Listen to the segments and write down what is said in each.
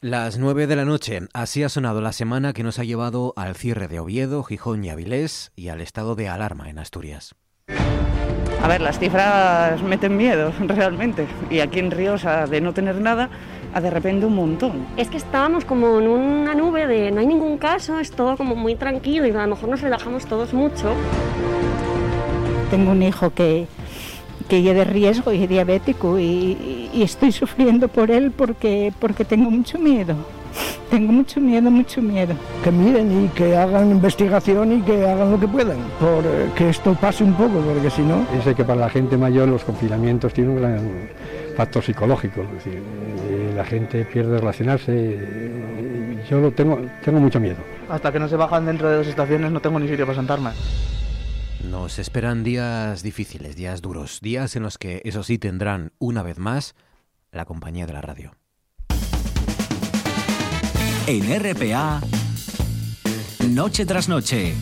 Las nueve de la noche, así ha sonado la semana que nos ha llevado al cierre de Oviedo, Gijón y Avilés y al estado de alarma en Asturias. A ver, las cifras meten miedo, realmente. Y aquí en Ríos, de no tener nada, a de repente un montón. Es que estábamos como en una nube de no hay ningún caso, es todo como muy tranquilo y a lo mejor nos relajamos todos mucho. Tengo un hijo que, que es de riesgo y es diabético y, estoy sufriendo por él porque, porque tengo mucho miedo. Tengo mucho miedo, mucho miedo. Que miren y que hagan investigación y que hagan lo que puedan, por eh, que esto pase un poco, porque si no... Sé que para la gente mayor los confinamientos tienen un gran factor psicológico, es decir, eh, la gente pierde relacionarse. Eh, yo lo tengo, tengo mucho miedo. Hasta que no se bajan dentro de dos estaciones no tengo ni sitio para sentarme. Nos esperan días difíciles, días duros, días en los que, eso sí, tendrán una vez más la compañía de la radio. En RPA, Noche tras Noche,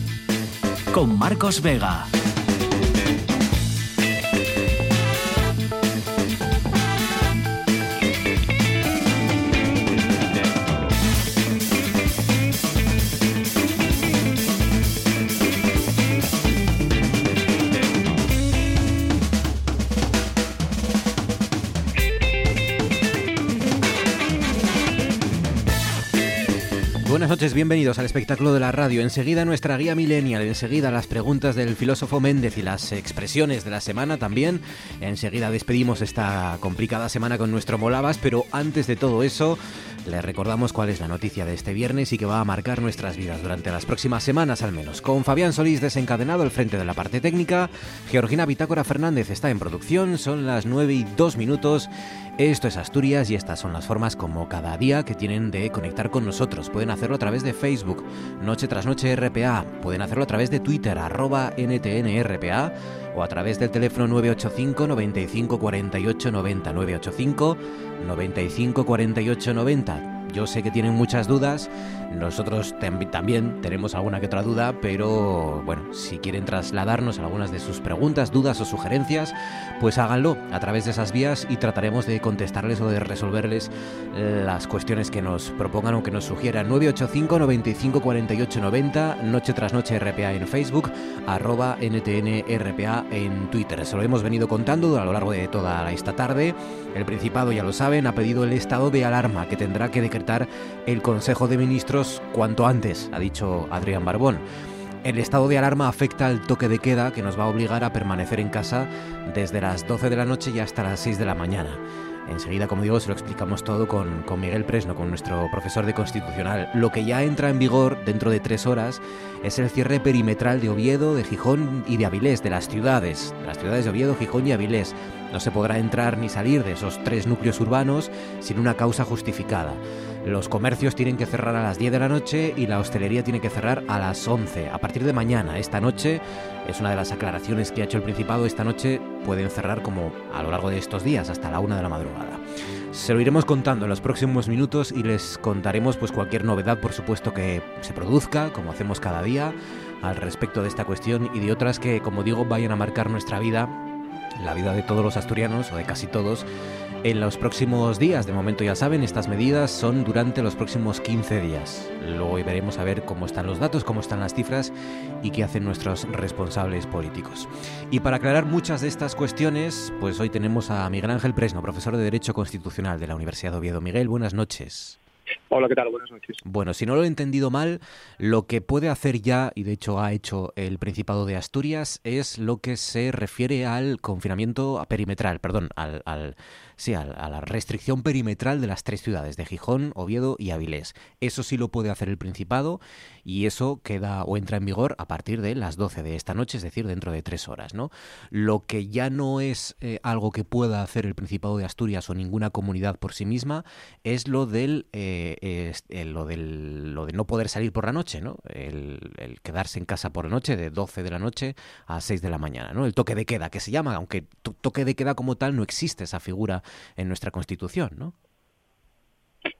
con Marcos Vega. Buenas noches, bienvenidos al espectáculo de la radio. Enseguida nuestra guía millennial, enseguida las preguntas del filósofo Méndez y las expresiones de la semana también. Enseguida despedimos esta complicada semana con nuestro Molabas, pero antes de todo eso, les recordamos cuál es la noticia de este viernes y que va a marcar nuestras vidas durante las próximas semanas al menos. Con Fabián Solís desencadenado al frente de la parte técnica, Georgina Bitácora Fernández está en producción, son las 9 y 2 minutos esto es Asturias y estas son las formas como cada día que tienen de conectar con nosotros. Pueden hacerlo a través de Facebook, Noche tras Noche RPA, pueden hacerlo a través de Twitter, arroba NTNRPA, o a través del teléfono 985 95 48 90, 985 95 48 90. Yo sé que tienen muchas dudas, nosotros también tenemos alguna que otra duda, pero bueno, si quieren trasladarnos algunas de sus preguntas, dudas o sugerencias, pues háganlo a través de esas vías y trataremos de contestarles o de resolverles eh, las cuestiones que nos propongan o que nos sugieran. 985 95 48 90, noche tras noche RPA en Facebook, arroba NTN RPA en Twitter. Se lo hemos venido contando a lo largo de toda esta tarde. El Principado, ya lo saben, ha pedido el estado de alarma que tendrá que decretar el Consejo de Ministros cuanto antes, ha dicho Adrián Barbón. El estado de alarma afecta al toque de queda que nos va a obligar a permanecer en casa desde las 12 de la noche y hasta las 6 de la mañana. Enseguida, como digo, se lo explicamos todo con, con, Miguel Presno, con nuestro profesor de Constitucional. Lo que ya entra en vigor dentro de tres horas es el cierre perimetral de Oviedo, de Gijón y de Avilés, de las ciudades, de las ciudades de Oviedo, Gijón y Avilés. No se podrá entrar ni salir de esos tres núcleos urbanos sin una causa justificada. Los comercios tienen que cerrar a las 10 de la noche y la hostelería tiene que cerrar a las 11. A partir de mañana, esta noche, es una de las aclaraciones que ha hecho el Principado, esta noche pueden cerrar como a lo largo de estos días, hasta la 1 de la madrugada. Se lo iremos contando en los próximos minutos y les contaremos pues cualquier novedad, por supuesto, que se produzca, como hacemos cada día, al respecto de esta cuestión y de otras que, como digo, vayan a marcar nuestra vida, la vida de todos los asturianos, o de casi todos, en los próximos días. De momento ya saben, estas medidas son durante los próximos 15 días. Luego veremos a ver cómo están los datos, cómo están las cifras y qué hacen nuestros responsables políticos. Y para aclarar muchas de estas cuestiones, pues hoy tenemos a Miguel Ángel Presno, profesor de Derecho Constitucional de la Universidad de Oviedo. Miguel, buenas noches. Hola, ¿qué tal? Buenas noches. Bueno, si no lo he entendido mal, lo que puede hacer ya, y de hecho ha hecho el Principado de Asturias, es lo que se refiere al confinamiento perimetral, perdón, al, al sí, a, la restricción perimetral de las tres ciudades, de Gijón, Oviedo y Avilés. Eso sí lo puede hacer el Principado y eso queda o entra en vigor a partir de las 12 de esta noche, es decir, dentro de tres horas. ¿no? Lo que ya no es eh, algo que pueda hacer el Principado de Asturias o ninguna comunidad por sí misma es lo del, eh, eh, lo del lo de no poder salir por la noche, ¿no? El, quedarse en casa por la noche de 12 de la noche a 6 de la mañana, ¿no? El toque de queda que se llama, aunque toque de queda como tal no existe esa figura en nuestra Constitución, ¿no?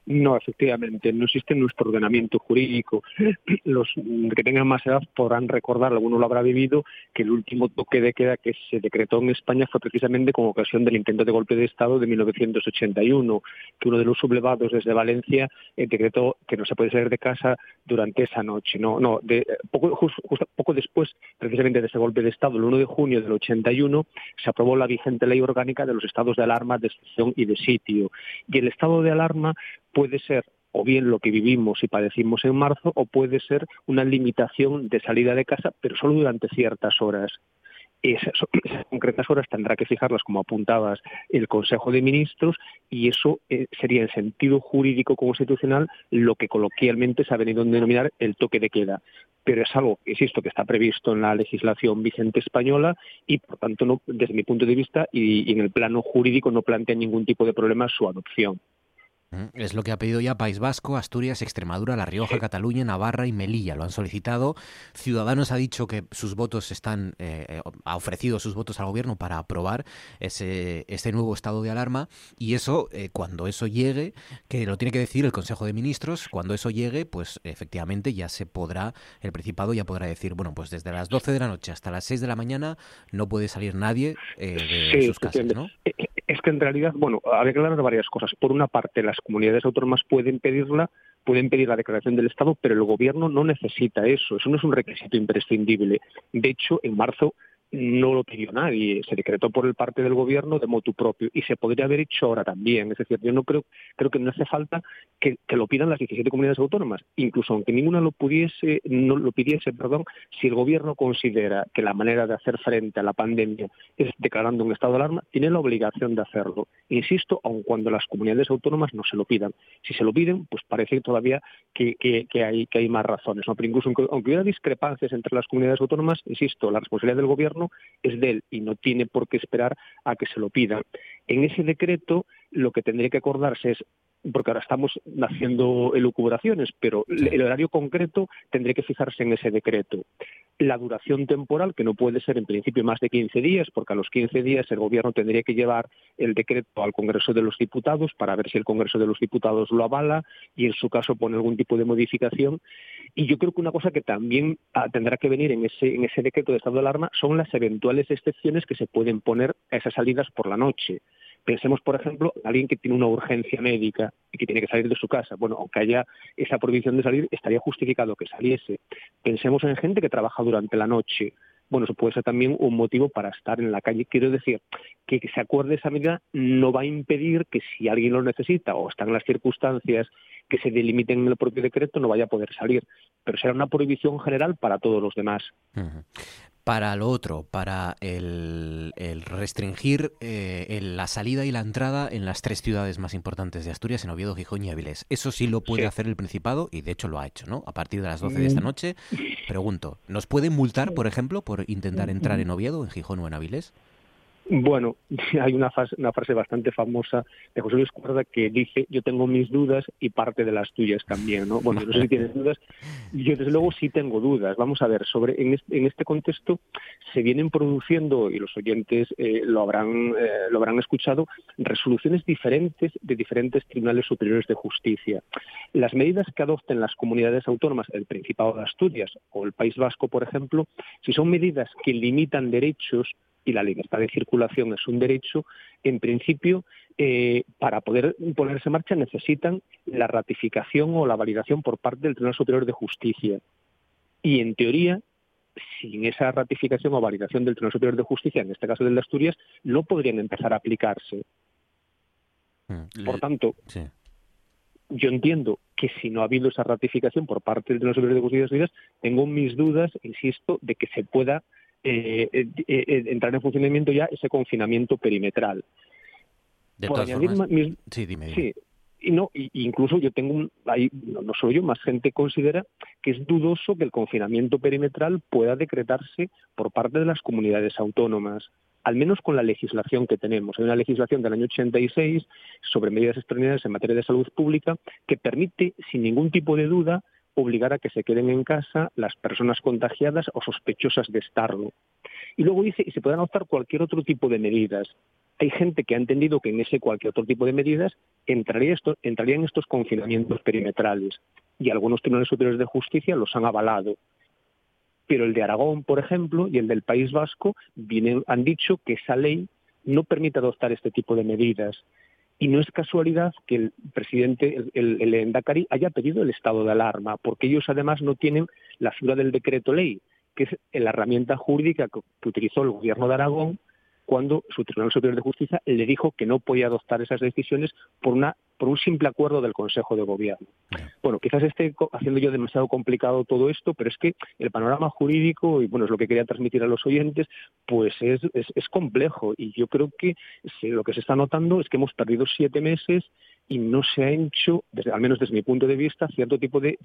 No, efectivamente, no existe nuestro ordenamiento jurídico. Los que tengan más edad podrán recordar, alguno lo habrá vivido, que el último toque de queda que se decretó en España fue precisamente con ocasión del intento de golpe de Estado de 1981, que uno de los sublevados desde Valencia eh, decretó que no se puede salir de casa durante esa noche. No, no, de, poco, justo, poco después, precisamente de ese golpe de Estado, el 1 de junio del 81, se aprobó la vigente ley orgánica de los estados de alarma, de excepción y de sitio. Y el estado de alarma puede ser o bien lo que vivimos y padecimos en marzo, o puede ser una limitación de salida de casa, pero solo durante ciertas horas. Esas, concretas horas tendrá que fijarlas, como apuntabas, el Consejo de Ministros y eso eh, sería en sentido jurídico constitucional lo que coloquialmente se ha venido a denominar el toque de queda. Pero es algo, insisto, que está previsto en la legislación vigente española y, por tanto, no, desde mi punto de vista y, y en el plano jurídico no plantea ningún tipo de problema su adopción. Es lo que ha pedido ya País Vasco, Asturias, Extremadura, La Rioja, Cataluña, Navarra y Melilla. Lo han solicitado. Ciudadanos ha dicho que sus votos están, eh, ha ofrecido sus votos al gobierno para aprobar ese, este nuevo estado de alarma. Y eso, eh, cuando eso llegue, que lo tiene que decir el Consejo de Ministros, cuando eso llegue, pues efectivamente ya se podrá, el Principado ya podrá decir, bueno, pues desde las 12 de la noche hasta las 6 de la mañana no puede salir nadie eh, de sus casas, ¿no? Es que en realidad, bueno, habría que varias cosas. Por una parte, las comunidades autónomas pueden pedirla, pueden pedir la declaración del Estado, pero el Gobierno no necesita eso. Eso no es un requisito imprescindible. De hecho, en marzo no lo pidió nadie, se decretó por el parte del gobierno de motu propio y se podría haber hecho ahora también. Es decir, yo no creo, creo que no hace falta que, lo pidan las 17 comunidades autónomas, incluso aunque ninguna lo pudiese, no lo pidiese, perdón, si el gobierno considera que la manera de hacer frente a la pandemia es declarando un estado de alarma, tiene la obligación de hacerlo. Insisto, aun cuando las comunidades autónomas no se lo pidan. Si se lo piden, pues parece todavía que, que, hay, que hay más razones. ¿no? Pero incluso aunque hubiera discrepancias entre las comunidades autónomas, insisto, la responsabilidad del gobierno es de él y no tiene por qué esperar a que se lo pidan. En ese decreto lo que tendría que acordarse es porque ahora estamos haciendo elucubraciones, pero el horario concreto tendría que fijarse en ese decreto. La duración temporal, que no puede ser en principio más de 15 días, porque a los 15 días el Gobierno tendría que llevar el decreto al Congreso de los Diputados para ver si el Congreso de los Diputados lo avala y en su caso pone algún tipo de modificación. Y yo creo que una cosa que también ah, tendrá que venir en ese, en ese decreto de estado de alarma son las eventuales excepciones que se pueden poner a esas salidas por la noche. Pensemos, por ejemplo, en alguien que tiene una urgencia médica y que tiene que salir de su casa. Bueno, aunque haya esa prohibición de salir, estaría justificado que saliese. Pensemos en gente que trabaja durante la noche. Bueno, eso puede ser también un motivo para estar en la calle. Quiero decir que, se acuerde esa medida no va a impedir que si alguien lo necesita o está en las circunstancias que se delimiten en el propio decreto no vaya a poder salir. Pero será una prohibición general para todos los demás para lo otro, para el, restringir eh, la salida y la entrada en las tres ciudades más importantes de Asturias, en Oviedo, Gijón y Avilés. Eso sí lo puede hacer el Principado y de hecho lo ha hecho, ¿no? A partir de las 12 de esta mm. noche, pregunto, ¿nos pueden multar, por ejemplo, por intentar entrar en Oviedo, en Gijón o en Avilés? Bueno, hay una, frase bastante famosa de José Luis Cuerda que dice, yo tengo mis dudas y parte de las tuyas también, ¿no? Bueno, no sé si tienes dudas, yo desde luego sí tengo dudas. Vamos a ver, sobre en este, contexto se vienen produciendo, y los oyentes eh, lo, habrán, eh, lo habrán escuchado, resoluciones diferentes de diferentes tribunales superiores de justicia. Las medidas que adopten las comunidades autónomas, el Principado de Asturias o el País Vasco, por ejemplo, si son medidas que limitan derechos, y la libertad de circulación es un derecho, en principio, eh, para poder ponerse en marcha necesitan la ratificación o la validación por parte del Tribunal Superior de Justicia. Y en teoría, sin esa ratificación o validación del Tribunal Superior de Justicia, en este caso del de Asturias, no podrían empezar a aplicarse. Mm, por tanto, yo entiendo que si no ha habido esa ratificación por parte del Tribunal Superior de Justicia de Asturias, tengo mis dudas, insisto, de que se pueda eh, eh, eh, entrar en funcionamiento ya ese confinamiento perimetral. De todas formas, sí, dime, Sí, y no, incluso yo tengo, un, ahí, no, no soy yo, más gente considera que es dudoso que el confinamiento perimetral pueda decretarse por parte de las comunidades autónomas al menos con la legislación que tenemos. Hay una legislación del año 86 sobre medidas extraordinarias en materia de salud pública que permite, sin ningún tipo de duda, obligar a que se queden en casa las personas contagiadas o sospechosas de estarlo. Y luego dice, y se pueden adoptar cualquier otro tipo de medidas. hay gente que ha entendido que en ese cualquier otro tipo de medidas entraría esto, entrarían estos confinamientos perimetrales y algunos tribunales superiores de justicia los han avalado. Pero el de Aragón, por ejemplo, y el del País Vasco han dicho que esa ley no permite adoptar este tipo de medidas. Y no es casualidad que el presidente, el, el, Endacari, haya pedido el estado de alarma, porque ellos además no tienen la figura del decreto ley, que es la herramienta jurídica que utilizó el gobierno de Aragón cuando su Tribunal Superior de Justicia le dijo que no podía adoptar esas decisiones por, una, por un simple acuerdo del Consejo de Gobierno. Bueno, quizás esté haciendo yo demasiado complicado todo esto, pero es que el panorama jurídico, y bueno, es lo que quería transmitir a los oyentes, pues es, es, complejo y yo creo que lo que se está notando es que hemos perdido siete meses y no se ha hecho, desde, al menos desde mi punto de vista, cierto tipo de,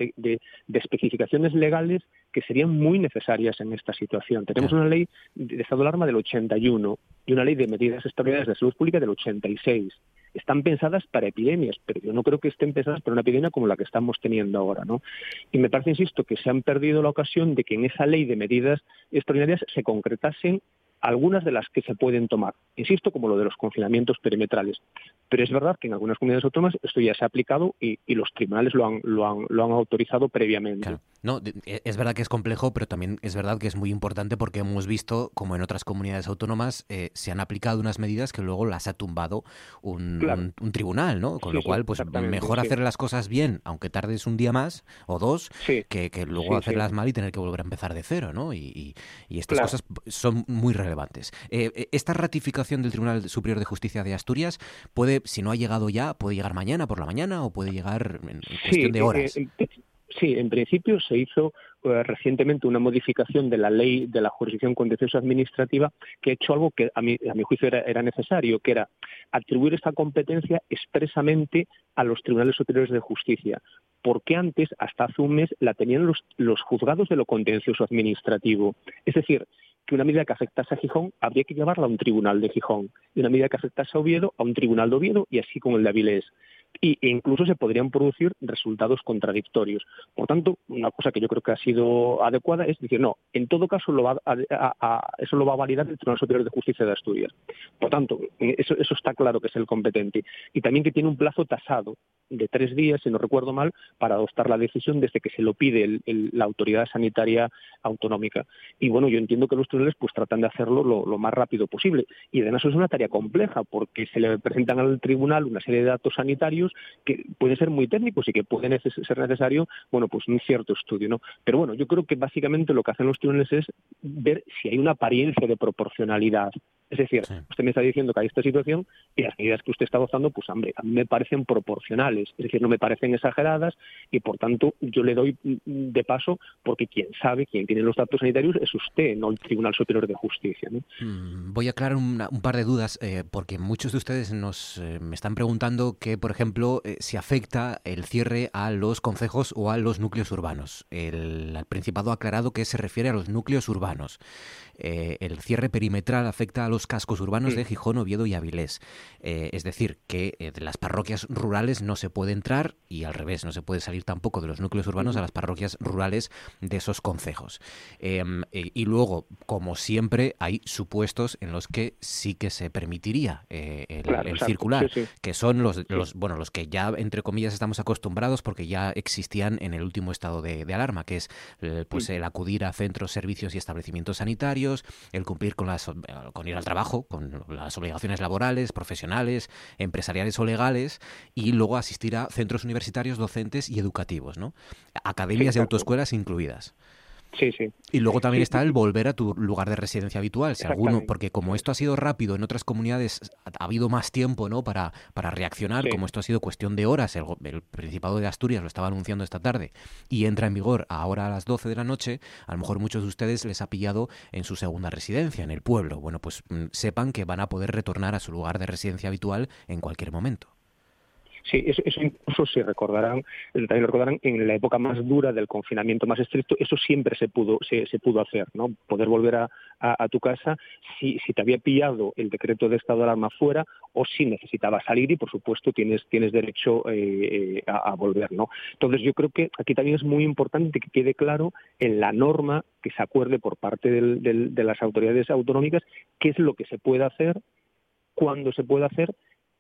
especificaciones legales que serían muy necesarias en esta situación. Tenemos una ley de estado de alarma del 81 y una ley de medidas extraordinarias de salud pública del 86. Están pensadas para epidemias, pero yo no creo que estén pensadas para una epidemia como la que estamos teniendo ahora. ¿no? Y me parece, insisto, que se han perdido la ocasión de que en esa ley de medidas extraordinarias se concretasen algunas de las que se pueden tomar, insisto, como lo de los confinamientos perimetrales. Pero es verdad que en algunas comunidades autónomas esto ya se ha aplicado y, los tribunales lo han, lo han, lo han autorizado previamente. No, e, es verdad que es complejo, pero también es verdad que es muy importante porque hemos visto como en otras comunidades autónomas eh, se han aplicado unas medidas que luego las ha tumbado un, un, tribunal, ¿no? Con lo cual, pues mejor hacer las cosas bien, aunque tardes un día más o dos, que, que, luego hacerlas mal y tener que volver a empezar de cero, ¿no? Y, y, estas cosas son muy relevantes relevantes. Eh, eh, esta ratificación del Tribunal Superior de Justicia de Asturias puede, si no ha llegado ya, puede llegar mañana por la mañana o puede llegar en, cuestión de horas. Sí, en principio se hizo eh, recientemente una modificación de la ley de la jurisdicción contencioso administrativa que ha hecho algo que a mi, a mi juicio era, era, necesario, que era atribuir esta competencia expresamente a los tribunales superiores de justicia, porque antes, hasta hace un mes, la tenían los, los juzgados de lo contencioso administrativo. Es decir, que una medida que afectase a Gijón habría que llevarla a un tribunal de Gijón y una medida que afectase a Oviedo a un tribunal de Oviedo y así con el de Avilés e incluso se podrían producir resultados contradictorios. Por tanto, una cosa que yo creo que ha sido adecuada es decir, no, en todo caso lo va a, eso lo va a validar el Tribunal Superior de Justicia de Asturias. Por tanto, eso, eso está claro que es el competente. Y también que tiene un plazo tasado de tres días, si no recuerdo mal, para adoptar la decisión desde que se lo pide la autoridad sanitaria autonómica. Y bueno, yo entiendo que los tribunales pues tratan de hacerlo lo, lo más rápido posible. Y además es una tarea compleja porque se le presentan al tribunal una serie de datos sanitarios que pueden ser muy técnicos y que pueden ser necesario, bueno, pues un cierto estudio, ¿no? Pero bueno, yo creo que básicamente lo que hacen los tribunales es ver si hay una apariencia de proporcionalidad es decir, usted me está diciendo que hay esta situación y las medidas que usted está adoptando, pues hombre, a mí me parecen proporcionales, es decir, no me parecen exageradas y por tanto yo le doy de paso porque quien sabe, quien tiene los datos sanitarios es usted, no el Tribunal Superior de Justicia. Mm, voy a aclarar un par de dudas eh, porque muchos de ustedes nos eh, me están preguntando que, por ejemplo, eh, si afecta el cierre a los concejos o a los núcleos urbanos. El, el Principado ha aclarado que se refiere a los núcleos urbanos. El cierre perimetral afecta a los cascos urbanos de Gijón, Oviedo y Avilés. Eh, es decir, que eh, de las parroquias rurales no se puede entrar y al revés, no se puede salir tampoco de los núcleos urbanos a las parroquias rurales de esos concejos. Em, y luego, como siempre, hay supuestos en los que sí que se permitiría el, circular, que son los, los, bueno, los que ya, entre comillas, estamos acostumbrados porque ya existían en el último estado de, de alarma, que es pues el acudir a centros, servicios y establecimientos sanitarios, el cumplir con, las, con ir al trabajo, con las obligaciones laborales, profesionales, empresariales o legales, y luego asistir a centros universitarios, docentes y educativos, ¿no? Academias y autoescuelas incluidas. Sí, sí. Y luego también está el volver a tu lugar de residencia habitual, si alguno, porque como esto ha sido rápido, en otras comunidades ha habido más tiempo, ¿no? Para, para reaccionar, como esto ha sido cuestión de horas, el, Principado de Asturias lo estaba anunciando esta tarde y entra en vigor ahora a las 12 de la noche, a lo mejor muchos de ustedes les ha pillado en su segunda residencia, en el pueblo. Bueno, pues mm, sepan que van a poder retornar a su lugar de residencia habitual en cualquier momento. Sí, eso, incluso se recordarán, también recordarán en la época más dura del confinamiento más estricto, eso siempre se pudo, se, pudo hacer, ¿no? Poder volver a, tu casa si, si, te había pillado el decreto de estado de alarma fuera o si necesitabas salir y por supuesto tienes, tienes derecho eh, eh, a, volver, ¿no? Entonces yo creo que aquí también es muy importante que quede claro en la norma que se acuerde por parte de las autoridades autonómicas qué es lo que se puede hacer cuándo se puede hacer,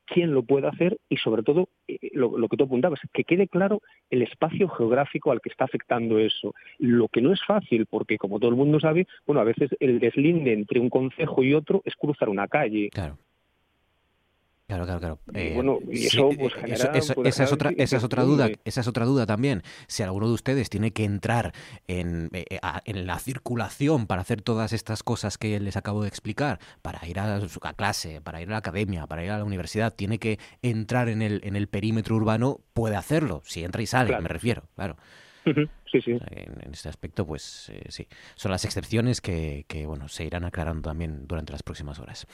quién lo puede hacer y sobre todo eh, lo, lo, que tú apuntabas, que quede claro el espacio geográfico al que está afectando eso. Lo que no es fácil, porque como todo el mundo sabe, bueno, a veces el deslinde entre un concejo y otro es cruzar una calle. Claro. Claro, claro, claro. Eh, bueno, y eso, pues, eso, eso esa es otra, esa es otra duda, esa es otra duda también. Si alguno de ustedes tiene que entrar en, eh, en la circulación para hacer todas estas cosas que les acabo de explicar, para ir a a clase, para ir a la academia, para ir a la universidad, tiene que entrar en el, en el perímetro urbano, puede hacerlo, si entra y sale, Claro. me refiero, claro. Sí, sí. En, en este aspecto, pues eh, sí. Son las excepciones que, que, bueno, se irán aclarando también durante las próximas horas.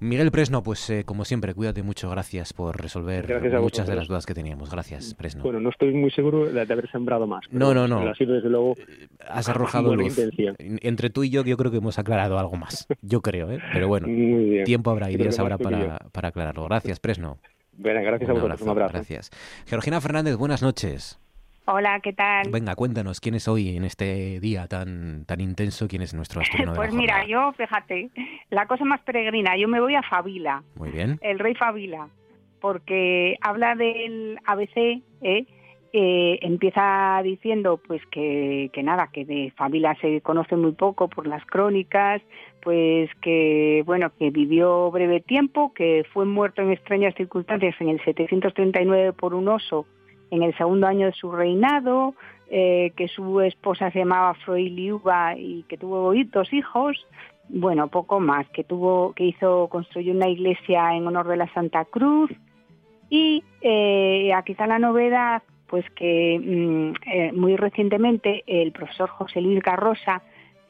Miguel Presno, pues eh, como siempre, cuídate mucho. Gracias por resolver Gracias a muchas de las dudas que teníamos. Gracias, Presno. Bueno, no estoy muy seguro de haber sembrado más. No, no, no. sido desde luego Has con arrojado luz. intención. Entre tú y yo, yo creo que hemos aclarado algo más. Yo creo, ¿eh? Pero bueno, tiempo habrá y días habrá para, para aclararlo. Gracias, Presno. Bueno, gracias a Un vosotros. Un abrazo. Gracias. Georgina Fernández, buenas noches. Hola, ¿qué tal? Venga, cuéntanos, ¿quién es hoy en este día tan, tan intenso? ¿Quién es nuestro asturiano de la Pues mira, yo, fíjate, la cosa más peregrina, yo me voy a Fabila, Muy bien. el rey Fabila, porque habla del ABC, ¿eh? Eh, empieza diciendo pues que, que nada, que de Fabila se conoce muy poco por las crónicas, pues que bueno, que vivió breve tiempo, que fue muerto en extrañas circunstancias en el 739 por un oso en el segundo año de su reinado, eh, que su esposa se llamaba Froiliuba y que tuvo dos hijos, bueno, poco más, que tuvo, que hizo, construyó una iglesia en honor de la Santa Cruz y eh, aquí está la novedad, pues que mm, eh, muy recientemente el profesor José Luis Garrosa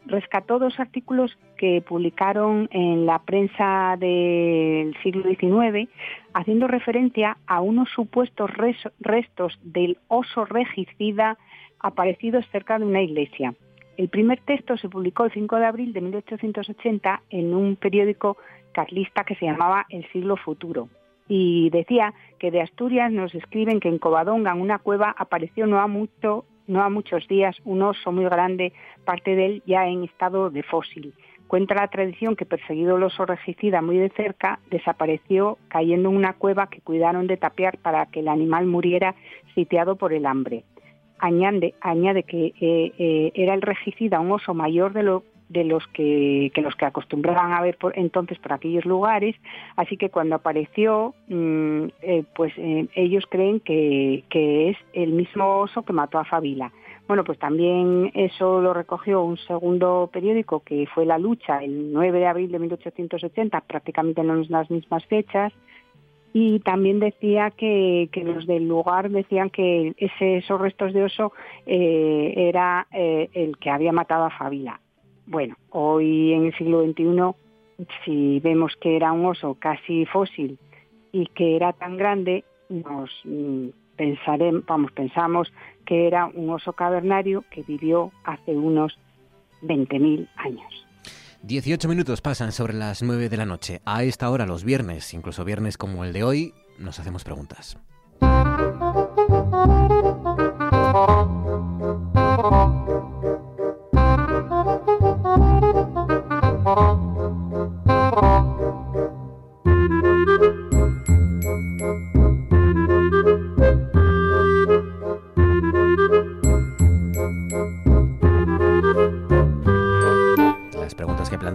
rescató dos artículos que publicaron en la prensa del siglo XIX haciendo referencia a unos supuestos res- restos del oso regicida aparecidos cerca de una iglesia. El primer texto se publicó el 5 de abril de 1880 en un periódico carlista que se llamaba El siglo futuro y decía que de Asturias nos escriben que en Covadonga, en una cueva, apareció no a mucho no a muchos días un oso muy grande, parte de él ya en estado de fósil. Cuenta la tradición que perseguido el oso regicida muy de cerca, desapareció cayendo en una cueva que cuidaron de tapiar para que el animal muriera sitiado por el hambre. Añade, que eh, eh, era el regicida un oso mayor de, lo, de los que, que los que acostumbraban a ver por, entonces por aquellos lugares, así que cuando apareció, mm, eh, pues eh, ellos creen que, que es el mismo oso que mató a Fabila. Bueno, pues también eso lo recogió un segundo periódico que fue La Lucha, el 9 de abril de 1880, prácticamente en las mismas fechas, y también decía que, que los del lugar decían que ese, esos restos de oso eh, era el que había matado a Fabila. Bueno, hoy en el siglo XXI, si vemos que era un oso casi fósil y que era tan grande, nos mm, pensaremos, vamos, pensamos que era un oso cavernario que vivió hace unos 20.000 años. 18 minutos pasan sobre las 9 de la noche. A esta hora, los viernes, incluso viernes como el de hoy, nos hacemos preguntas.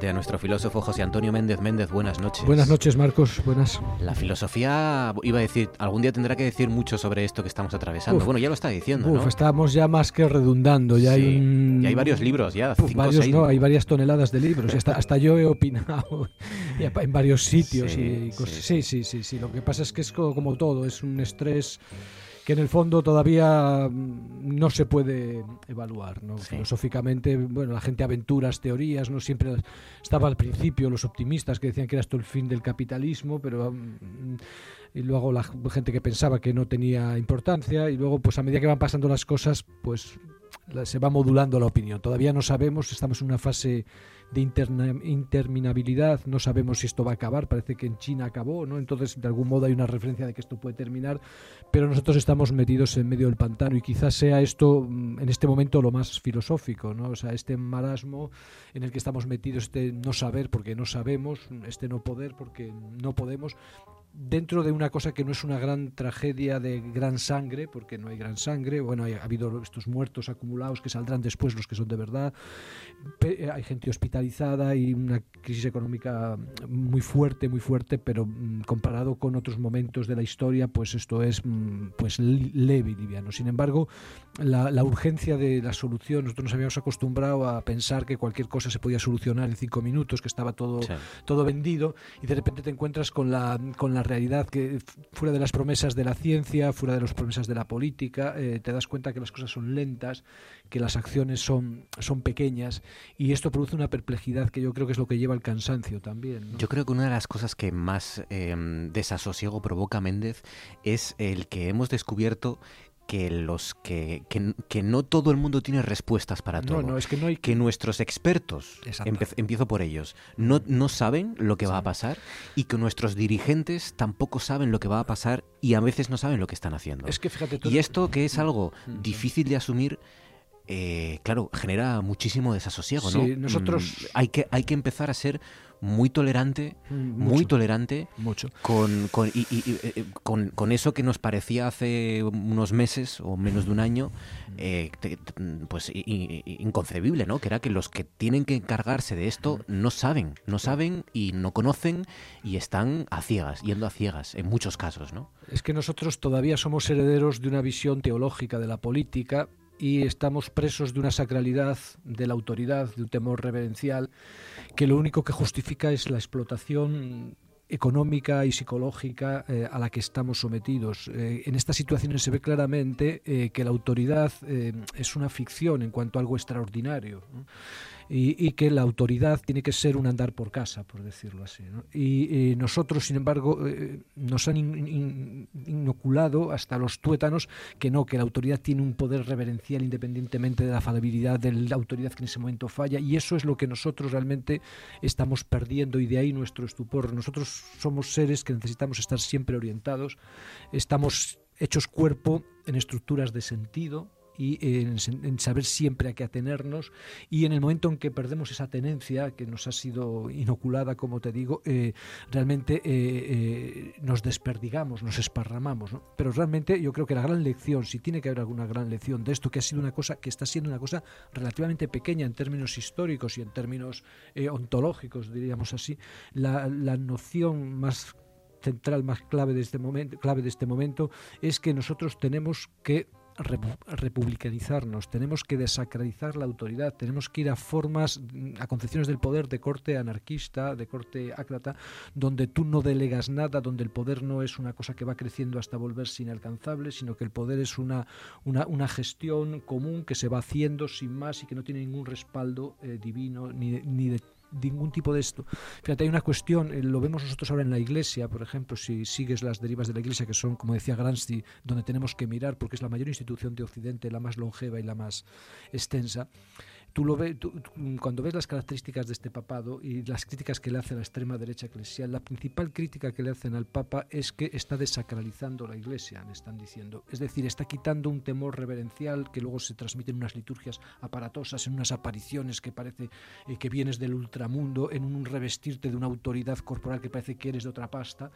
Plantea nuestro filósofo José Antonio Méndez Méndez, buenas noches. Buenas noches, Marcos. Buenas. La filosofía, iba a decir, algún día tendrá que decir mucho sobre esto que estamos atravesando. Uf. bueno, ya lo está diciendo, Uf, ¿no? estamos ya más que redundando. Ya Sí, hay un- ya hay varios libros, ya, Uf, cinco varios, seis. no, hay varias toneladas de libros. Hasta, hasta yo he opinado en varios sitios. Sí, y sí, cosas. Sí, sí, sí, sí. Lo que pasa es que es co- como todo, es un estrés que en el fondo todavía mm, no se puede evaluar. ¿no? Filosóficamente, bueno, la gente aventuras, teorías, no siempre estaba al principio los optimistas que decían que era esto el fin del capitalismo, pero mm, y luego la gente que pensaba que no tenía importancia y luego pues a medida que van pasando las cosas pues se va modulando la opinión. Todavía no sabemos, estamos en una fase de interminabilidad. No sabemos si esto va a acabar, parece que en China acabó, ¿no? Entonces, de algún modo hay una referencia de que esto puede terminar, pero nosotros estamos metidos en medio del pantano y quizás sea esto mm, en este momento lo más filosófico, ¿no? O sea, este marasmo en el que estamos metidos, este no saber porque no sabemos, este no poder porque no podemos, dentro de una cosa que no es una gran tragedia de gran sangre, porque no hay gran sangre, bueno, ha habido estos muertos acumulados que saldrán después los que son de verdad, eh, hay gente hospitalizada y una crisis económica muy fuerte, muy fuerte, pero mm, comparado con otros momentos de la historia, pues esto es mm, pues leve y liviano. Sin embargo, la, urgencia de la solución, nosotros nos habíamos acostumbrado a pensar que cualquier cosa se podía solucionar en cinco minutos, que estaba todo, todo vendido, y de repente te encuentras con la, con la realidad que fuera de las promesas de la ciencia, fuera de las promesas de la política, eh, te das cuenta que las cosas son lentas, que las acciones son, son pequeñas, y esto produce una perplejidad que yo creo que es lo que lleva al cansancio también. Yo creo que una de las cosas que más em, desasosiego provoca Méndez es el que hemos descubierto que los que, que, no todo el mundo tiene respuestas para todo. No, es que no hay que nuestros expertos, empiezo por ellos, no, no saben lo que va a pasar y que nuestros dirigentes tampoco saben lo que va a pasar y a veces no saben lo que están haciendo. Es que fíjate Y esto que es algo difícil de asumir eh, claro, genera muchísimo desasosiego, ¿no? nosotros... Mm, hay, que, hay que empezar a ser muy tolerante, mm, muy tolerante mucho. Con, con, y, eh, con, con, eso que nos parecía hace unos meses o menos de un año, eh, pues inconcebible, ¿no? Que era que los que tienen que encargarse de esto no saben, no saben y no conocen y están a ciegas, yendo a ciegas, en muchos casos, ¿no? Es que nosotros todavía somos herederos de una visión teológica de la política y estamos presos de una sacralidad de la autoridad, de un temor reverencial, que lo único que justifica es la explotación económica y psicológica eh, a la que estamos sometidos. Eh, en estas situaciones se ve claramente eh, que la autoridad es una ficción en cuanto a algo extraordinario y, que la autoridad tiene que ser un andar por casa, por decirlo así. Y, nosotros, sin embargo, eh, nos han inoculado hasta los tuétanos que no, que la autoridad tiene un poder reverencial independientemente de la falabilidad de la autoridad que en ese momento falla y eso es lo que nosotros realmente estamos perdiendo y de ahí nuestro estupor. Nosotros somos seres que necesitamos estar siempre orientados, estamos hechos cuerpo en estructuras de sentido, y en, saber siempre a qué atenernos y en el momento en que perdemos esa tenencia que nos ha sido inoculada, como te digo, eh, realmente eh, eh, nos desperdigamos, nos esparramamos. Pero realmente yo creo que la gran lección, si tiene que haber alguna gran lección de esto, que ha sido una cosa, que está siendo una cosa relativamente pequeña en términos históricos y en términos ontológicos, diríamos así, la, la noción más central más clave de este momento clave de este momento es que nosotros tenemos que republicanizarnos, tenemos que desacralizar la autoridad, tenemos que ir a formas, a concepciones del poder de corte anarquista, de corte ácrata, donde tú no delegas nada, donde el poder no es una cosa que va creciendo hasta volverse inalcanzable, sino que el poder es una, una, gestión común que se va haciendo sin más y que no tiene ningún respaldo eh, divino ni, ni de ningún tipo de esto. Fíjate, hay una cuestión, eh, lo vemos nosotros ahora en la Iglesia, por ejemplo, si sigues las derivas de la Iglesia, que son, como decía Gramsci, donde tenemos que mirar, porque es la mayor institución de Occidente, la más longeva y la más extensa. Tú lo ves, cuando ves las características de este papado y las críticas que le hace la extrema derecha eclesial, la principal crítica que le hacen al Papa es que está desacralizando la Iglesia, me están diciendo. Es decir, está quitando un temor reverencial que luego se transmite en unas liturgias aparatosas, en unas apariciones que parece eh, que vienes del ultramundo, en un revestirte de una autoridad corporal que parece que eres de otra pasta.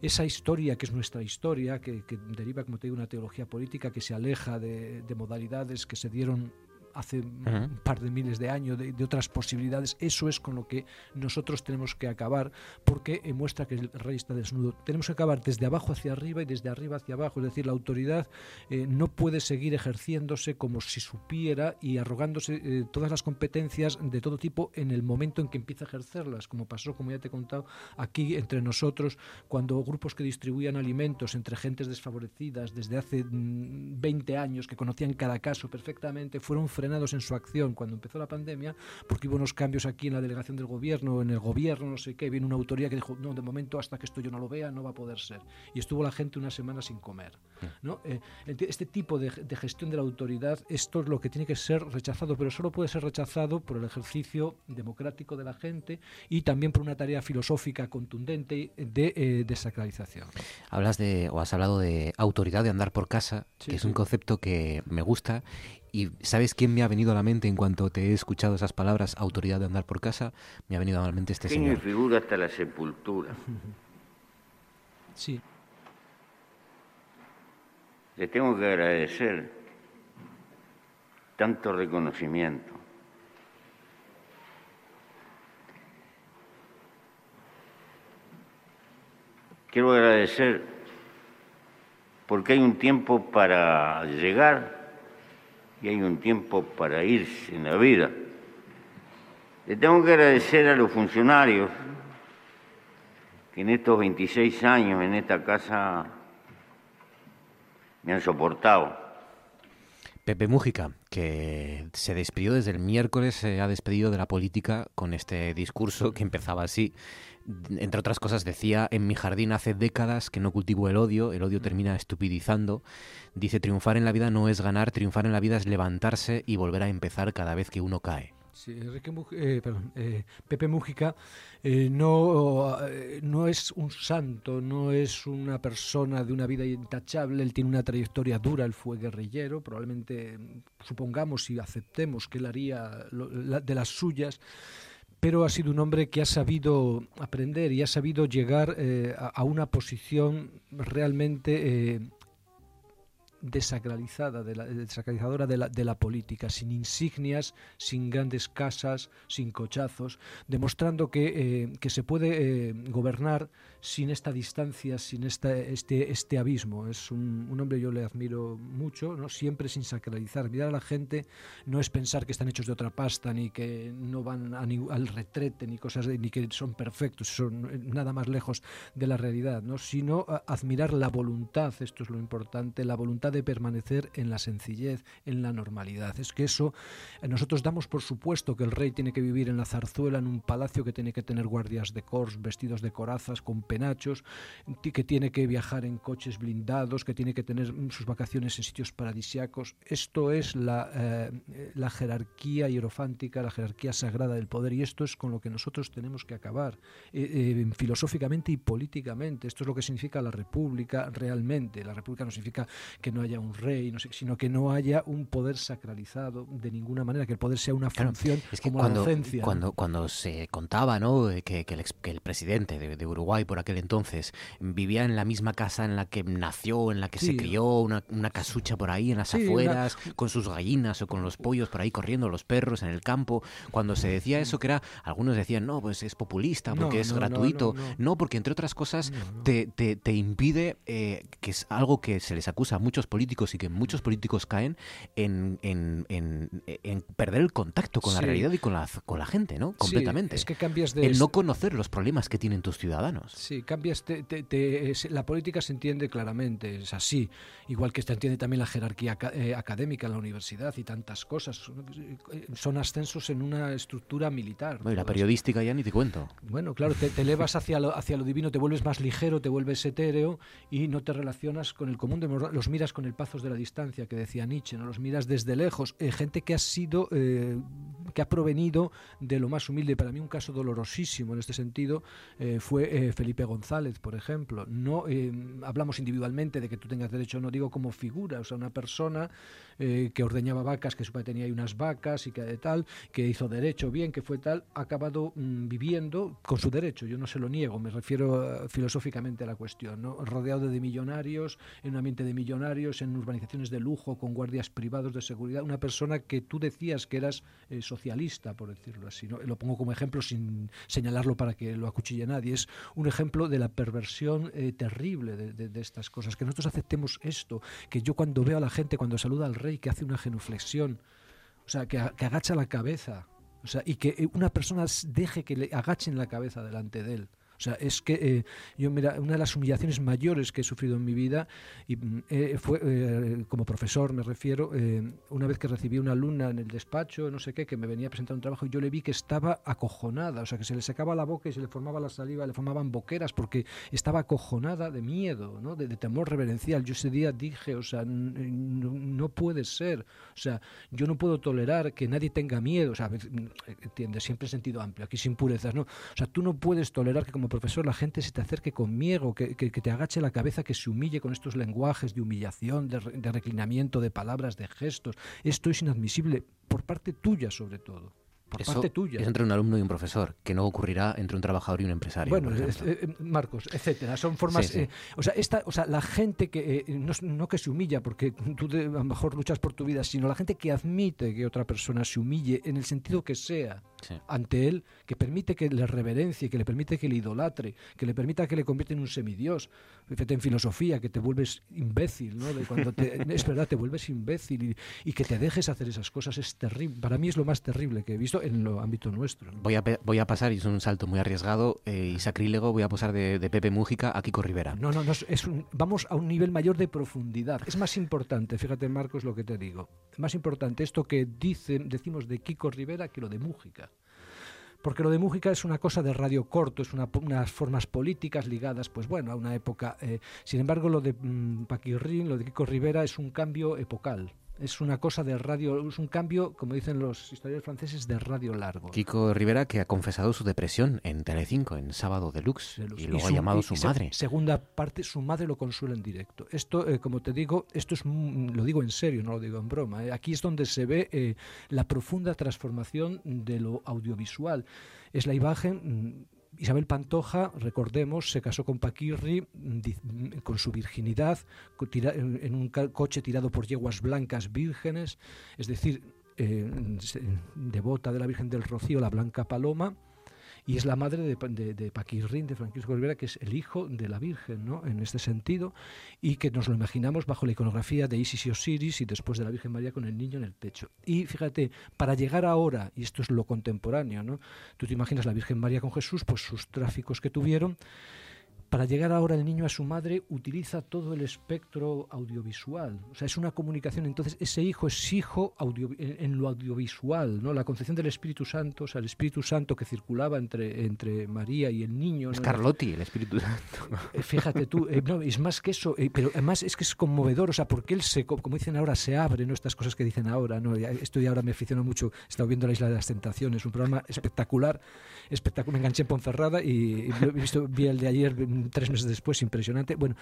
Esa historia que es nuestra historia, que, deriva, como te digo, una teología política que se aleja de modalidades que se dieron hace un par de miles de años, de, otras posibilidades. Eso es con lo que nosotros tenemos que acabar, porque muestra que el rey está desnudo. Tenemos que acabar desde abajo hacia arriba y desde arriba hacia abajo. Es decir, la autoridad eh, no puede seguir ejerciéndose como si supiera y arrogándose eh, todas las competencias de todo tipo en el momento en que empieza a ejercerlas, como pasó, como ya te he contado, aquí entre nosotros, cuando grupos que distribuían alimentos entre gentes desfavorecidas desde hace 20 mm, años, que conocían cada caso perfectamente, fueron frenados frenados en su acción cuando empezó la pandemia, porque hubo unos cambios aquí en la delegación del gobierno, en el gobierno, no sé qué, viene una autoría que dijo, no, de momento hasta que esto yo no lo vea no va a poder ser. Y estuvo la gente una semana sin comer. ¿no? Eh, este tipo de, de gestión de la autoridad, esto es lo que tiene que ser rechazado, pero solo puede ser rechazado por el ejercicio democrático de la gente y también por una tarea filosófica contundente de eh, desacralización. Hablas de, o has hablado de autoridad de andar por casa, que es un concepto que me gusta. ¿Y sabes quién me ha venido a la mente en cuanto te he escuchado esas palabras, autoridad de andar por casa? Me ha venido a la mente este señor. figura hasta la sepultura. Sí. Le tengo que agradecer tanto reconocimiento. Quiero agradecer porque hay un tiempo para llegar hay un tiempo para irse en la vida. Le tengo que agradecer a los funcionarios que en estos 26 años en esta casa me han soportado. Pepe Mújica, que se despidió desde el miércoles, se ha despedido de la política con este discurso que empezaba así. Entre otras cosas decía, en mi jardín hace décadas que no cultivo el odio, el odio termina estupidizando. Dice, triunfar en la vida no es ganar, triunfar en la vida es levantarse y volver a empezar cada vez que uno cae. Sí, Enrique eh, perdón, eh, Pepe Mújica eh, no, no es un santo, no es una persona de una vida intachable, él tiene una trayectoria dura, él fue guerrillero, probablemente mm, supongamos y aceptemos que él haría lo- la- de las suyas, pero ha sido un hombre que ha sabido aprender y ha sabido llegar eh, a, una posición realmente... eh, desacralizada, desacralizadora de la, política, sin insignias, sin grandes casas, sin cochazos, demostrando que, eh, que se puede gobernar sin esta distancia, sin esta, este, este abismo. Es un, un hombre, yo le admiro mucho, ¿no? siempre sin sacralizar. Mirar a la gente no es pensar que están hechos de otra pasta, ni que no van a ni- al retrete, ni cosas de- ni que son perfectos, son eh, nada más lejos de la realidad, ¿no? sino admirar la voluntad, esto es lo importante, la voluntad de permanecer en la sencillez, en la normalidad. Es que eso, eh, nosotros damos por supuesto que el rey tiene que vivir en la zarzuela, en un palacio que tiene que tener guardias de cors, vestidos de corazas, con penachos, que tiene que viajar en coches blindados, que tiene que tener mm, sus vacaciones en sitios paradisiacos. Esto es la, eh, la jerarquía hierofántica, la jerarquía sagrada del poder y esto es con lo que nosotros tenemos que acabar, eh, eh, filosóficamente y políticamente. Esto es lo que significa la república realmente. La república no significa que no haya un rey, no sé, sino que no haya un poder sacralizado de ninguna manera, que el poder sea una Claro, función es que como cuando, la docencia. cuando, cuando se contaba ¿no? Eh, que, que el, ex- que el presidente de, de Uruguay por aquel entonces vivía en la misma casa en la que nació, en la que se crió, una, una casucha por ahí en las Sí, una- afueras, con sus gallinas o con los pollos por ahí corriendo, los perros en el campo. Cuando se decía eso, que era, algunos decían, no, pues es populista, porque No, es no, gratuito. no, porque entre otras cosas Te, te- te impide, eh, que es algo que se les acusa a muchos políticos y que muchos políticos caen en, en- en- en perder el contacto con la realidad y con la, con la gente, ¿no? Completamente. es que cambias de El no conocer los problemas que tienen tus ciudadanos. Sí, cambias. te- te- te- la política se entiende claramente, es así. Igual que se entiende también la jerarquía eh, académica en la universidad y tantas cosas. Son ascensos en una estructura militar. Bueno, y la periodística ya ni te cuento. Bueno, claro, te, elevas hacia lo, hacia lo divino, te vuelves más ligero, te vuelves etéreo y no te relacionas con el común, de los miras con el pazos de la distancia, que decía Nietzsche, ¿no? los miras desde lejos. Eh, gente que ha sido, eh, que ha provenido de lo más humilde. Para mí un caso dolorosísimo en este sentido eh, fue eh, González, por ejemplo. No eh, hablamos individualmente de que tú tengas derecho, no digo como figura, o sea, una persona eh, que ordeñaba vacas, que su padre tenía ahí unas vacas y que de tal, que hizo derecho bien, que fue tal, ha acabado mm, viviendo con su derecho. Yo no se lo niego, me refiero eh, filosóficamente a la cuestión, ¿no? rodeado de millonarios, en un ambiente de millonarios, en urbanizaciones de lujo, con guardias privados de seguridad, una persona que tú decías que eras eh, socialista, por decirlo así. ¿no? Lo pongo como ejemplo sin señalarlo para que lo acuchille nadie. Es un ejemplo de la perversión eh, terrible de, de- de estas cosas. Que nosotros aceptemos esto, que yo cuando veo a la gente, cuando saluda al rey, que hace una genuflexión, o sea, que, que agacha la cabeza, o sea, y que eh, una persona deje que le agachen la cabeza delante de él. O sea, es que eh, yo, mira, una de las humillaciones mayores que he sufrido en mi vida, y mm, eh, fue eh, como profesor, me refiero, una vez que recibí una alumna en el despacho, no sé qué, que me venía a presentar un trabajo, y yo le vi que estaba acojonada, o sea, que se le secaba la boca y se le formaba la saliva, le formaban boqueras, porque estaba acojonada de miedo, ¿no? de, temor reverencial. Yo ese día dije, o sea, no, puede ser, o sea, yo no puedo tolerar que nadie tenga miedo, o sea, entiendes, siempre en sentido amplio, aquí sin purezas, ¿no? O sea, tú no puedes tolerar que como profesor la gente se te acerque con miedo, que, te agache la cabeza, que se humille con estos lenguajes de humillación, de, de reclinamiento, de palabras, de gestos. Esto es inadmisible por parte tuya sobre todo por parte tuya. Es entre un alumno y un profesor, que no ocurrirá entre un trabajador y un empresario. Bueno, eh, Marcos, etcétera. Son formas. Eh, o, sea, esta, o sea, la gente que. Eh, no, que se humilla porque tú a lo mejor luchas por tu vida, sino la gente que admite que otra persona se humille en el sentido que sea ante él, que permite que le reverencie, que le permite que le idolatre, que le permita que le convierta en un semidios. Fíjate en filosofía, que te vuelves imbécil, ¿no? De cuando es verdad, te vuelves imbécil y, y que te dejes hacer esas cosas es terrible. Para mí es lo más terrible que he visto en lo ámbito nuestro. Voy, a, voy a pasar, y es un salto muy arriesgado eh, y sacrílego, voy a pasar de, Pepe Mújica a Kiko Rivera. No, no, no es vamos a un nivel mayor de profundidad. Es más importante, fíjate Marcos lo que te digo, es más importante esto que dicen, decimos de Kiko Rivera que lo de Mújica porque lo de Mújica es una cosa de radio corto, es unas formas políticas ligadas, pues bueno, a una época. Eh, sin embargo, lo de mm, Paquirrín, lo de Kiko Rivera es un cambio epocal es una cosa de radio, es un cambio, como dicen los historiadores franceses, de radio largo. Kiko Rivera que ha confesado su depresión en Telecinco, en Sábado Deluxe, y lo ha llamado su madre. segunda parte, su madre lo consuela en directo. Esto, eh, como te digo, esto es, lo digo en serio, no lo digo en broma. Eh. Aquí es donde se ve eh, la profunda transformación de lo audiovisual. Es la imagen Isabel Pantoja, recordemos, se casó con Paquirri con su virginidad, en un coche tirado por yeguas blancas vírgenes, es decir, eh, devota de la Virgen del Rocío, la Blanca Paloma, y es la madre de, de, de Paquirrín, de Francisco Rivera, que es el hijo de la Virgen, ¿no? En este sentido, y que nos lo imaginamos bajo la iconografía de Isis y Osiris y después de la Virgen María con el niño en el pecho. Y fíjate, para llegar ahora, y esto es lo contemporáneo, ¿no? Tú te imaginas la Virgen María con Jesús, pues sus tráficos que tuvieron, para llegar ahora el niño a su madre utiliza todo el espectro audiovisual. O sea, es una comunicación. Entonces, ese hijo es hijo en, lo audiovisual, ¿no? La concepción del Espíritu Santo, o sea, el Espíritu Santo que circulaba entre, entre María y el niño. Es Carlotti, el Espíritu Santo. Eh, fíjate tú, eh, no, es más que eso, eh, pero además es que es conmovedor, o sea, porque él se, como dicen ahora, se abre, ¿no? Estas cosas que dicen ahora, ¿no? Esto ya ahora me aficiono mucho, he estado viendo La Isla de las Tentaciones, un programa espectacular, espectacular, me enganché en Ponferrada y, he visto, vi el de ayer tres meses después, impresionante. Bueno,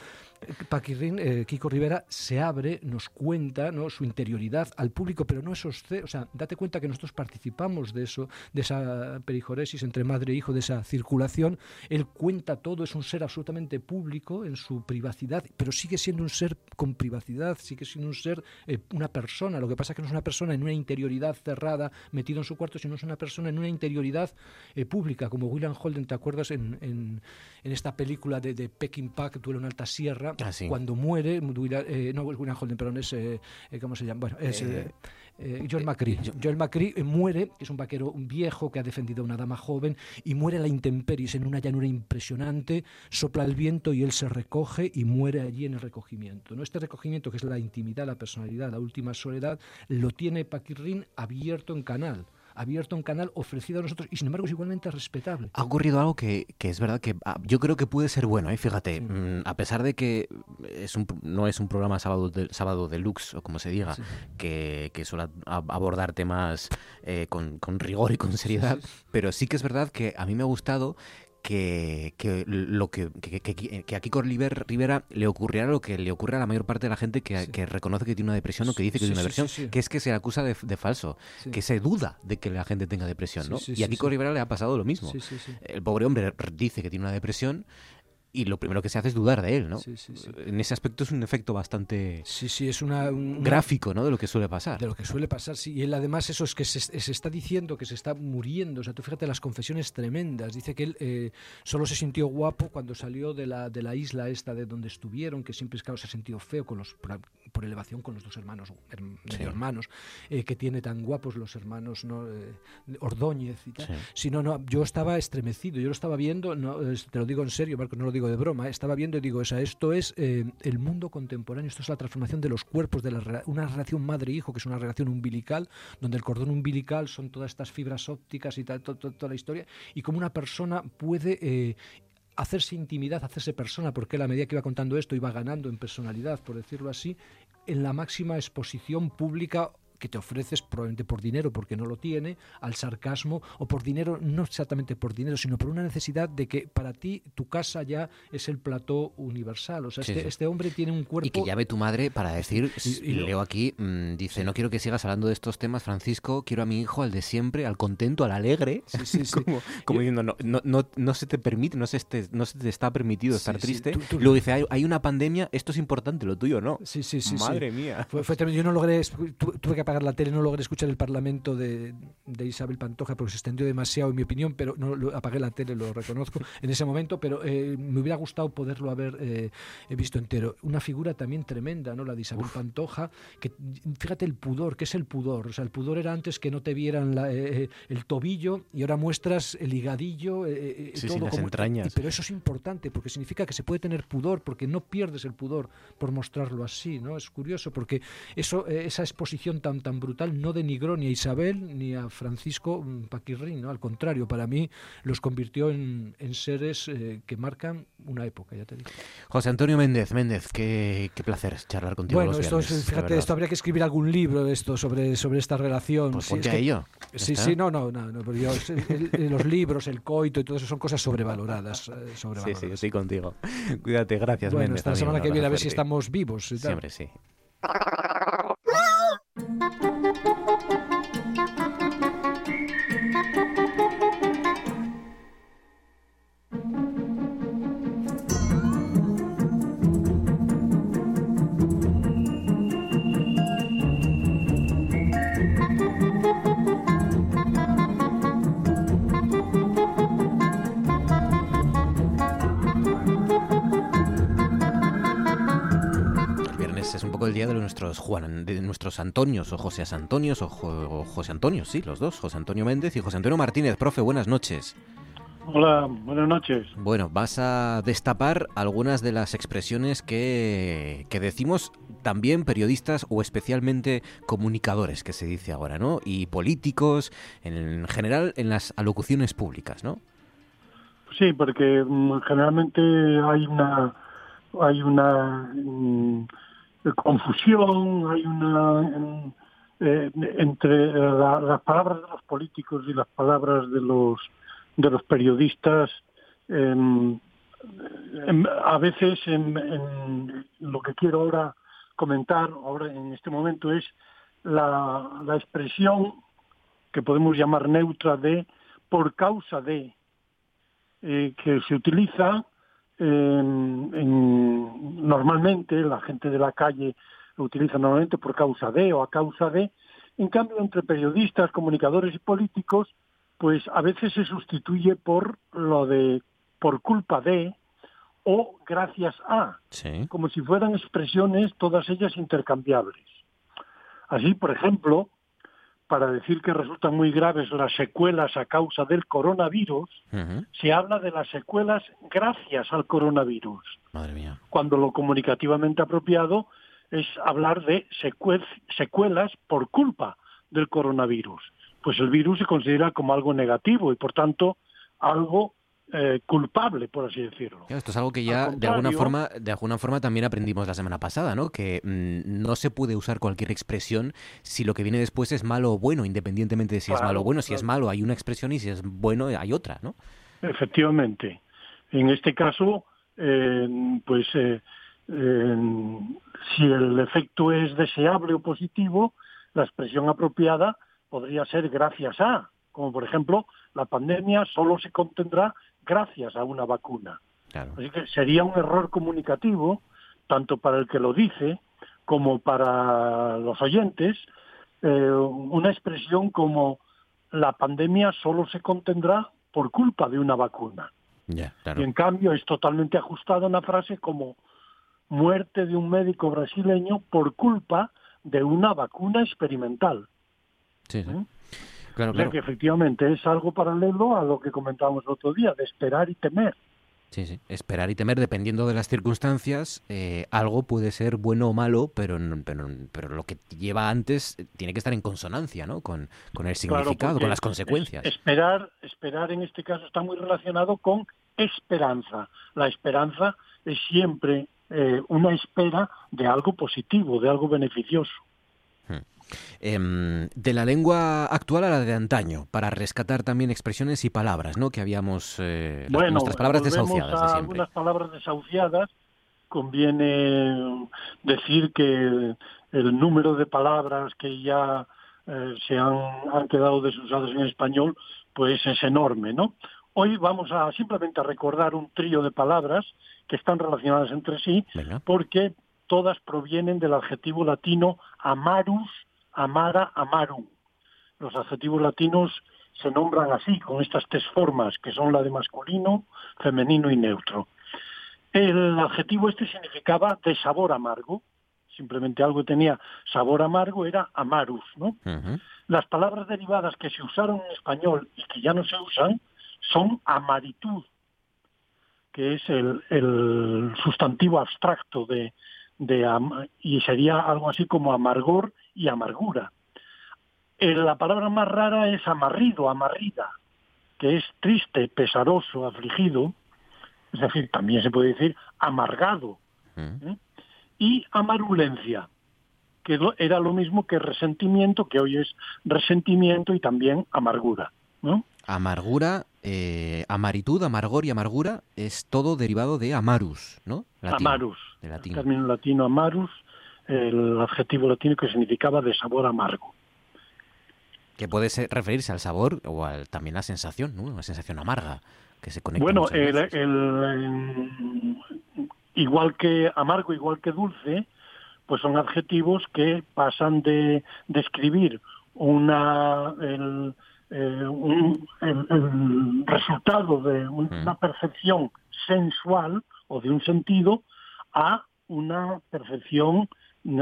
Paquirrín, eh, Kiko Rivera se abre, nos cuenta ¿no? su interioridad al público, pero no esos... O sea, date cuenta que nosotros participamos de eso, de esa perijoresis entre madre e hijo, de esa circulación. Él cuenta todo, es un ser absolutamente público en su privacidad, pero sigue siendo un ser con privacidad, sigue siendo un ser, eh, una persona. Lo que pasa es que no es una persona en una interioridad cerrada, metido en su cuarto, sino es una persona en una interioridad eh, pública, como William Holden, ¿te acuerdas en, en, en esta película? De, de Peking Pack, duele en alta sierra, ah, cuando muere, eh, no es William Holden, perdón, es, eh, eh, ¿cómo se llama? Bueno, es eh, Joel McCree. Joel McCree muere, es un vaquero un viejo que ha defendido a una dama joven y muere a la intemperie, en una llanura impresionante, sopla el viento y él se recoge y muere allí en el recogimiento. ¿no? Este recogimiento, que es la intimidad, la personalidad, la última soledad, lo tiene Paquirrin abierto en canal abierto un canal ofrecido a nosotros y sin embargo es igualmente respetable. Ha ocurrido algo que, que es verdad que ah, yo creo que puede ser bueno, ¿eh? fíjate, mm, a pesar de que es un, no es un programa sábado, de, sábado deluxe o como se diga, que, que, suele abordar temas eh, con, con, rigor y con seriedad, pero sí que es verdad que a mí me ha gustado que, que lo que, que, que, a Kiko Rivera le ocurriera lo que le ocurre a la mayor parte de la gente que, reconoce que tiene una depresión o que dice que tiene una depresión, que es que se le acusa de, falso, que se duda de que la gente tenga depresión, ¿no? y a Kiko Rivera le ha pasado lo mismo. El pobre hombre dice que tiene una depresión y lo primero que se hace es dudar de él, ¿no? Sí, sí, sí. En ese aspecto es un efecto bastante Sí, sí, es una, un- gráfico, ¿no? De lo que suele pasar. De lo que suele pasar, sí. Y él además eso es que se, se está diciendo que se está muriendo. O sea, tú fíjate las confesiones tremendas. Dice que él eh, solo se sintió guapo cuando salió de la, de la isla esta de donde estuvieron, que siempre claro, se ha sentido feo con los, por, por elevación con los dos hermanos, Sí. medio hermanos, eh, que tiene tan guapos los hermanos ¿no? Eh, Ordóñez y tal. Sí. Si no, no, yo estaba estremecido, yo lo estaba viendo, no, te lo digo en serio, Marco, no lo digo de broma, eh, estaba viendo y digo, o esto es eh, el mundo contemporáneo, esto es la transformación de los cuerpos, de la, una relación madre-hijo, que es una relación umbilical, donde el cordón umbilical son todas estas fibras ópticas y tal, to- to- toda la historia, y cómo una persona puede... eh, hacerse intimidad, hacerse persona, porque a medida que iba contando esto iba ganando en personalidad, por decirlo así, en la máxima exposición pública que te ofreces probablemente por dinero porque no lo tiene, al sarcasmo o por dinero, no exactamente por dinero, sino por una necesidad de que para ti tu casa ya es el plató universal. O sea, Sí, este, sí. este hombre tiene un cuerpo... Y que llame tu madre para decir, Y- y lo- leo aquí, mm, dice, no quiero que sigas hablando de estos temas, Francisco, quiero a mi hijo al de siempre, al contento, al alegre, Sí, sí, sí. como, como diciendo, no, no, no, no se te permite, no se, te, no se te está permitido Sí, estar sí, triste. tú- tú- Luego dice, hay, hay una pandemia, esto es importante, lo tuyo no. Sí, sí, sí. sí. Madre mía. Fue, fue tremendo. Yo no logré, tuve que apagar la tele, no logré escuchar el parlamento de, de Isabel Pantoja porque se extendió demasiado, en mi opinión, pero no lo- apagué la tele, lo reconozco en ese momento, pero eh, me hubiera gustado poderlo haber eh, visto entero. Una figura también tremenda, ¿no? La de Isabel Pantoja, que fíjate el pudor, ¿qué es el pudor? O sea, el pudor era antes que no te vieran la- eh, eh, el tobillo y ahora muestras el higadillo, Sí, todo las como- entrañas. y- pero eso es importante porque significa que se puede tener pudor, porque no pierdes el pudor por mostrarlo así, ¿no? Es curioso porque eso, esa exposición tan, tan brutal no denigró ni a Isabel ni a Francisco mm, Paquirrín, ¿no? Al contrario, para mí los convirtió en, en seres eh, que marcan una época, ya te digo. José Antonio Méndez, Méndez, qué, qué placer charlar contigo Bueno, los esto viernes, fíjate, esto habría que escribir algún libro de esto sobre, sobre esta relación. Pues Sí, es que- ello. Sí, está. sí, no, no, no, no, pero yo- el- el- los libros, el coito y todo eso son cosas sobrevaloradas. eh, Sí, sobrevaloradas. sí, estoy contigo. Cuídate, gracias, Bueno, Méndez. amigo, semana que viene a ver si estamos vivos. Siempre sí. thank you. Es un poco el día de nuestros Juan, de nuestros Antonios o José Antonios o, Jo- o José Antonio, sí, los dos, José Antonio Méndez y José Antonio Martínez. Profe, buenas noches. Hola, buenas noches. Bueno, vas a destapar algunas de las expresiones que, que decimos también periodistas o especialmente comunicadores, que se dice ahora, ¿no? Y políticos, en general en las alocuciones públicas, ¿no? Sí, porque mm, generalmente hay una hay una mm, confusión, hay una eh, entre la- las palabras de los políticos y las palabras de los de los periodistas. em, em, a veces en, lo que quiero ahora comentar ahora en este momento es la, la expresión que podemos llamar neutra de por causa de eh, que se utiliza en- en- normalmente, la gente de la calle lo utiliza normalmente por causa de o a causa de, en cambio entre periodistas, comunicadores y políticos, pues a veces se sustituye por lo de por culpa de o gracias a, Sí. como si fueran expresiones todas ellas intercambiables. Así, por ejemplo, para decir que resultan muy graves las secuelas a causa del coronavirus, se habla de las secuelas gracias al coronavirus, Madre mía. cuando lo comunicativamente apropiado es hablar de secue- secuelas por culpa del coronavirus. Pues el virus se considera como algo negativo y por tanto algo eh, culpable, por así decirlo. Claro, esto es algo que ya de alguna forma, de alguna forma también aprendimos la semana pasada, ¿no? Que mm, no se puede usar cualquier expresión si lo que viene después es malo o bueno, independientemente de si es malo o bueno. Si es malo hay una expresión y si es bueno hay otra, ¿no? Efectivamente. En este caso, eh, pues eh, eh, si el efecto es deseable o positivo, la expresión apropiada podría ser gracias a, como por ejemplo, la pandemia solo se contendrá gracias a una vacuna. Así que sería un error comunicativo, tanto para el que lo dice como para los oyentes, eh, una expresión como la pandemia solo se contendrá por culpa de una vacuna. Y en cambio es totalmente ajustada una frase como muerte de un médico brasileño por culpa de una vacuna experimental. Sí, sí. ¿Eh? Claro, o sea claro. que efectivamente es algo paralelo a lo que comentábamos el otro día, de esperar y temer. Sí, sí. Esperar y temer, dependiendo de las circunstancias, eh, algo puede ser bueno o malo, pero, pero, pero lo que lleva antes tiene que estar en consonancia, ¿no? Con, con el Claro, significado, porque con las consecuencias. es- esperar, esperar en este caso está muy relacionado con esperanza. La esperanza es siempre eh, una espera de algo positivo, de algo beneficioso. Em, de la lengua actual a la de antaño, para rescatar también expresiones y palabras, ¿no? Que habíamos... eh, Bueno, nuestras palabras desahuciadas a de siempre. algunas palabras desahuciadas. Conviene decir que el número de palabras que ya eh, se han, han quedado desusadas en español, pues es enorme, ¿no? Hoy vamos a simplemente a recordar un trío de palabras que están relacionadas entre sí, porque todas provienen del adjetivo latino amarus, amara, amarum. Los adjetivos latinos se nombran así, con estas tres formas, que son la de masculino, femenino y neutro. El adjetivo este significaba de sabor amargo, simplemente algo que tenía sabor amargo era amarus, ¿no? Las palabras derivadas que se usaron en español y que ya no se usan son amaritud, que es el, el sustantivo abstracto de, de y sería algo así como amargor y amargura. Eh, La palabra más rara es amarrido, amarrida, que es triste, pesaroso, afligido, es decir, también se puede decir amargado, ¿eh? y amarulencia, que era lo mismo que resentimiento, que hoy es resentimiento y también amargura. ¿no? Amargura, eh, amaritud, amargor y amargura es todo derivado de amarus, ¿no? Amarus, De el término latino amarus, el adjetivo latino que significaba de sabor amargo. Que puede ser- referirse al sabor o al, también a la sensación, ¿no? Una sensación amarga que se conecta Bueno, el, em, igual que amargo, igual que dulce, pues son adjetivos que pasan de describir una el, eh, un- el- el resultado de un- una percepción sensual o de un sentido a una percepción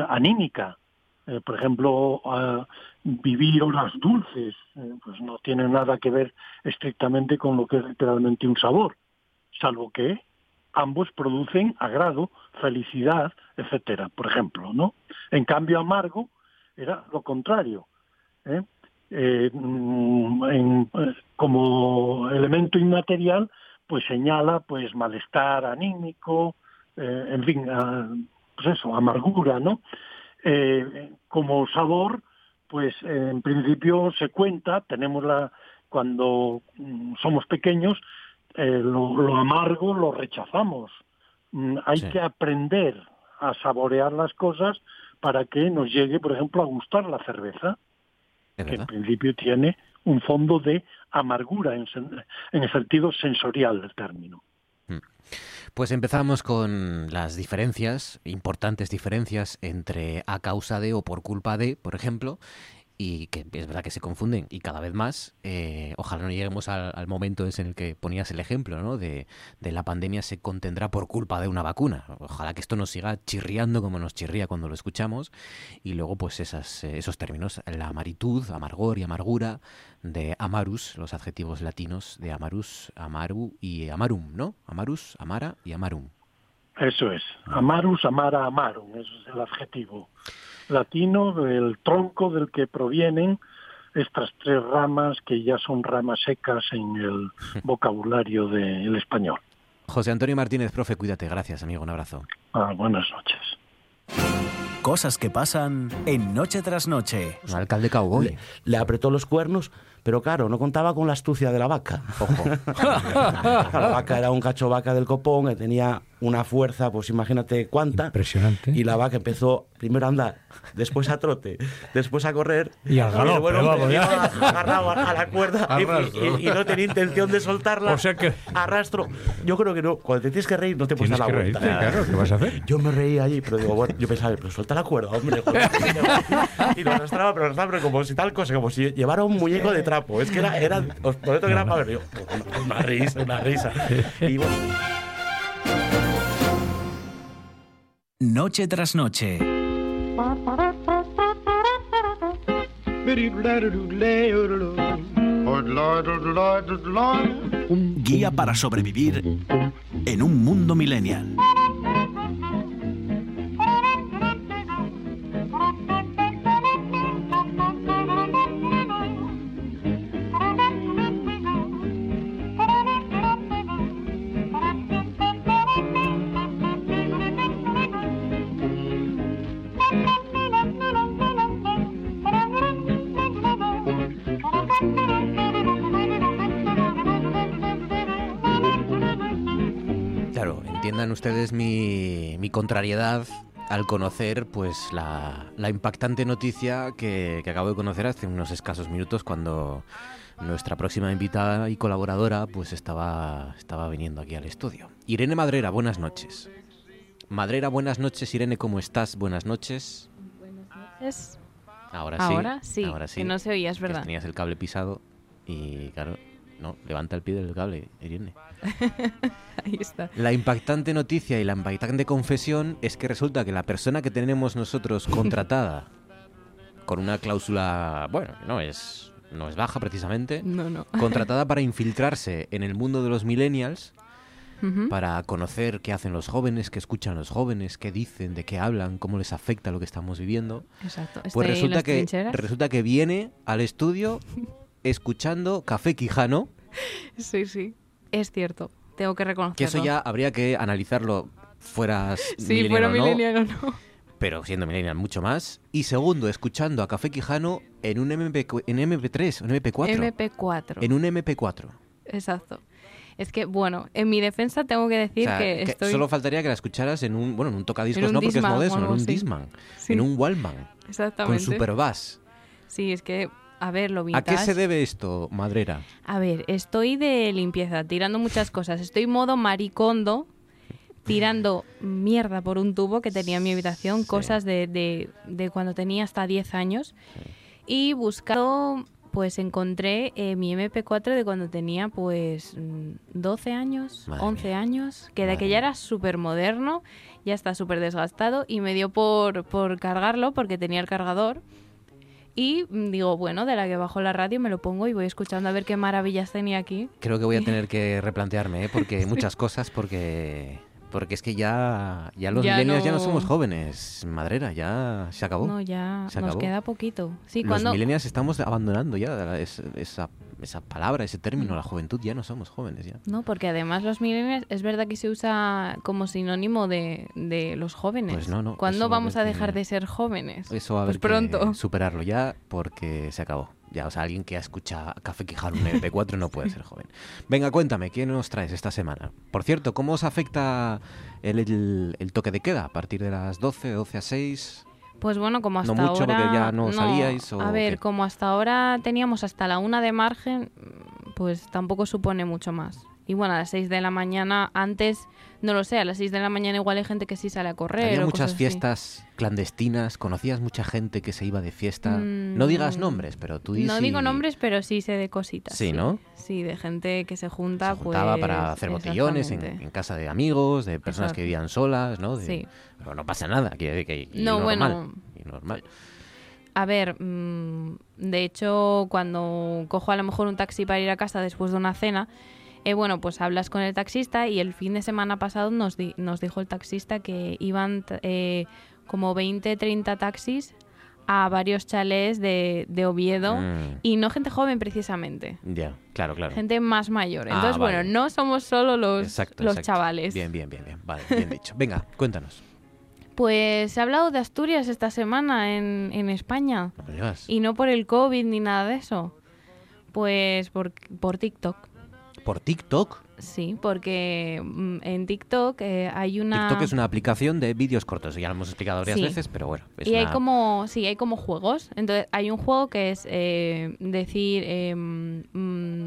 anímica. Eh, por ejemplo, vivir horas dulces, eh, pues no tiene nada que ver estrictamente con lo que es literalmente un sabor, salvo que ambos producen agrado, felicidad, etcétera, por ejemplo, ¿no? En cambio, amargo era lo contrario. ¿eh? Mm, como elemento inmaterial, pues señala pues malestar anímico, en fin, pues eso, amargura, ¿no? Eh, como sabor, pues eh, en principio se cuenta, tenemos la, cuando mm, somos pequeños, eh, lo, lo amargo lo rechazamos. Mm, hay Sí. que aprender a saborear las cosas para que nos llegue, por ejemplo, a gustar la cerveza, que en principio tiene un fondo de amargura en, en el sentido sensorial del término. Pues empezamos con las diferencias, importantes diferencias entre a causa de o por culpa de, por ejemplo, y que es verdad que se confunden y cada vez más. eh, ojalá no lleguemos al, al momento ese en el que ponías el ejemplo, ¿no? De, de la pandemia se contendrá por culpa de una vacuna. Ojalá que esto nos siga chirriando como nos chirría cuando lo escuchamos y luego pues esas, eh, esos términos, la amaritud, amargor y amargura de amarus, los adjetivos latinos de amarus, amaru y amarum, ¿no? Amarus, amara y amarum. Eso es. Amarus, amara, amarum, eso es el adjetivo latino del tronco del que provienen estas tres ramas que ya son ramas secas en el vocabulario del español. José Antonio Martínez, profe, cuídate. Gracias, amigo. Un abrazo. Ah, buenas noches. Cosas que pasan en Noche tras Noche. Un alcalde cowboy. Le, le apretó los cuernos, Pero claro, no contaba con la astucia de la vaca. Ojo. la vaca era un cacho vaca del copón que tenía una fuerza, pues imagínate cuánta. Impresionante. Y la vaca empezó primero a andar, después a trote, después a correr. Y al galope, el buen hombre vamos, ya. agarrado a la cuerda y- Arrastro. y, y no tenía intención de soltarla. O sea que- Arrastro. Yo creo que no. Cuando te tienes que reír, no te puedes dar la que vuelta. reírte, claro, ¿qué vas a hacer? Yo me reía allí, pero digo, bueno, yo pensaba, pero suelta la cuerda, hombre. joder. y lo arrastraba, pero arrastraba, pero como si tal cosa, como si llevara un muñeco de trapo. Es que era, era os prometo que era para ver. Yo, una, una risa, una risa. Y bueno, Noche tras noche. Guía para sobrevivir en un mundo millennial. Ustedes mi, mi contrariedad al conocer pues la, la impactante noticia que, que acabo de conocer hace unos escasos minutos cuando nuestra próxima invitada y colaboradora pues estaba, estaba viniendo aquí al estudio. Irene Madrera, buenas noches. Madrera, buenas noches. Irene, ¿cómo estás? Buenas noches. Es- Ahora sí. Ahora sí, ahora sí. que no se oía, es verdad. Tenías el cable pisado y claro, no, levanta el pie del cable, Irene. Ahí está. La impactante noticia y la impactante confesión es que resulta que la persona que tenemos nosotros contratada con una cláusula, bueno, no es no es baja precisamente, No, no. contratada para infiltrarse en el mundo de los millennials, para conocer qué hacen los jóvenes, qué escuchan los jóvenes, qué dicen, de qué hablan, cómo les afecta lo que estamos viviendo. Exacto. Pues resulta que trincheras. resulta que viene al estudio escuchando Café Quijano, Sí, sí. Es cierto. Tengo que reconocerlo. que eso ya habría que analizarlo fueras Sí, fuera o no, millennial o no. pero siendo millennial mucho más. Y segundo, escuchando a Café Quijano en un MP, en MP3 o en MP4. MP4. En un MP4. Exacto. Es que, bueno, en mi defensa tengo que decir O sea, que, que estoy... Solo faltaría que la escucharas en un, bueno, en un tocadiscos En un no, porque es Discman o moderno, en un. Disman, Sí. en un Wallman, con Exactamente. Superbass. Sí, es que, a ver, lo ¿A qué se debe esto, Madrera? A ver, estoy de limpieza, tirando muchas cosas. Estoy modo maricondo, tirando mierda por un tubo que tenía en mi habitación, cosas de, de- de cuando tenía hasta 10 años. Y buscando, pues encontré eh, mi MP4 de cuando tenía pues mm, 12 años, Madre 11 años, que de aquella era súper moderno, ya está súper desgastado y me dio por, por cargarlo porque tenía el cargador. Y mm, digo, bueno, de la que bajo la radio me lo pongo y voy escuchando a ver qué maravillas tenía aquí. Creo que voy a tener que replantearme, ¿eh? porque muchas cosas, porque porque es que ya, ya los Ya millennials ya no somos jóvenes, Madrera, ya se acabó. No, ya Se nos queda poquito. Sí, los cuando... millennials estamos abandonando ya es- esa, esa palabra, ese término, la juventud, ya no somos jóvenes ya. No, porque además los millennials es verdad que se usa como sinónimo de, de los jóvenes. Pues no, no, ¿Cuándo vamos a que- dejar de ser jóvenes? Eso va a pues haber que pronto. superarlo ya porque se acabó. Ya, o sea, alguien que escucha Café Quijano un MP4 no puede ser joven. Venga, cuéntame, ¿qué nos traes esta semana? Por cierto, ¿cómo os afecta el, el- el toque de queda a partir de las 12, 12 a 6? Pues bueno, como hasta No mucho, ahora... porque ya no salíais, ¿o a ver, qué? como hasta ahora teníamos hasta la una de margen, pues tampoco supone mucho más. Y bueno, a las 6 de la mañana, antes, no lo sé, a las 6 de la mañana igual hay gente que sí sale a correr. Había o muchas cosas así. fiestas clandestinas, conocías mucha gente que se iba de fiesta. Mm, No digas nombres, pero tú No dices. digo nombres, pero sí sé de cositas. Sí, ¿no? Sí, de gente que se junta, Juntaba pues... para hacer botellones en, casa de amigos, de personas Exacto. que vivían solas, ¿no? De- Sí. Pero no pasa nada, que, que- y No, normal, bueno. y normal. A ver, mm, de hecho, cuando cojo a lo mejor un taxi para ir a casa después de una cena, eh, bueno, pues hablas con el taxista y el fin de semana pasado nos, di- nos dijo el taxista que iban eh, como 20, 30 taxis a varios chalés de, de Oviedo Mm. y no gente joven precisamente, Ya, claro, claro. gente más mayor. Ah, Entonces, vale. bueno, no somos solo los, Exacto, los exacto. chavales. Bien, bien, bien, bien. Vale, bien dicho. Venga, cuéntanos. Pues se ha hablado de Asturias esta semana en, en España. No. Y no por el COVID ni nada de eso. Pues por, por TikTok. ¿Por TikTok? Sí, porque mm, en TikTok eh, hay una... TikTok es una aplicación de vídeos cortos, ya lo hemos explicado varias Sí. veces, pero bueno. es y hay como, sí, hay como juegos. Entonces, hay un juego que es eh, decir eh, mm,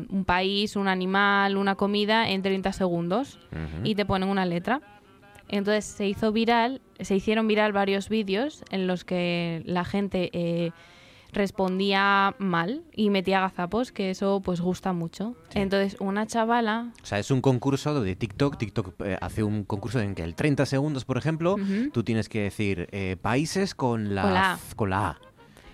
un país, un animal, una comida en 30 segundos y te ponen una letra. Entonces se hizo viral, se hicieron viral varios vídeos en los que la gente eh, respondía mal y metía gazapos, que eso pues gusta mucho. Entonces una chavala O sea, es un concurso de TikTok. TikTok eh, hace un concurso en que el 30 segundos, por ejemplo, tú tienes que decir eh, países con la, con la A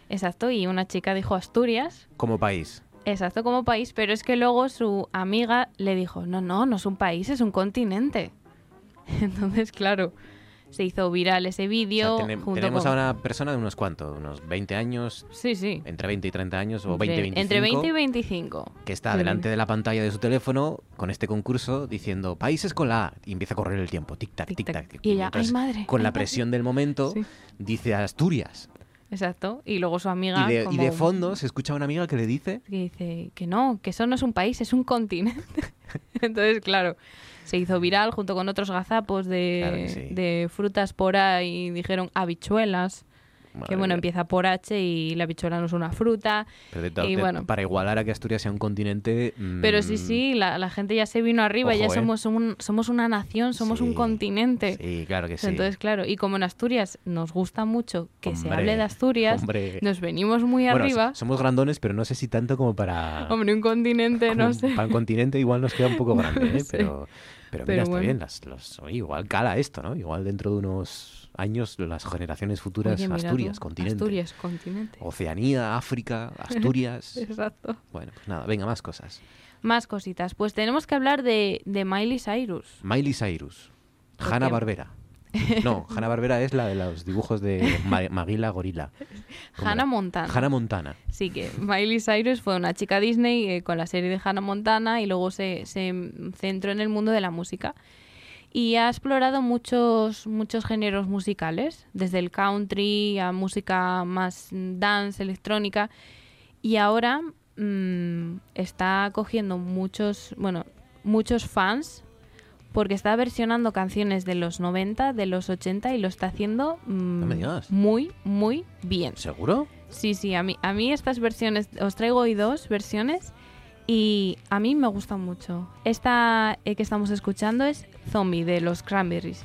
Exacto, y una chica dijo Asturias, como país. exacto como país, pero es que luego su amiga le dijo, no, no, no es un país, es un continente. Entonces, claro, se hizo viral ese O sea, vídeo. junto tenemos con- a una persona de unos cuantos, unos 20 años. Sí, sí. Entre 20 y 30 años, o Entre- 20 y 25. Entre 20 y 25. Que está Sí. delante de la pantalla de su teléfono con este concurso diciendo países con la A y empieza a correr el tiempo, tic-tac, tic-tac. Y ella, entonces, "Ay, madre, Con ay, la madre". presión del momento, Sí. dice Asturias. Exacto. Y luego su amiga. Y de, y como- de fondo se escucha a una amiga que le dice que dice que no, que eso no es un país, es un continente. Entonces, claro, se hizo viral junto con otros gazapos de, Claro que sí. de frutas por ahí, dijeron habichuelas. Madre que bueno, mía. empieza por H y la habichuela no es una fruta. Pero de y de- bueno, para igualar a que Asturias sea un continente. pero sí, mm, sí, la, la gente ya se vino arriba, ya ¿eh? somos, un, somos una nación, somos un Sí, continente. Sí, claro que sí. Entonces, claro, y como en Asturias nos gusta mucho que se hable de Asturias, hombre. nos venimos muy Bueno, arriba. so- somos grandones, pero no sé si tanto como para. Hombre, un continente, como no sé. Para un continente igual nos queda un poco grande, ¿eh? Sí. Pero, pero, Pero mira, está bueno. bien. Las, los- igual cala esto, ¿no? Igual dentro de unos años las generaciones futuras, Oye, Asturias, tú, continente. Asturias, continente. Oceanía, África, Asturias. Exacto. bueno, pues nada, venga, más cosas. Más cositas. Pues tenemos que hablar de, de Miley Cyrus. Miley Cyrus. ¿Por Hanna qué? Barbera. No, Hanna Barbera es la de los dibujos de Ma- Maguila Gorila. ¿Cómo Hannah? Montana. Hannah Montana. Sí, que Miley Cyrus fue una chica Disney eh, con la serie de Hannah Montana y luego se, se centró en el mundo de la música. Y ha explorado muchos, muchos géneros musicales, desde el country a música más dance, electrónica. Y ahora mm, está cogiendo muchos, bueno, muchos fans porque está versionando canciones de los 90, de los 80 y lo está haciendo mm, muy, muy bien. ¿Seguro? Sí, sí, a mí, a mí estas versiones, os traigo hoy dos versiones y a mí me gustan mucho. Esta eh, que estamos escuchando es Zombie de los Cranberries.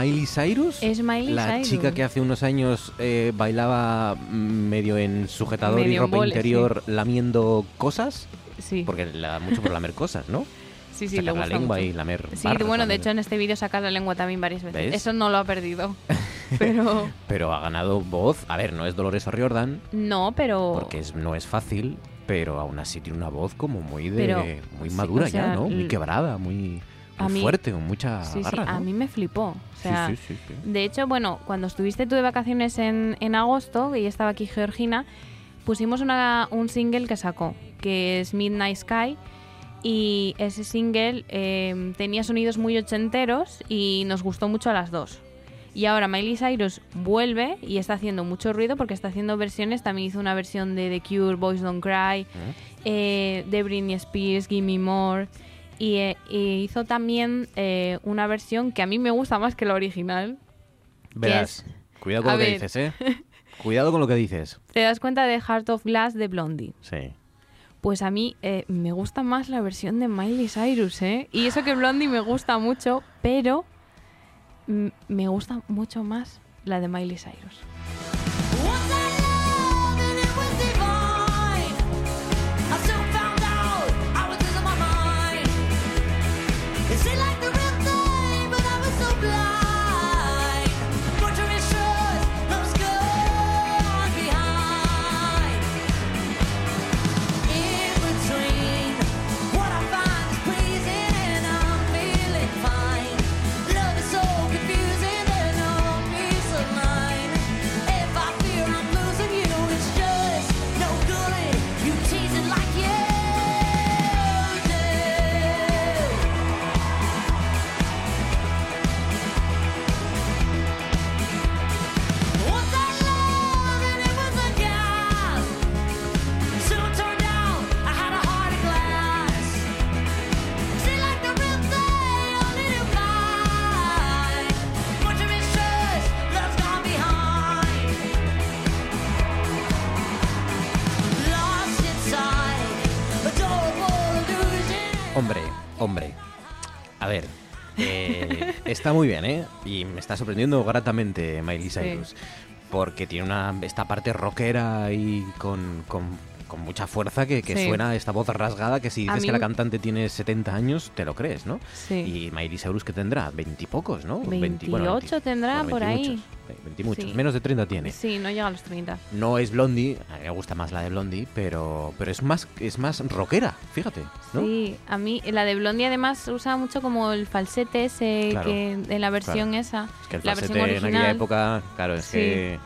Miley Cyrus. Es Miley la Cyrus. chica que hace unos años eh, bailaba medio en sujetador y Medio ropa interior lamiendo cosas. Sí. Porque la mucho por lamer cosas, ¿no? Sí, sí, Sacar le la lengua mucho. y lamer Sí, bueno, de también. hecho en este vídeo sacas la lengua también varias veces. ¿Ves? Eso no lo ha perdido. Pero Pero ha ganado voz. A ver, no es Dolores O'Riordan, no, pero porque es, no es fácil, pero aún así tiene una voz como muy de Pero, muy sí, madura o sea, ya, ¿no? Muy quebrada, muy, A muy mí- fuerte, con mucha Sí, sí, garra, a mí me flipó. O sea, sí, sí, sí. De hecho, bueno, cuando estuviste tú de vacaciones en, en agosto, y estaba aquí Georgina, pusimos una, un single que sacó, que es Midnight Sky. Y ese single eh, tenía sonidos muy ochenteros y nos gustó mucho a las dos. Y ahora Miley Cyrus vuelve y está haciendo mucho ruido porque está haciendo versiones. También hizo una versión de The Cure, Boys Don't Cry, eh, de Britney Spears, Gimme More. Y, eh, y hizo también eh, una versión que a mí me gusta más que la original. Verás, es- cuidado con a lo que dices, ¿eh? Cuidado con lo que dices. ¿Te das cuenta de Heart of Glass de Blondie? Sí. Pues a mí eh, me gusta más la versión de Miley Cyrus, ¿eh? Y eso que Blondie me gusta mucho, pero me gusta mucho más la de Miley Cyrus. Está muy bien, ¿eh? Y me está sorprendiendo gratamente Miley Cyrus. Porque tiene una esta parte rockera y con, con, con mucha fuerza que, que Sí. suena esta voz rasgada que si dices que mí- la cantante tiene 70 años, te lo crees, ¿no? Sí. Y Miley Cyrus que tendrá 20 y pocos, ¿no? 20 bueno, 28 20 tendrá bueno, por 20 ahí. muchos, eh, 20 muchos. Sí. Menos de 30 tiene. Sí, no llega a los 30. No es Blondie, a mí me gusta más la de Blondie, pero, pero es más es más rockera, fíjate, ¿no? Sí, a mí la de Blondie además usa mucho como el falsete ese Claro, que en la versión claro. esa, Es que el la falsete versión en original, aquella época, claro, es Sí. que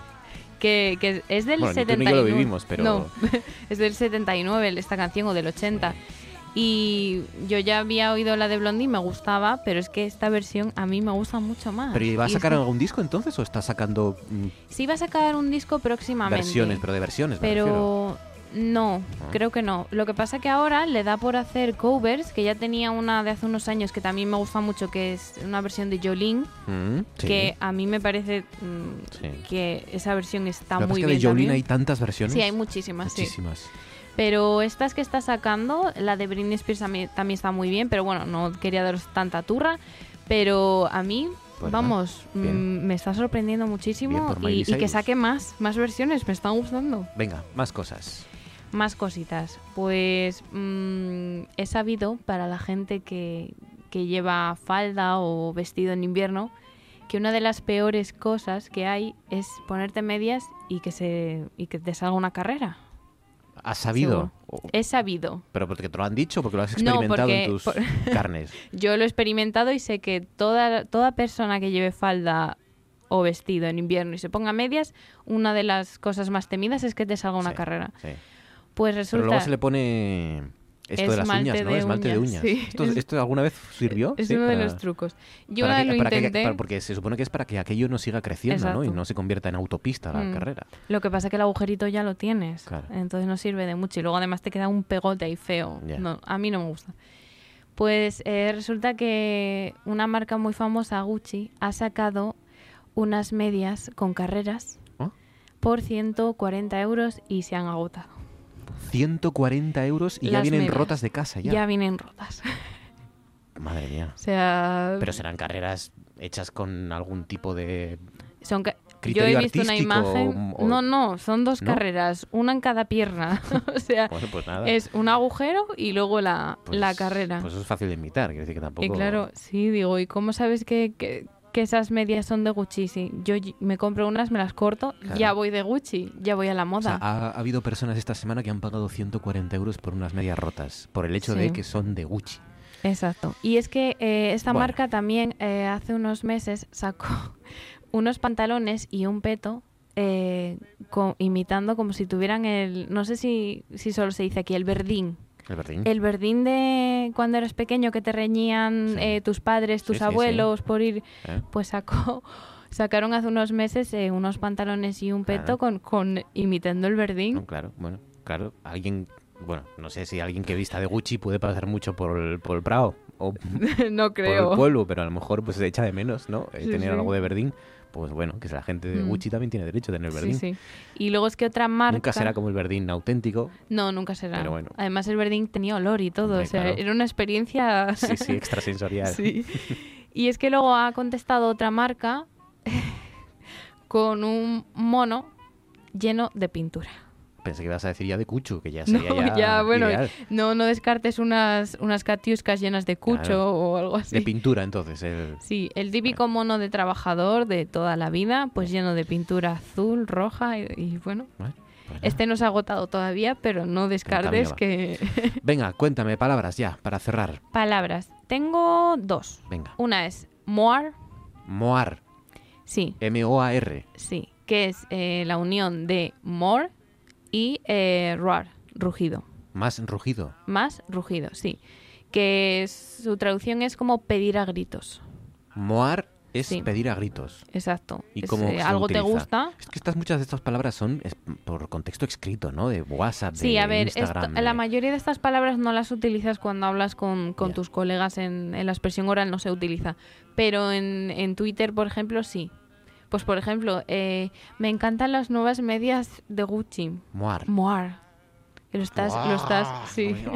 que, que es del Bueno, ni tú ni 79. yo lo vivimos, pero- No, es del 79 esta canción o del 80. Y yo ya había oído la de Blondie, me gustaba, pero es que esta versión a mí me gusta mucho más. ¿Pero ¿y va a sacar algún disco entonces o está sacando mm, Sí va a sacar un disco próximamente. versiones, pero de versiones? me? Pero no, Ah. creo que no. Lo que pasa que ahora le da por hacer covers, que ya tenía una de hace unos años que también me gusta mucho, que es una versión de Jolene, Mm, sí. que a mí me parece mm, Sí. que esa versión está Lo muy es que bien. de Jolene también. hay tantas versiones. Sí, hay muchísimas, sí. Muchísimas. Pero estas que está sacando, la de Britney Spears también, también está muy bien, pero bueno, no quería daros tanta turra. Pero a mí, Pues vamos, mm, me está sorprendiendo muchísimo y, y que saque más, más versiones, me están gustando. Venga, más cosas. Más cositas. Pues mm, he sabido para la gente que, que lleva falda o vestido en invierno que una de las peores cosas que hay es ponerte medias y que se y que te salga una carrera. ¿Has sabido? He sabido. ¿Pero porque te lo han dicho? ¿Porque lo has No, experimentado porque- en tus por- carnes? Yo lo he experimentado y sé que toda, toda persona que lleve falda o vestido en invierno y se ponga medias, una de las cosas más temidas es que te salga una Sí, carrera. sí. Pues Pero resulta... luego se le pone esto de las uñas, ¿no? de Esmalte de uñas, sí. ¿Esto, Es- esto alguna vez sirvió? Es Sí, uno de los trucos. Yo para que- lo para intenté. porque se supone que es para que aquello no siga creciendo, ¿no? Y no se convierta en autopista la Mm. carrera. Lo que pasa es que el agujerito ya lo tienes. Claro. Entonces no sirve de mucho. Y luego además te queda un pegote ahí feo. No, a mí no me gusta. Pues eh, resulta que una marca muy famosa, Gucci, ha sacado unas medias con carreras ¿Oh? por 140 euros y se han agotado. 140 euros y ya vienen medias. rotas de casa ya. Ya vienen rotas. Madre mía. O sea, Pero serán carreras hechas con algún tipo de... son ca- yo he visto una imagen. o- No, no, son dos ¿No? carreras, una en cada pierna. o sea, Bueno, pues nada. es un agujero y luego la, la carrera. Pues eso es fácil de imitar, quiero decir que tampoco... Y claro, sí, digo, ¿y cómo sabes que, que, que esas medias son de Gucci? Sí, yo me compro unas, me las corto, Claro. ya voy de Gucci, ya voy a la O moda. sea, ha, ha habido personas esta semana que han pagado 140 euros por unas medias rotas, por el hecho Sí. de que son de Gucci. Exacto. Y es que eh, esta Bueno. marca también eh, hace unos meses sacó unos pantalones y un peto eh, imitando como si tuvieran el, no sé si, si solo se dice aquí, el verdín. El verdín. El verdín de cuando eras pequeño que te reñían eh, tus padres, tus Sí, sí, sí. abuelos por ir, ¿Eh? pues sacó, sacaron hace unos meses eh, unos pantalones y un peto Claro. con, con imitando el verdín. No, claro, bueno, claro. Alguien, bueno, no sé si alguien que vista de Gucci puede pasar mucho por el, por el Prado o no por creo. el pueblo, pero a lo mejor pues se echa de menos, ¿no? Tener algo de verdín. Pues bueno, que la gente de Mm. Gucci también tiene derecho a tener Sí, verdín. sí. Y luego es que otra marca... Nunca será como el verdín auténtico. No, nunca será. Pero bueno. Además el verdín tenía olor y todo, Hombre, o sea, claro. era una experiencia... Sí, sí, extrasensorial. Sí. Y es que luego ha contestado otra marca con un mono lleno de pintura. Pensé que ibas a decir ya de Cucho, que ya No, sería ya, ya, bueno, ideal. no, no descartes unas, unas catiuscas llenas de cucho Claro. o algo así. De pintura, entonces. el- Sí, el típico mono de trabajador de toda la vida, pues lleno de pintura azul, roja y, y bueno. Este no se ha agotado todavía, pero no descartes que... Venga, cuéntame palabras ya, para cerrar. Palabras. Tengo dos. Venga. Una es moar, Moar. sí, M-O-A-R. sí, que es eh, la unión de more y eh, roar, rugido. Más rugido. Más rugido, sí. Que es- su traducción es como pedir a gritos. Moar es Sí. pedir a gritos. Exacto. ¿Y Es, cómo eh, algo te gusta. Es que estas muchas de estas palabras son es por contexto escrito, ¿no? De WhatsApp, Sí, de a ver, esto- la mayoría de estas palabras no las utilizas cuando hablas con, con tus colegas en, en la expresión oral, no se utiliza. Pero en, en Twitter, por ejemplo, sí. Pues, por ejemplo, eh, me encantan las nuevas medias de Gucci. Moar. Moar. Que lo estás, lo estás, sí. Dios,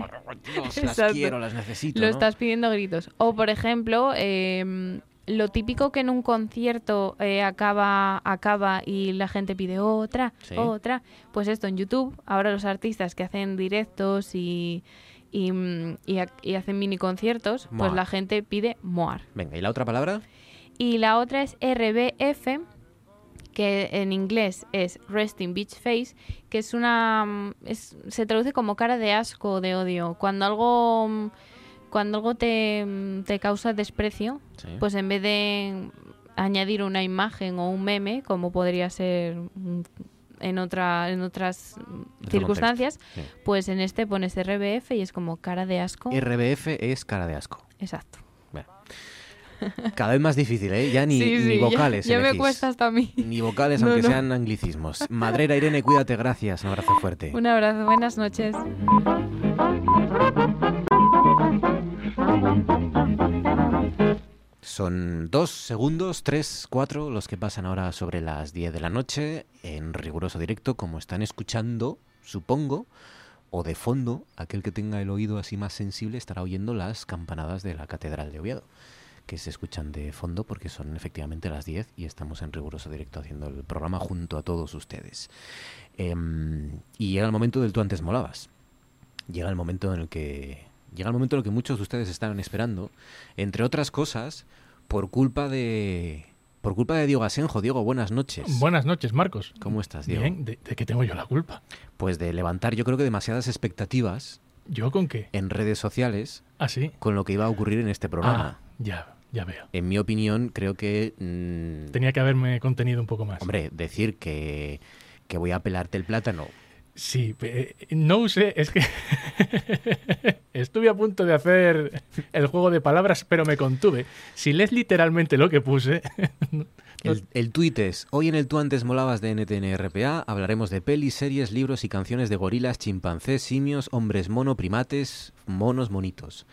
las quiero, las necesito. Lo ¿no? estás pidiendo a gritos. O, por ejemplo, em, lo típico que en un concierto eh, acaba, acaba y la gente pide otra, Sí. otra. Pues esto en YouTube, ahora los artistas que hacen directos y, y, mm, y ha- y hacen mini conciertos, pues la gente pide Moar. Venga, ¿y la otra palabra? Y la otra es RBF, que en inglés es Resting Beach Face, que es una. mm, es- se traduce como cara de asco o de odio. Cuando algo. mm, Cuando algo te, mm, te causa desprecio, Sí. pues en vez de añadir una imagen o un meme, como podría ser en, otra, en otras circunstancias, sí. pues en este pones RBF y es como cara de asco. RBF es cara de asco. Exacto. Cada vez más difícil, ¿eh? Ya ni, Sí, sí, vocales. ya me cuesta hasta a mí. Ni vocales, No, aunque no. sean anglicismos. Madrera Irene, cuídate, gracias. Un abrazo fuerte. Un abrazo, buenas noches. Son dos segundos, tres, cuatro, los que pasan ahora sobre las 10 de la noche en riguroso directo, como están escuchando, supongo, o de fondo, aquel que tenga el oído así más sensible estará oyendo las campanadas de la Catedral de Oviedo, que se escuchan de fondo porque son efectivamente las 10 y estamos en riguroso directo haciendo el programa junto a todos ustedes. Em, y llega el momento del tú antes molabas. Llega el momento en el que llega el momento en el que muchos de ustedes estaban esperando, entre otras cosas, por culpa de por culpa de Diego Asenjo. Diego, buenas noches. Buenas noches, Marcos. ¿Cómo estás, Diego? Bien, ¿de, de qué tengo yo la culpa? Pues de levantar, yo creo que demasiadas expectativas ¿Yo con qué? en redes sociales ¿Ah, sí? con lo que iba a ocurrir en este programa. Ah, ya, ya veo. En mi opinión, creo que mm, Tenía que haberme contenido un poco más. hombre, decir que que voy a pelarte el plátano. Sí, eh, no usé, es que estuve a punto de hacer el juego de palabras, pero me contuve. Si lees literalmente lo que puse, El, el tuit es, hoy en el Tú antes molabas de NTNRPA hablaremos de pelis, series, libros y canciones de gorilas, chimpancés, simios, hombres mono, primates, monos, monitos.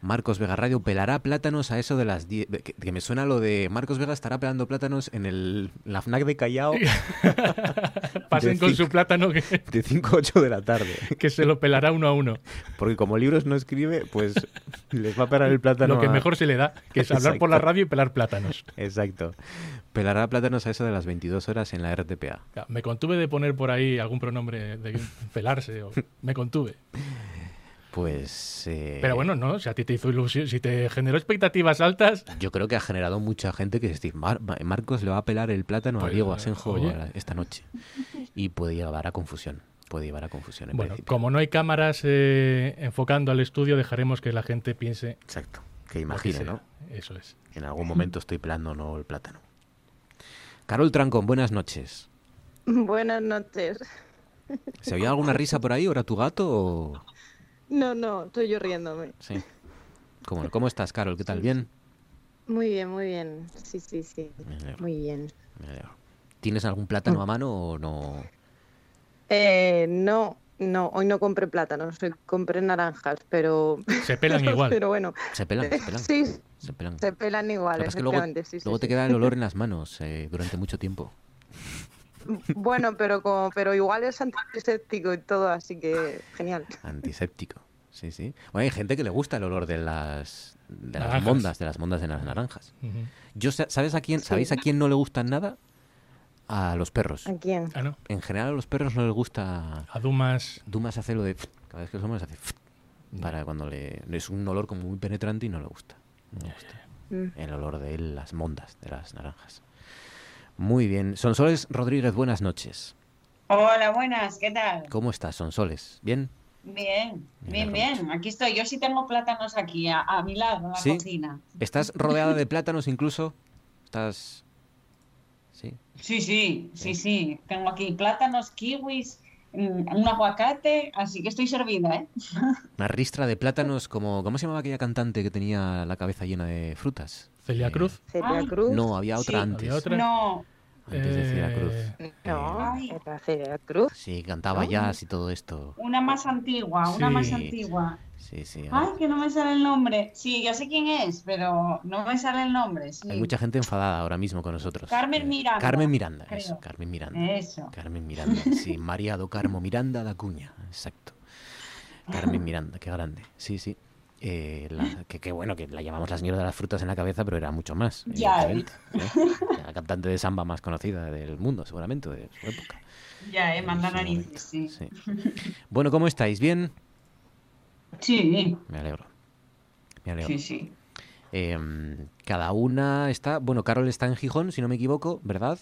Marcos Vega Radio pelará plátanos a eso de las 10. Que, que me suena lo de Marcos Vega estará pelando plátanos en el, la FNAC de Callao. pasen de con cinco- su plátano que, De 5 a 8 de la tarde. que se lo pelará uno a uno. Porque como libros no escribe, pues les va a pelar el plátano. Lo que a- mejor se le da, que es hablar por la radio y pelar plátanos. Exacto. Pelará plátanos a eso de las 22 horas en la RTPA. Ya, Me contuve de poner por ahí algún pronombre de pelarse, o me contuve. Pues. eh, Pero bueno, no, si a ti te hizo ilusión, si te generó expectativas altas, Yo creo que ha generado mucha gente que decir, "Mar- Ma- Marcos le va a pelar el plátano a Pues, Diego Asenjo oye. esta noche. Y puede llevar a confusión. Puede llevar a confusión en bueno, principio. como no hay cámaras eh, enfocando al estudio, dejaremos que la gente piense. Exacto. Que imagine. ¿no? Eso es. En algún momento estoy pelando no el plátano. Carol Trancón, buenas noches. Buenas noches. ¿Se oía alguna risa por ahí? ¿O era tu gato o...? No, no, estoy yo riéndome. Sí. ¿Cómo, ¿Cómo estás, Carol? ¿Qué tal? ¿Bien? Muy bien, muy bien. Sí, sí, sí. Me alegro, Muy bien. me alegro. ¿Tienes algún plátano a mano o no? Eh, no, no, hoy no compré plátanos, compré naranjas, pero... Se pelan igual. Pero bueno. Se pelan, se pelan. Sí, Se pelan. se pelan igual, Lo que pasa es que luego, sí, sí, luego te sí. queda el olor en las manos eh, durante mucho tiempo. Bueno, pero, como, pero igual es antiséptico y todo, así que genial. Antiséptico. Sí, sí. Bueno, hay gente que le gusta el olor de las, de las mondas, de las mondas de las naranjas. Yo, sa- ¿sabes a quién, Sí. ¿Sabéis a quién no le gustan nada? A los perros. ¿A quién? Ah, no. En general a los perros no les gusta... A Dumas. Dumas hace lo de... Cada vez que los hombres hace... Para cuando le... Es un olor como muy penetrante y no le gusta. No le gusta. Mm. El olor de las mondas, de las naranjas. Muy bien. Sonsoles Rodríguez, buenas noches. Hola, buenas, ¿qué tal? ¿Cómo estás, Sonsoles? ¿Bien? Bien, bien, bien. Aquí estoy. Yo sí tengo plátanos aquí a, a mi lado, en la ¿Sí? cocina. ¿Estás rodeada de plátanos incluso? ¿Estás...? Sí. Sí, sí, sí, sí. Tengo aquí plátanos, kiwis, mm, un aguacate, así que estoy servida, ¿eh? Una ristra de plátanos como... ¿Cómo se llamaba aquella cantante que tenía la cabeza llena de frutas? Celia Cruz. Celia Ay, Cruz. No, había otra Sí. antes. Había otra. No, Antes de Celia Cruz. Eh, No, Ay. era Celia Cruz. Sí, cantaba ¿No? jazz y todo esto. una más antigua, una más antigua. Sí, sí. Ay, que no me sale el nombre. Sí, ya sé quién es, pero no me sale el nombre. Sí. Hay mucha gente enfadada ahora mismo con nosotros. Carmen Eh, Miranda, Carmen Miranda, creo. eso, Carmen Miranda. Eso. Carmen Miranda, sí, María do Carmo Miranda da Cuña, exacto. Carmen Miranda, qué grande. Sí, sí. Eh, la- que, que bueno, que la llamamos la señora de las frutas en la cabeza, pero era mucho más. Ya, ¿eh? La cantante de samba más conocida del mundo, seguramente, de su época. Ya, eh, manda narices, sí. Sí. Bueno, ¿cómo estáis? ¿Bien? Sí, Me alegro. Me alegro. sí, sí. Em, cada una está. Bueno, Carol está en Gijón, si no me equivoco, ¿verdad?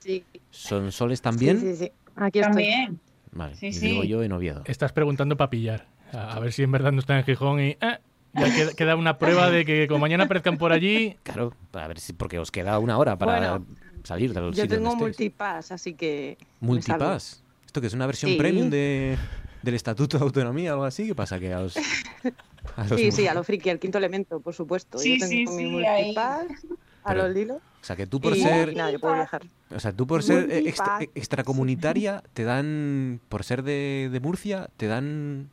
Sí. ¿Son soles también? Sí, sí, sí. Aquí estoy. También. Vale, Sí, y sí. digo yo en Oviedo. Estás preguntando para pillar. A, ver si en verdad no están en Gijón y... eh, ya queda, queda una prueba de que como mañana aparezcan por allí... Claro, a ver si, porque os queda una hora para Bueno, salir del Yo sitio tengo multipass, así que. Multipass. ¿Esto que es una versión Sí. premium de, del Estatuto de Autonomía o algo así? ¿Qué pasa? Que a los, a los- Sí, sí, a lo friki, al quinto elemento, por supuesto. Sí, yo tengo sí, mi sí, ahí. multipass, a los Lilo. O sea, que tú por y, ser... nada, yo puedo viajar. O sea, tú por ser extra- extracomunitaria, te dan... Por ser de, de Murcia, te dan...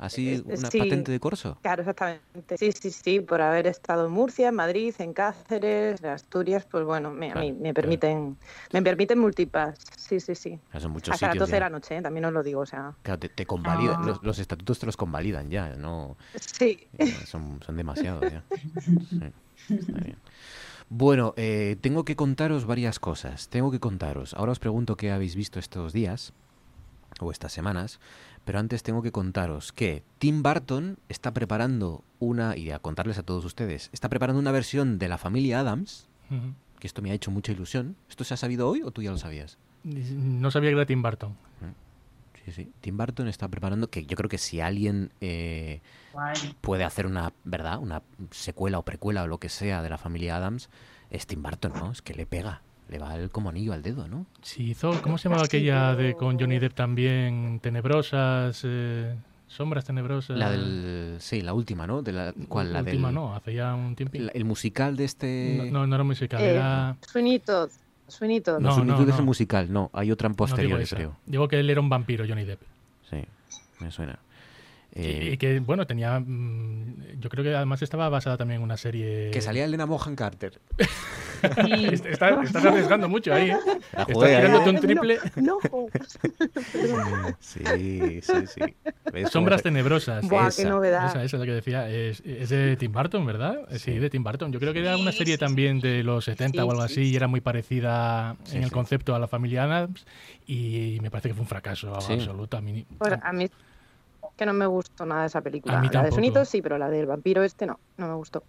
Así, Eh, una sí. patente de corso. Claro, exactamente. Sí, sí, sí, por haber estado en Murcia, en Madrid, en Cáceres, en Asturias, pues bueno, me, a mí me permiten, me permiten multipass. Sí, sí, sí. Son muchos Hasta las sitios 12 de la noche, ¿eh? también os lo digo, o sea. Claro, te, te convalidan. Ah. Los, los estatutos te los convalidan ya, no... Sí. Eh, Son, son demasiados ya. Sí, está bien. Bueno, eh, tengo que contaros varias cosas. Tengo que contaros. Ahora os pregunto qué habéis visto estos días o estas semanas, pero antes tengo que contaros que Tim Burton está preparando una, y a contarles a todos ustedes, está preparando una versión de la familia Adams, que esto me ha hecho mucha ilusión. ¿Esto se ha sabido hoy o tú ya lo sabías? No sabía que era Tim Burton. Sí, sí. Tim Burton está preparando que yo creo que si alguien eh, puede hacer una, ¿verdad? Una secuela o precuela o lo que sea de la familia Adams, es Tim Burton, ¿no? Es que le pega, le va el, como anillo al dedo, ¿no? Sí, hizo, ¿cómo se llamaba aquella de con Johnny Depp también? Tenebrosas, eh, sombras tenebrosas. La del, sí, la última, ¿no? De la, ¿Cuál? La última del, no, hace ya un tiempo. la- el musical de este... No, no, no era musical, Eh, era... Sweeney Todd. No, No, Sweeney no, es no. el musical, no, hay otra en no digo posterior, esa. creo. Digo que él era un vampiro, Johnny Depp. Sí, me suena. Y- Eh, y que, bueno, tenía... mm, Yo creo que además estaba basada también en una serie... que salía Elena Mohan Carter. Est- está- estás arriesgando mucho ahí, ¿eh? La Estás jugué ahí. tirándote un triple. No. Sí, sí, sí. ¿Ves cómo Sombras tenebrosas. Buah, qué Esa. novedad. Esa, esa es la que decía. Es, es de Tim Burton, ¿verdad? Eh, Sí, de Tim Burton. Yo creo que era una Sí, serie sí, también de los 70 Sí, o algo sí, así y sí. era muy parecida Sí, en el sí. concepto a la familia Adams y me parece que fue un fracaso Sí. absoluto. A mí, a mí que no me gustó nada esa película. A mí la de Todd sí, pero la del vampiro este no, no me gustó.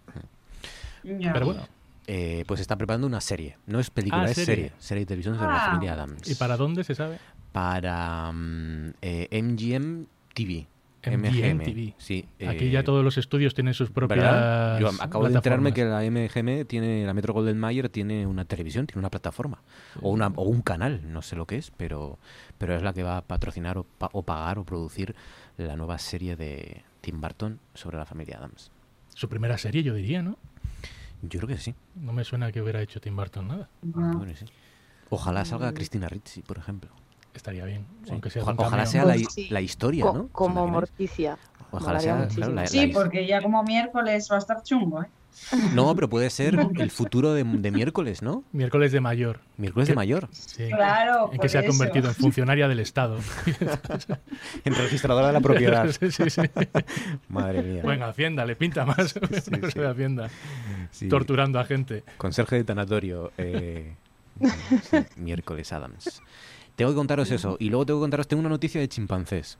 Pero bueno. Eh, pues está preparando una serie. No es película, Ah, es serie. serie. Serie de televisión sobre la Ah. familia Adams. ¿Y para dónde se sabe? Para mm, eh, MGM TV. MGM TV. Sí. Aquí eh, ya todos los estudios tienen sus propias. ¿verdad? Yo acabo de enterarme que la MGM tiene, la Metro Golden Mayer tiene una televisión, tiene una plataforma. O, una, o un canal, no sé lo que es, pero, pero es la que va a patrocinar o, pa- o pagar o producir la nueva serie de Tim Burton sobre la familia Adams. Su primera serie, yo diría, ¿no? Yo creo que sí. No me suena que hubiera hecho Tim Burton nada. sí. Ojalá salga Cristina Ricci, por ejemplo. Estaría bien. Sí. Aunque sea Oja- ojalá sea la, Pues hi- sí. la historia, Co- ¿no? ¿Os como? Morticia. Ojalá sea claro, la- Sí, la- porque ya como miércoles va a estar chungo, ¿eh? No, pero puede ser el futuro de, de miércoles, ¿no? Miércoles de mayor. Miércoles de mayor. Sí. Claro, En que se ha convertido en funcionaria del Estado. En registradora de la propiedad. sí, sí, sí. Madre mía. Bueno, Hacienda, le pinta más sí. de Hacienda. Sí. Torturando a gente. Conserje de tanatorio. eh, miércoles Adams. Tengo que contaros eso. Y luego tengo que contaros, tengo una noticia de chimpancés.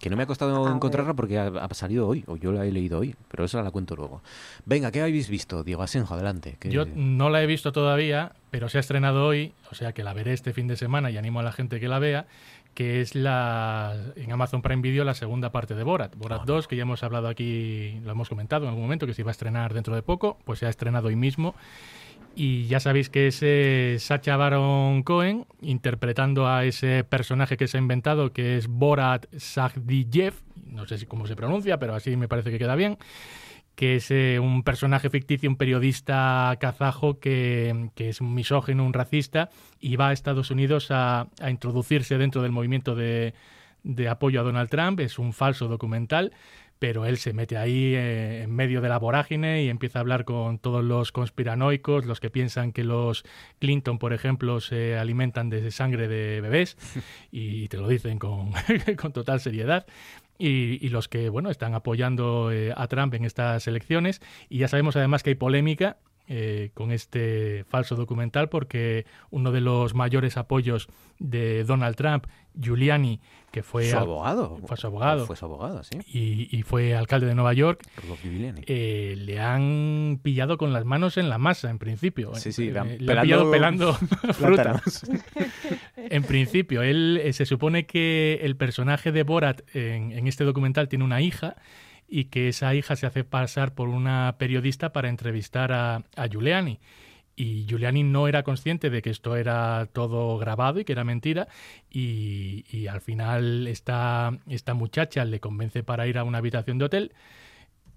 Que no me ha costado A encontrarla porque ha, ha salido hoy, o yo la he leído hoy, pero eso la cuento luego. Venga, ¿qué habéis visto? Diego Asenjo, adelante. que- Yo no la he visto todavía, pero se ha estrenado hoy, o sea que la veré este fin de semana y animo a la gente que la vea, que es la en Amazon Prime Video la segunda parte de Borat. Borat 2, que ya hemos hablado aquí, lo hemos comentado en algún momento, que se iba a estrenar dentro de poco, pues se ha estrenado hoy mismo. Y ya sabéis que es eh, Sacha Baron Cohen interpretando a ese personaje que se ha inventado, que es Borat Sagdiyev, no sé si cómo se pronuncia, pero así me parece que queda bien, que es eh, un personaje ficticio, un periodista kazajo que, que es un misógino, un racista, y va a Estados Unidos a, a introducirse dentro del movimiento de, de apoyo a Donald Trump. Es un falso documental, pero él se mete ahí eh, en medio de la vorágine y empieza a hablar con todos los conspiranoicos, los que piensan que los Clinton, por ejemplo, se alimentan de sangre de bebés, y te lo dicen con, con total seriedad. y, y los que bueno están apoyando eh, a Trump en estas elecciones. Y ya sabemos además que hay polémica eh, con este falso documental porque uno de los mayores apoyos de Donald Trump, Giuliani, que fue Su abogado. fue su abogado, Fue su abogado, sí. y, y fue alcalde de Nueva York, eh, le han pillado con las manos en la masa, en principio. Sí, sí, le han- Eh, le han pillado pelando fruta. plátanos. En principio, él eh, se supone que el personaje de Borat en, en este documental tiene una hija y que esa hija se hace pasar por una periodista para entrevistar a, a Giuliani. Y Giuliani no era consciente de que esto era todo grabado y que era mentira. Y, y al final esta, esta muchacha le convence para ir a una habitación de hotel.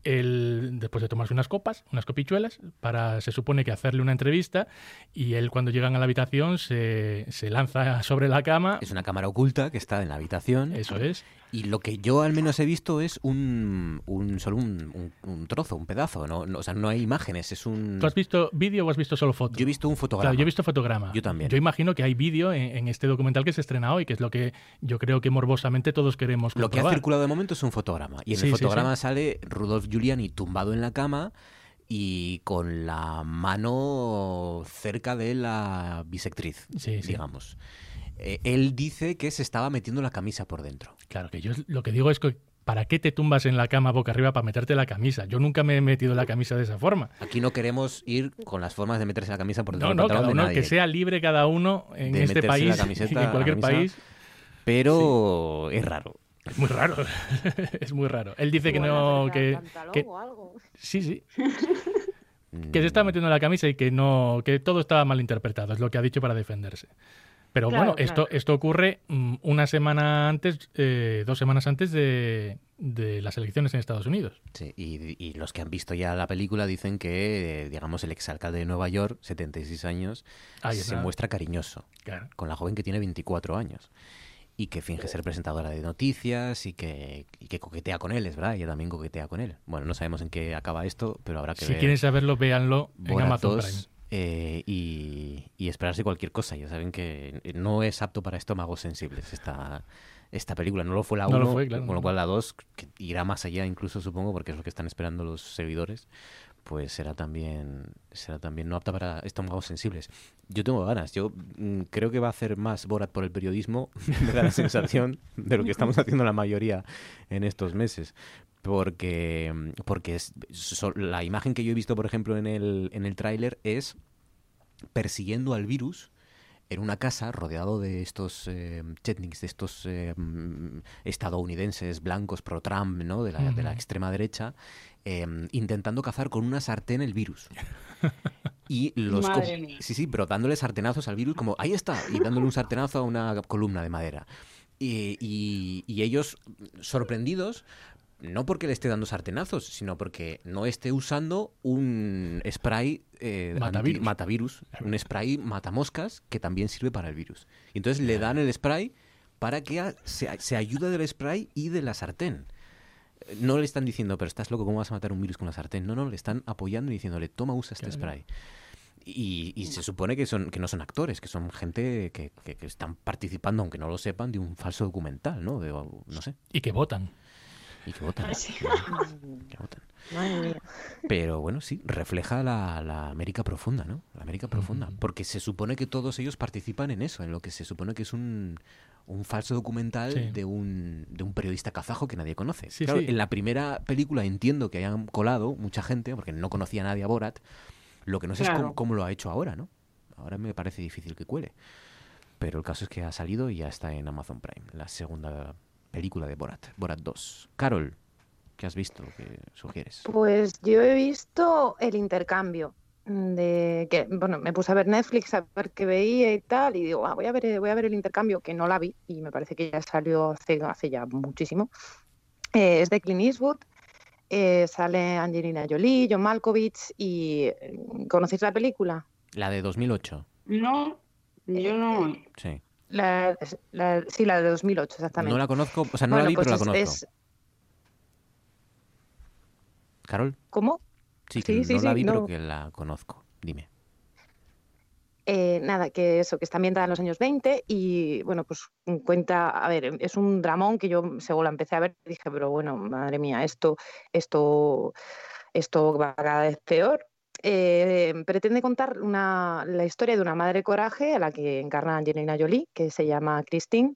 Él, después de tomarse unas copas, unas copichuelas, para, se supone que hacerle una entrevista, y él cuando llegan a la habitación se, se lanza sobre la cama. Es una cámara oculta que está en la habitación. Eso es. Y lo que yo al menos he visto es un, un solo un, un- un trozo, un pedazo. No, no- o sea, no hay imágenes, es un... ¿Tú has visto vídeo o has visto solo foto? Yo he visto un fotograma. Claro, yo he visto fotograma. Yo también. Yo imagino que hay vídeo en, en este documental que se estrena hoy, que es lo que yo creo que morbosamente todos queremos Lo que ha comprobar. circulado de momento es un fotograma. Y en Sí, el fotograma sí. sale Rudolf Giuliani tumbado en la cama y con la mano cerca de la bisectriz, Sí, sí. Eh, él dice que se estaba metiendo la camisa por dentro. Claro, que yo lo que digo es que ¿para qué te tumbas en la cama boca arriba para meterte la camisa? Yo nunca me he metido la camisa de esa forma. Aquí no queremos ir con las formas de meterse la camisa por dentro No, no, cada de uno nadie. que sea libre cada uno en de este país la y camiseta, en cualquier la camisa, país. Pero es raro. Es muy raro, es muy raro. Él dice que no, que, que- sí, sí, que se está metiendo la camisa y que no, que todo estaba mal interpretado, es lo que ha dicho para defenderse. Pero Claro, bueno, esto, claro. esto ocurre mm, una semana antes, eh, dos semanas antes de, de las elecciones en Estados Unidos. Sí, y, y los que han visto ya la película dicen que, eh, digamos, el exalcalde de Nueva York, 76 años, Ahí se está. muestra cariñoso Claro. con la joven que tiene 24 años y que finge ser presentadora de noticias y que, y que coquetea con él, es verdad, ella también coquetea con él. Bueno, no sabemos en qué acaba esto, pero habrá que Si ver. quieren saberlo, véanlo en Amazon 2, Prime. Eh, y, y esperarse cualquier cosa. Ya saben que no es apto para estómagos sensibles esta, esta película. No lo fue la No 1, lo fue, claro, con lo no. cual la 2 que irá más allá incluso, supongo, porque es lo que están esperando los seguidores, pues será también, será también no apta para estómagos sensibles. Yo tengo ganas. Yo mm, creo que va a hacer más Borat por el periodismo, me da la sensación, de lo que estamos haciendo la mayoría en estos meses porque porque es, so- la imagen que yo he visto por ejemplo en el en el tráiler es persiguiendo al virus en una casa rodeado de estos eh, chetniks, de estos eh, mm, estadounidenses blancos pro Trump, ¿no? de, la, de la extrema derecha, eh, intentando cazar con una sartén el virus. Y los co- Madre mía. sí, sí, pero dándole sartenazos al virus como ahí está y dándole un sartenazo a una columna de madera. Y, y- y ellos sorprendidos no porque le esté dando sartenazos, sino porque no esté usando un spray eh, anti- Matavirus. un spray matamoscas que también sirve para el virus. Y entonces le dan el spray para que a- se, se ayude del spray y de la sartén. No le están diciendo, pero estás loco, ¿cómo vas a matar un virus con la sartén? No, no, le están apoyando y diciéndole, toma, usa este spray. Y, y se supone que son que no son actores, que son gente que, que- que están participando, aunque no lo sepan, de un falso documental, ¿no? De, no sé. Y que votan. Y que votan. Sí. que votan. Madre mía. Pero bueno, sí, refleja la, la América profunda, ¿no? La América profunda. Porque se supone que todos ellos participan en eso, en lo que se supone que es un, un falso documental Sí. de, un, de un periodista kazajo que nadie conoce. Sí, Claro, sí. En la primera película entiendo que hayan colado mucha gente, porque no conocía a nadie a Borat. Lo que no sé es cómo lo ha hecho ahora, ¿no? Ahora me parece difícil que cuele. Pero el caso es que ha salido y ya está en Amazon Prime, la segunda película de Borat, Borat 2. Carol, ¿qué has visto? ¿Qué sugieres? Pues yo he visto el intercambio de que, bueno, me puse a ver Netflix a ver qué veía y tal, y digo, "Ah, voy a ver, voy a ver el intercambio, que no la vi, y me parece que ya salió hace, hace ya muchísimo. Eh, es de Clint Eastwood, eh, sale Angelina Jolie, John Malkovich, y eh, ¿conocéis la película? La de 2008. No, yo no. Sí. La, la- sí, la de 2008, exactamente. No la conozco, o sea, no la Bueno, vi, pues pero la es- conozco. es- Carol, ¿Cómo? sí, Sí, sí, no la sí, vi, pero no. que la conozco. Dime. Eh, nada, que eso, que está ambientada en los años 20 y bueno, pues cuenta, a ver, es un dramón que yo según la empecé a ver dije, pero bueno, madre mía, esto, esto, esto va cada vez peor. Eh, pretende contar una, la historia de una madre coraje a la que encarna Angelina Jolie, que se llama Christine,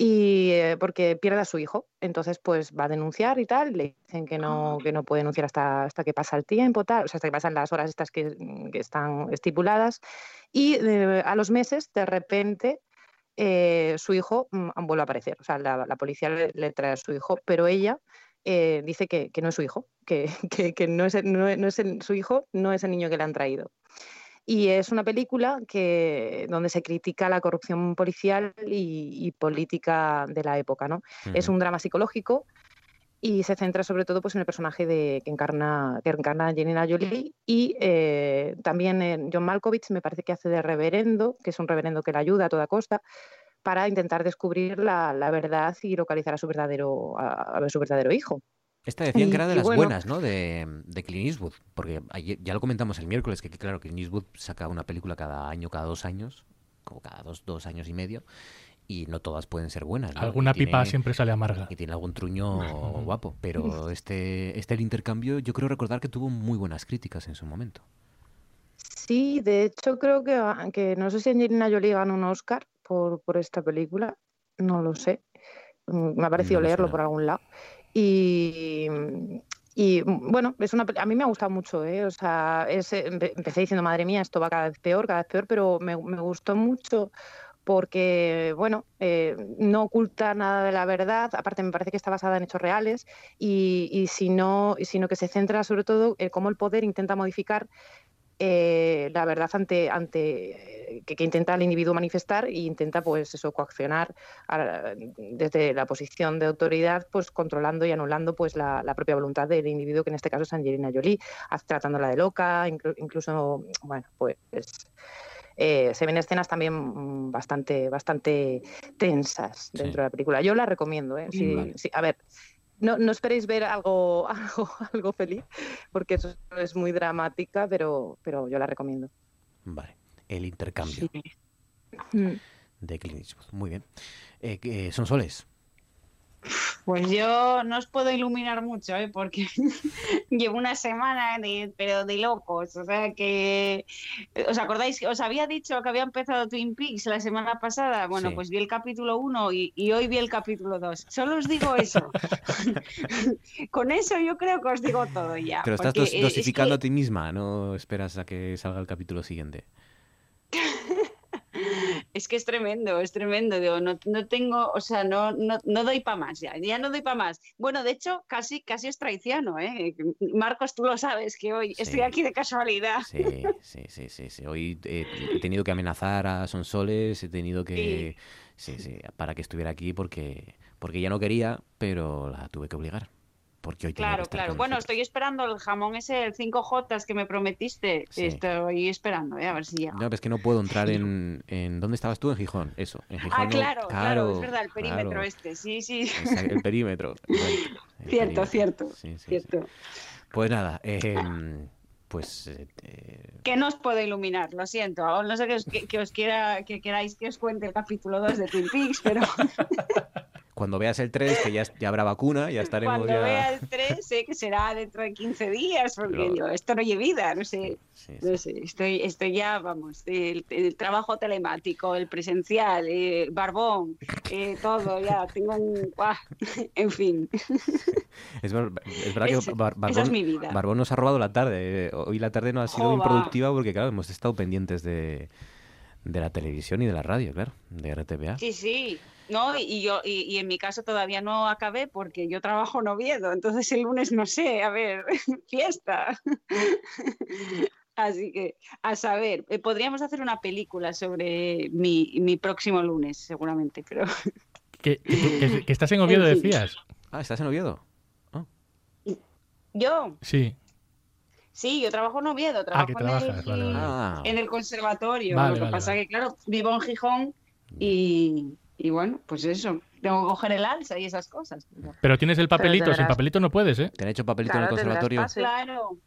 y eh, porque pierde a su hijo. Entonces, pues va a denunciar y tal. Le dicen que no, que no puede denunciar hasta, hasta que pasa el tiempo, tal, o sea, hasta que pasan las horas estas que, que están estipuladas. Y eh, a los meses, de repente, eh, su hijo mm, vuelve a aparecer. O sea, la, la policía le, le, trae a su hijo, pero ella dice que, que, no es su hijo, que, que, que no, es, no, no es el, su hijo, no es el niño que le han traído. Y es una película que, donde se critica la corrupción policial y, y política de la época. ¿no? Uh -huh. Es un drama psicológico y se centra sobre todo pues, en el personaje de, que, encarna, que encarna Angelina Jolie y eh, también en John Malkovich me parece que hace de reverendo, que es un reverendo que la ayuda a toda costa para intentar descubrir la, la verdad y localizar a su verdadero, a, a su verdadero hijo. Esta decían que era de las bueno, buenas, ¿no? De, de, Clint Eastwood, porque ayer, ya lo comentamos el miércoles, que, que claro, Clint Eastwood saca una película cada año, cada dos años, como cada dos, dos años y medio, y no todas pueden ser buenas. ¿no? Alguna pipa siempre sale amarga. Y tiene algún truño guapo, pero este, este el intercambio, yo creo recordar que tuvo muy buenas críticas en su momento. Sí, de hecho creo que, que no sé si Angelina Jolie ganó un Oscar por, por esta película, no lo sé, me ha parecido no leerlo por algún lado. Y, y bueno, es una, a mí me ha gustado mucho, ¿eh? o sea, es, empecé diciendo, madre mía, esto va cada vez peor, cada vez peor, pero me, me gustó mucho porque, bueno, eh, no oculta nada de la verdad, aparte me parece que está basada en hechos reales, y, y sino, sino que se centra sobre todo en cómo el poder intenta modificar eh, la verdad ante, ante que, que, intenta el individuo manifestar e intenta pues eso coaccionar a, desde la posición de autoridad pues controlando y anulando pues la, la, propia voluntad del individuo que en este caso es Angelina Jolie tratándola de loca inclu incluso bueno pues eh, se ven escenas también bastante bastante tensas dentro sí. de la película yo la recomiendo ¿eh? sí, vale. sí, a ver no, no, esperéis ver algo, algo, algo feliz, porque eso es muy dramática, pero, pero yo la recomiendo. Vale, el intercambio sí. de Clint Eastwood. Muy bien. Eh, ¿Son soles? Pues yo no os puedo iluminar mucho, ¿eh? porque llevo una semana, de, pero de locos. O sea que. ¿Os acordáis que os había dicho que había empezado Twin Peaks la semana pasada? Bueno, sí. pues vi el capítulo 1 y, y, hoy vi el capítulo 2. Solo os digo eso. Con eso yo creo que os digo todo ya. Pero estás dos, dosificando es que... a ti misma, no esperas a que salga el capítulo siguiente. Es que es tremendo, es tremendo. Digo, no, no tengo, o sea, no, no, no doy para más ya, ya no doy para más. Bueno, de hecho, casi, casi es traiciono, ¿eh? Marcos, tú lo sabes, que hoy sí. estoy aquí de casualidad. Sí, sí, sí, sí. sí. Hoy he, he, tenido que amenazar a Sonsoles, he tenido que... Sí. sí, sí, para que estuviera aquí porque, porque ya no quería, pero la tuve que obligar porque hoy Claro, claro. Bueno, nosotros. estoy esperando el jamón ese, el 5J que me prometiste. Sí. Estoy esperando, ¿eh? a ver si llega. No, es que no puedo entrar en, en... ¿Dónde estabas tú? En Gijón, eso. En Gijón, ah, claro, no... claro, claro, es verdad, el perímetro claro. este, sí, sí. El perímetro. El cierto, perímetro. cierto, sí, sí, cierto. Pues nada, eh, pues... Eh... Que no os puedo iluminar, lo siento. No sé que os, que, que os quiera, que queráis que os cuente el capítulo 2 de Twin Peaks, pero... cuando veas el 3, que ya, ya habrá vacuna, ya estaremos cuando ya... vea el 3, sé que será dentro de 15 días, porque Pero... yo, esto no lleva vida, no sé, sí, sí. no sé, estoy, estoy ya, vamos, el, el trabajo telemático, el presencial, el barbón, eh, todo, ya, tengo un... En fin. Es, ver, es verdad es, que Bar Barbón, es mi vida. Barbón nos ha robado la tarde, hoy la tarde no ha sido Joba. improductiva porque, claro, hemos estado pendientes de, de la televisión y de la radio, claro, de RTVA. Sí, sí, no, y yo, y, y, en mi caso todavía no acabé porque yo trabajo en Oviedo, entonces el lunes no sé, a ver, fiesta. Así que, a saber, eh, podríamos hacer una película sobre mi, mi próximo lunes, seguramente, pero... ¿Que, que, que estás en Oviedo, en fin. decías? Ah, ¿estás en Oviedo? Oh. ¿Yo? Sí. Sí, yo trabajo en Oviedo, trabajo ah, trabajas, en, el, vale, vale. Ah. en, el, conservatorio. Vale, Lo que vale, pasa es que, claro, vivo en Gijón y, y bueno, pues eso, tengo que coger el alza y esas cosas. Pero tienes el papelito, sin papelito no puedes, ¿eh? ¿Te han hecho papelito claro, en el conservatorio? Claro.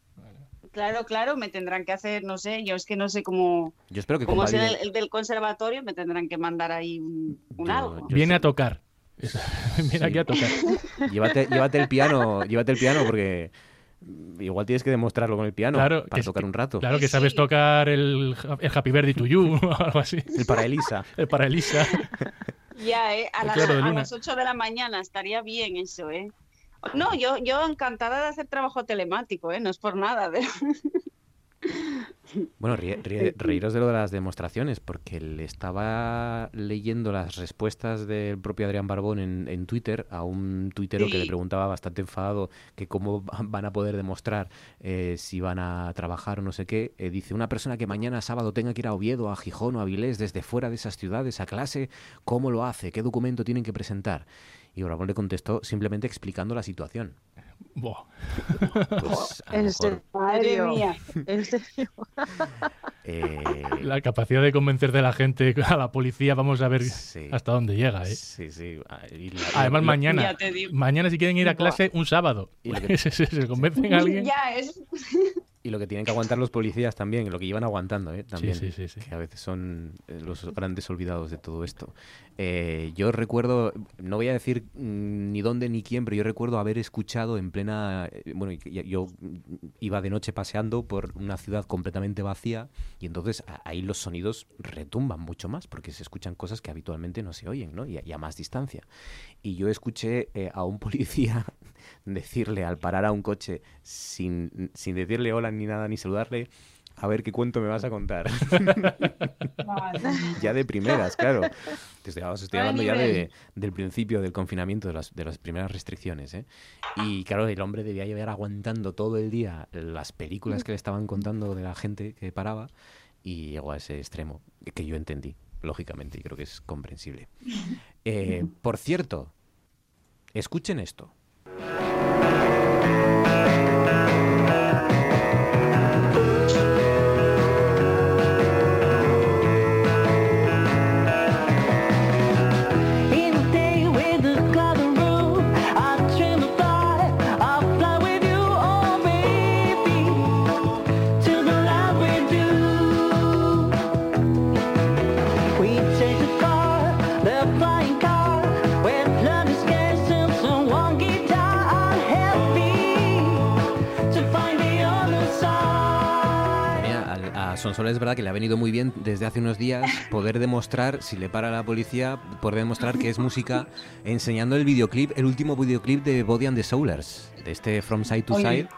claro, claro, me tendrán que hacer, no sé, yo es que no sé cómo, Yo espero que cómo es el, del conservatorio, me tendrán que mandar ahí un, un algo. Viene a tocar. Viene aquí a tocar. Llévate, llévate el piano, llévate el piano porque igual tienes que demostrarlo con el piano Claro, para que- tocar un rato. Claro que sabes tocar el, el Happy Birthday to You o algo así. El para Elisa. El para Elisa. Ya, ¿eh? A de a las 8 de la mañana estaría bien eso, ¿eh? No, yo, yo encantada de hacer trabajo telemático, ¿eh? No es por nada. de- Bueno, reíros de lo de las demostraciones, porque le estaba leyendo las respuestas del propio Adrián Barbón en, en Twitter a un tuitero que le preguntaba bastante enfadado que cómo van a poder demostrar eh, si van a trabajar o no sé qué. Eh, dice, una persona que mañana sábado tenga que ir a Oviedo, a Gijón o a Avilés desde fuera de esas ciudades a clase, ¿cómo lo hace? ¿Qué documento tienen que presentar? Y Barbón le contestó simplemente explicando la situación. Buah. Pues, En Madre mía. En serio. eh, La capacidad de convencer de la gente a la policía, vamos a ver hasta dónde llega, ¿eh? Sí, sí. Ah, y la- Además, mañana. Mañana, si quieren ir a clase, un sábado. Que- se, se- se convencen a alguien. Ya, es... Y lo que tienen que aguantar los policías también, lo que llevan aguantando, ¿eh? También, sí, sí, sí. que a veces son eh, los grandes olvidados de todo esto. Eh, yo recuerdo, no voy a decir mm, ni dónde ni quién, pero yo recuerdo haber escuchado en plena, eh, bueno, yo iba de noche paseando por una ciudad completamente vacía y entonces ahí los sonidos retumban mucho más porque se escuchan cosas que habitualmente no se oyen, ¿no? Y, a- y a más distancia. Y yo escuché eh, a un policía decirle al parar a un coche sin, sin decirle hola ni nada ni saludarle, a ver qué cuento me vas a contar. ya de primeras, claro. Te estoy, os estoy hablando ya de, del principio del confinamiento, de las, de las primeras restricciones. ¿eh? Y claro, el hombre debía llevar aguantando todo el día las películas que le estaban contando de la gente que paraba y llegó a ese extremo, que yo entendí, lógicamente, y creo que es comprensible. Eh, por cierto, escuchen esto. Es verdad que le ha venido muy bien desde hace unos días poder demostrar, si le para la policía, poder demostrar que es música enseñando el videoclip, el último videoclip de Body and the Soulers, de este From Side to Oye, Side.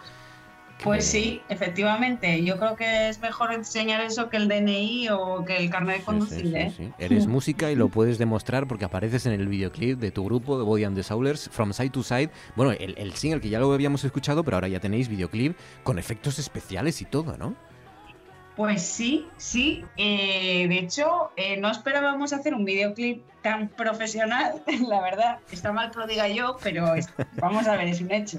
Pues sí, efectivamente. Yo creo que es mejor enseñar eso que el DNI o que el carnet de conducir, ¿eh? Sí, Eres música y lo puedes demostrar porque apareces en el videoclip de tu grupo de Body and the Soulers, From Side to Side. Bueno, el, el single que ya lo habíamos escuchado, pero ahora ya tenéis videoclip con efectos especiales y todo, ¿no? Pues sí, sí. Eh, de hecho, eh, no esperábamos hacer un videoclip tan profesional, la verdad. Está mal que lo diga yo, pero vamos a ver, es un hecho.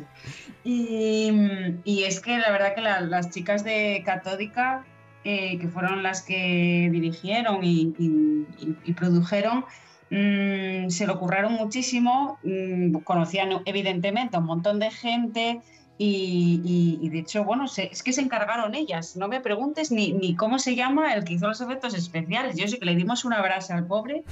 Y, es que la verdad que la- las chicas de Catódica, eh, que fueron las que dirigieron y produjeron, mm, se lo curraron muchísimo. mm, conocían evidentemente a un montón de gente. Y, y- de hecho, bueno, es que se encargaron ellas. No me preguntes ni, ni cómo se llama el que hizo los efectos especiales. Yo sé que le dimos una brasa al pobre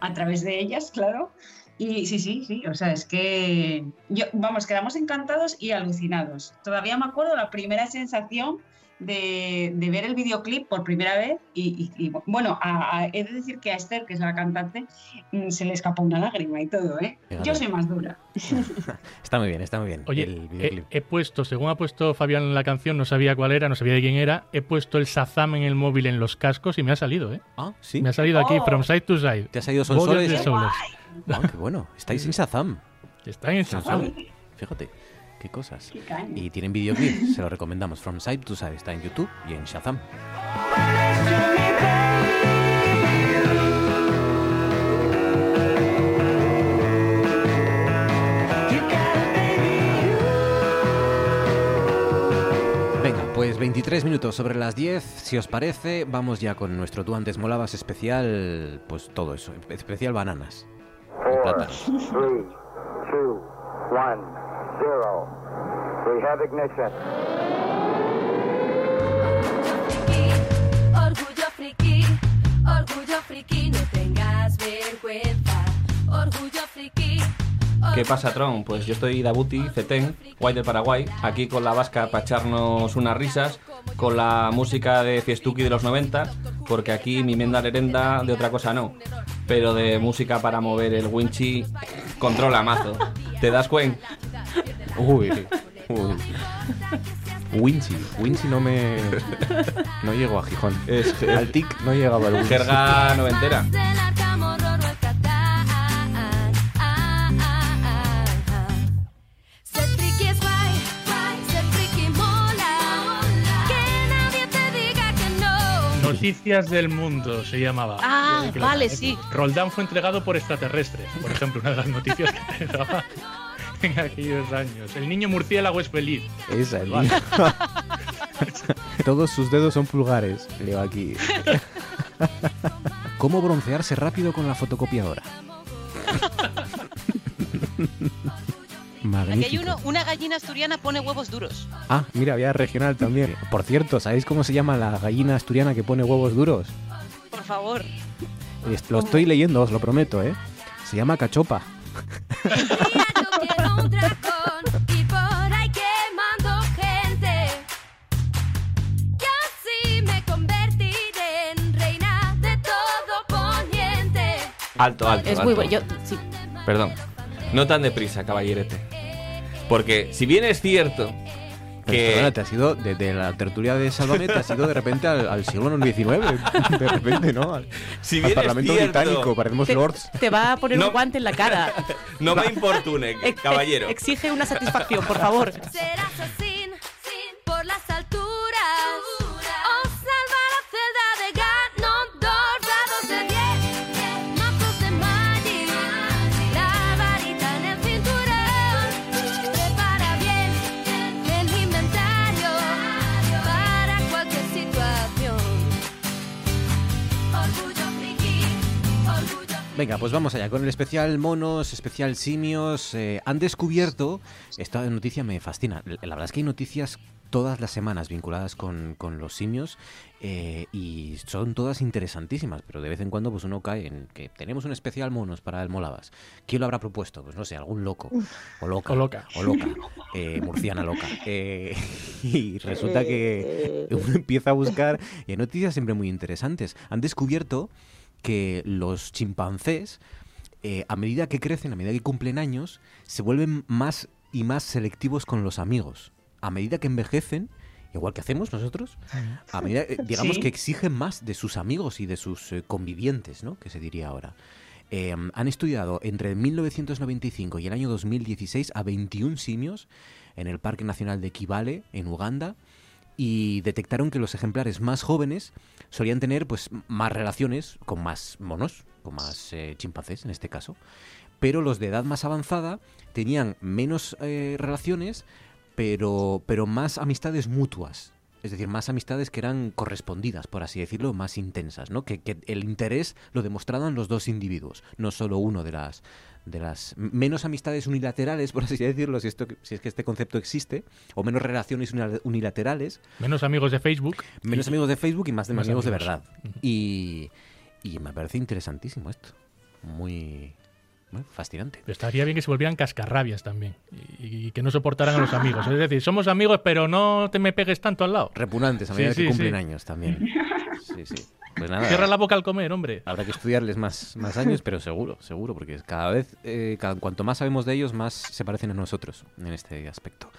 a través de ellas, claro. Y sí, sí, sí. O sea, es que yo, vamos, quedamos encantados y alucinados. Todavía me acuerdo la primera sensación de, de ver el videoclip por primera vez. Y, y- y, bueno, a- a- he de decir que a Esther, que es la cantante, mm, se le escapó una lágrima y todo, ¿eh? Fíjate. Yo soy más dura. Está muy bien, está muy bien. Oye, el he, videoclip. he puesto, según ha puesto Fabián en la canción, no sabía cuál era, no sabía de quién era, he puesto el Shazam en el móvil en los cascos y me ha salido, ¿eh? Ah, sí. Me ha salido aquí, Oh. From Side to Side. ¿Te ha salido Sonsoles? of the Soulers. Ah, qué bueno. Estáis en Shazam. Está en Shazam. Fíjate, qué cosas. Qué. Y tienen videoclip, se lo recomendamos. From Side to Side está en YouTube y en Shazam. Venga, pues 23 minutos sobre las 10, si os parece, vamos ya con nuestro Tú antes molabas especial, pues todo eso, especial bananas. y plátanos. Three, two, one, zero. We have ignition. Orgullo friki, orgullo friki, no tengas vergüenza. Orgullo friki. ¿Qué pasa, Tron? Pues yo estoy Dabuti, Cetén, guay del Paraguay, aquí con la vasca para echarnos unas risas, con la música de Fiestuki de los 90, porque aquí mi menda lerenda de otra cosa no, pero de música para mover el winchi controla mazo. ¿Te das cuenta? Uy, uy. Winchi, Winchi no me. No llego a Gijón. Es Al TIC no llegaba el Winchi. jerga noventera. Noticias del mundo se llamaba. Ah, vale, sí. Roldán fue entregado por extraterrestres, por ejemplo, una de las noticias que te daba en aquellos años. El niño murciélago es feliz. Esa, el Vale. Todos sus dedos son pulgares. Leo aquí. ¿Cómo broncearse rápido con la fotocopiadora? Aquí hay Magnífico. uno, una gallina asturiana pone huevos duros. Ah, mira, había regional también. Por cierto, ¿sabéis cómo se llama la gallina asturiana que pone huevos duros? Por favor. Es- Lo estoy leyendo, os lo prometo, ¿eh? Se llama cachopa. Alto, alto. Es alto. muy bueno. Yo, sí. Perdón. No tan deprisa, caballerete. Porque si bien es cierto que... perdona, te has ido desde la tertulia de Sálvame, te has ido de repente al, al siglo XIX. De repente, ¿no? Al, Si al bien es Parlamento cierto- Británico, parecemos Te, lords. te va a poner No. un guante en la cara. No me importune, caballero. Exige una satisfacción, por favor. Serás así Venga, pues vamos allá con el especial monos, especial simios. Eh, han descubierto, esta noticia me fascina. La verdad es que hay noticias todas las semanas vinculadas con, con los simios eh, y son todas interesantísimas, pero de vez en cuando pues uno cae en que tenemos un especial monos para el Molabas. ¿Quién lo habrá propuesto? Pues no sé, algún loco o loca O loca. o loca, eh, murciana loca. Eh, y resulta que uno empieza a buscar y hay noticias siempre muy interesantes. Han descubierto que los chimpancés, eh, a medida que crecen, a medida que cumplen años, se vuelven más y más selectivos con los amigos. A medida que envejecen, igual que hacemos nosotros, a medida, eh, digamos Sí. que exigen más de sus amigos y de sus eh, convivientes, ¿no? Que se diría ahora. Eh, han estudiado entre 1995 y el año 2016 a 21 simios en el Parque Nacional de Kibale, en Uganda, y detectaron que los ejemplares más jóvenes solían tener pues más relaciones con más monos, con más eh, chimpancés en este caso, pero los de edad más avanzada tenían menos eh, relaciones, pero, pero más amistades mutuas. Es decir, más amistades que eran correspondidas, por así decirlo, más intensas, ¿no? Que, que el interés lo demostraban los dos individuos, no solo uno de las de las menos amistades unilaterales, por así decirlo, si esto si es que este concepto existe, o menos relaciones unila- unilaterales, Menos amigos de Facebook. menos y- amigos de Facebook y más de Más amigos, de verdad. Y, y me parece interesantísimo esto. Muy, muy fascinante. Pero estaría bien que se volvieran cascarrabias también. Y, y que no soportaran a los amigos. Es decir, somos amigos, pero no te me pegues tanto al lado. Repugnantes a Sí, medida sí, que cumplen sí. años también. Sí, sí. Pues nada. Cierra la boca al comer, hombre. Habrá que estudiarles más, más años, pero seguro, seguro, porque cada vez, eh, cada- cuanto más sabemos de ellos, más se parecen a nosotros en este aspecto.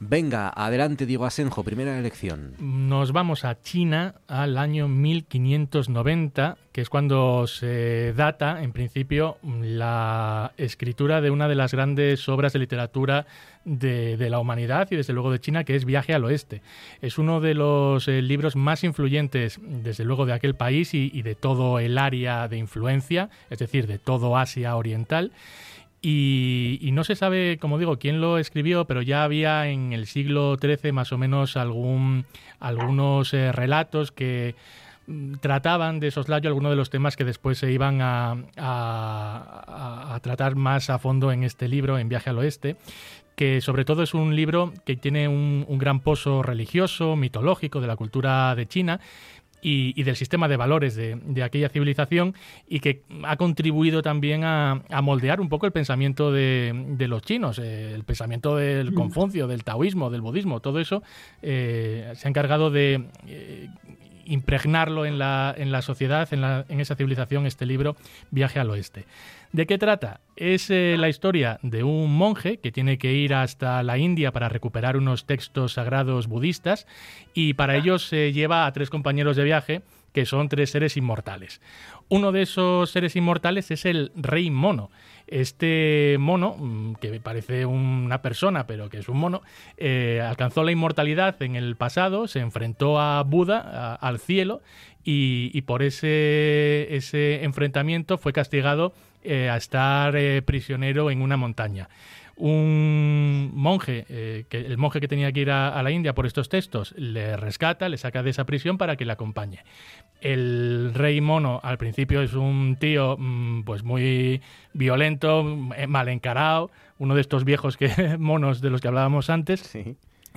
Venga, adelante, Diego Asenjo, primera elección. Nos vamos a China al año 1590, que es cuando se data, en principio, la escritura de una de las grandes obras de literatura de, la humanidad y desde luego de China, que es Viaje al Oeste. Es uno de los eh, libros más influyentes, desde luego, de aquel país y, de todo el área de influencia, es decir, de todo Asia Oriental. Y, no se sabe, como digo, quién lo escribió, pero ya había en el siglo XIII más o menos algún, algunos eh, relatos que mm, trataban de soslayo algunos de los temas que después se iban a tratar más a fondo en este libro, en Viaje al Oeste, que sobre todo es un libro que tiene un, un gran pozo religioso, mitológico de la cultura de China y, y del sistema de valores de, de aquella civilización y que ha contribuido también a, a moldear un poco el pensamiento de, de los chinos, eh, el pensamiento del Mm. Confucio, del taoísmo, del budismo, todo eso eh, se ha encargado de eh, impregnarlo en la, en la sociedad, en, la- en esa civilización, este libro, Viaje al Oeste. ¿De qué trata? Es eh, la historia de un monje que tiene que ir hasta la India para recuperar unos textos sagrados budistas y para ello se lleva a tres compañeros de viaje que son tres seres inmortales. Uno de esos seres inmortales es el rey mono. Este mono, mm, que parece una persona, pero que es un mono, eh, alcanzó la inmortalidad en el pasado, se enfrentó a Buda, al cielo, y, y por ese, ese enfrentamiento fue castigado eh, a estar eh, prisionero en una montaña. Un monje, eh, que, el monje que tenía que ir a, la India por estos textos, le rescata, le saca de esa prisión para que le acompañe. El rey mono al principio es un tío mm, pues muy violento, mal encarado, uno de estos viejos que monos de los que hablábamos antes.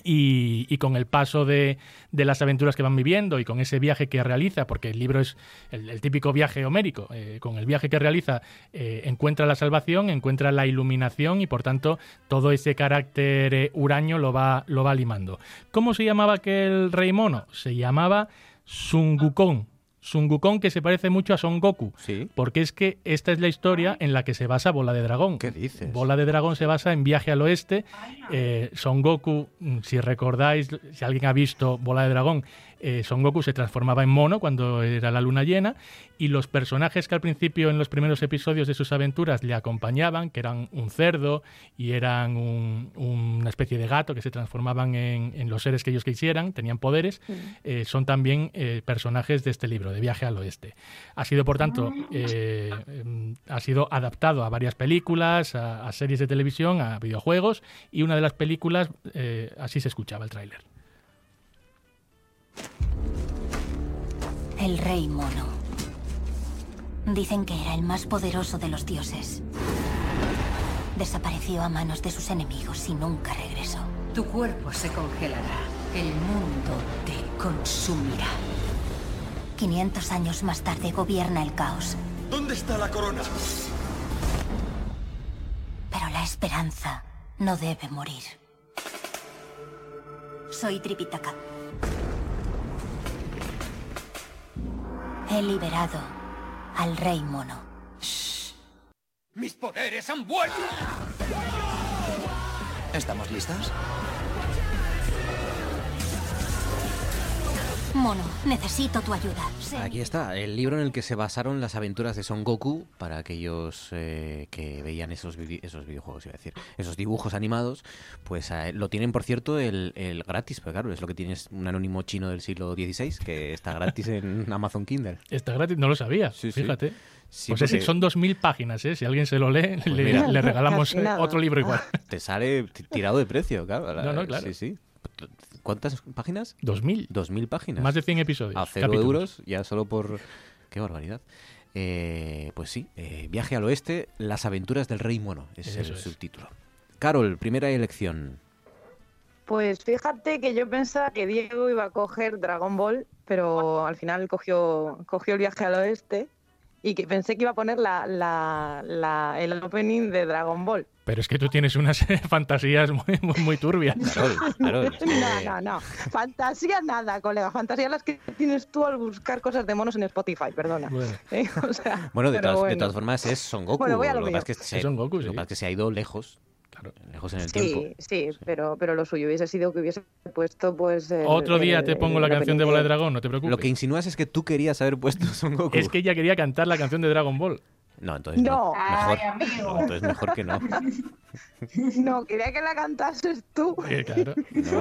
Y, con el paso de, de las aventuras que van viviendo y con ese viaje que realiza, porque el libro es el, típico viaje homérico, eh, con el viaje que realiza eh, encuentra la salvación, encuentra la iluminación y por tanto todo ese carácter eh, huraño lo va, lo va limando. ¿Cómo se llamaba aquel rey mono? Se llamaba Sun Wukong. Sun Wukong que se parece mucho a Son Goku. Porque es que esta es la historia en la que se basa Bola de Dragón. ¿Qué dices? Bola de Dragón se basa en Viaje al Oeste. Eh, Son Goku, mm, si recordáis, si alguien ha visto Bola de Dragón, eh, Son Goku se transformaba en mono cuando era la luna llena y los personajes que al principio en los primeros episodios de sus aventuras le acompañaban, que eran un cerdo y eran un- una especie de gato que se transformaban en, en los seres que ellos quisieran, tenían poderes, eh, son también eh, personajes de este libro, de Viaje al Oeste. Ha sido, por tanto, eh, em, ha sido adaptado a varias películas, a, a series de televisión, a videojuegos y una de las películas, así se escuchaba el tráiler. El rey mono. Dicen que era el más poderoso de los dioses. Desapareció a manos de sus enemigos y nunca regresó. Tu cuerpo se congelará. El mundo te consumirá. 500 años más tarde gobierna el caos. ¿Dónde está la corona? Pero la esperanza no debe morir. Soy Tripitaka. He liberado al rey mono. ¡Mis poderes han vuelto! ¿Estamos listos? Mono, necesito tu ayuda. Aquí está, el libro en el que se basaron las aventuras de Son Goku para aquellos eh, que veían esos, esos videojuegos, iba a decir, esos dibujos animados, pues eh, lo tienen, por cierto, el, el gratis, pero claro, es lo que tienes un anónimo chino del siglo XVI, que está gratis en Amazon Kindle. Está gratis, no lo sabía, sí. fíjate. Sí, pues ese porque- son 2.000 páginas, ¿eh? Si alguien se lo lee, le, mira. le regalamos eh, otro libro igual. Te sale tirado de precio, claro. la- No, no, claro. Sí, sí. ¿Cuántas páginas? 2.000. 2.000 páginas. Más de 100 episodios, A cero capítulos. euros, ya solo por... Qué barbaridad. Eh, pues sí, eh, Viaje al Oeste, Las aventuras del Rey Mono, es Eso el es. subtítulo. Carol, primera elección. Pues fíjate que yo pensaba que Diego iba a coger Dragon Ball, pero al final cogió, cogió el viaje al oeste y que pensé que iba a poner la, la- la- el opening de Dragon Ball. Pero es que tú tienes unas fantasías muy, muy, muy turbias. No, no, no. Fantasía nada, colega. Fantasía las que tienes tú al buscar cosas de monos en Spotify, perdona. Bueno. ¿Eh? O sea, Bueno, de, todas, de bueno. todas formas es Son Goku. Bueno, voy a lo lo, que mío. pasa es que se, Es Son Goku, lo que sí. pasa es que se ha ido lejos. Lejos en el tiempo. Sí, sí, pero, pero lo suyo hubiese sido que hubiese puesto pues... el- Otro día el- te pongo el la canción de Bola de Dragón, no te preocupes. Lo que insinúas es que tú querías haber puesto Son Goku. Es que ella quería cantar la canción de Dragon Ball. No, entonces No. no. Mejor. Ay, amigo. No, entonces mejor que no. No, quería que la cantases tú. Eh, claro.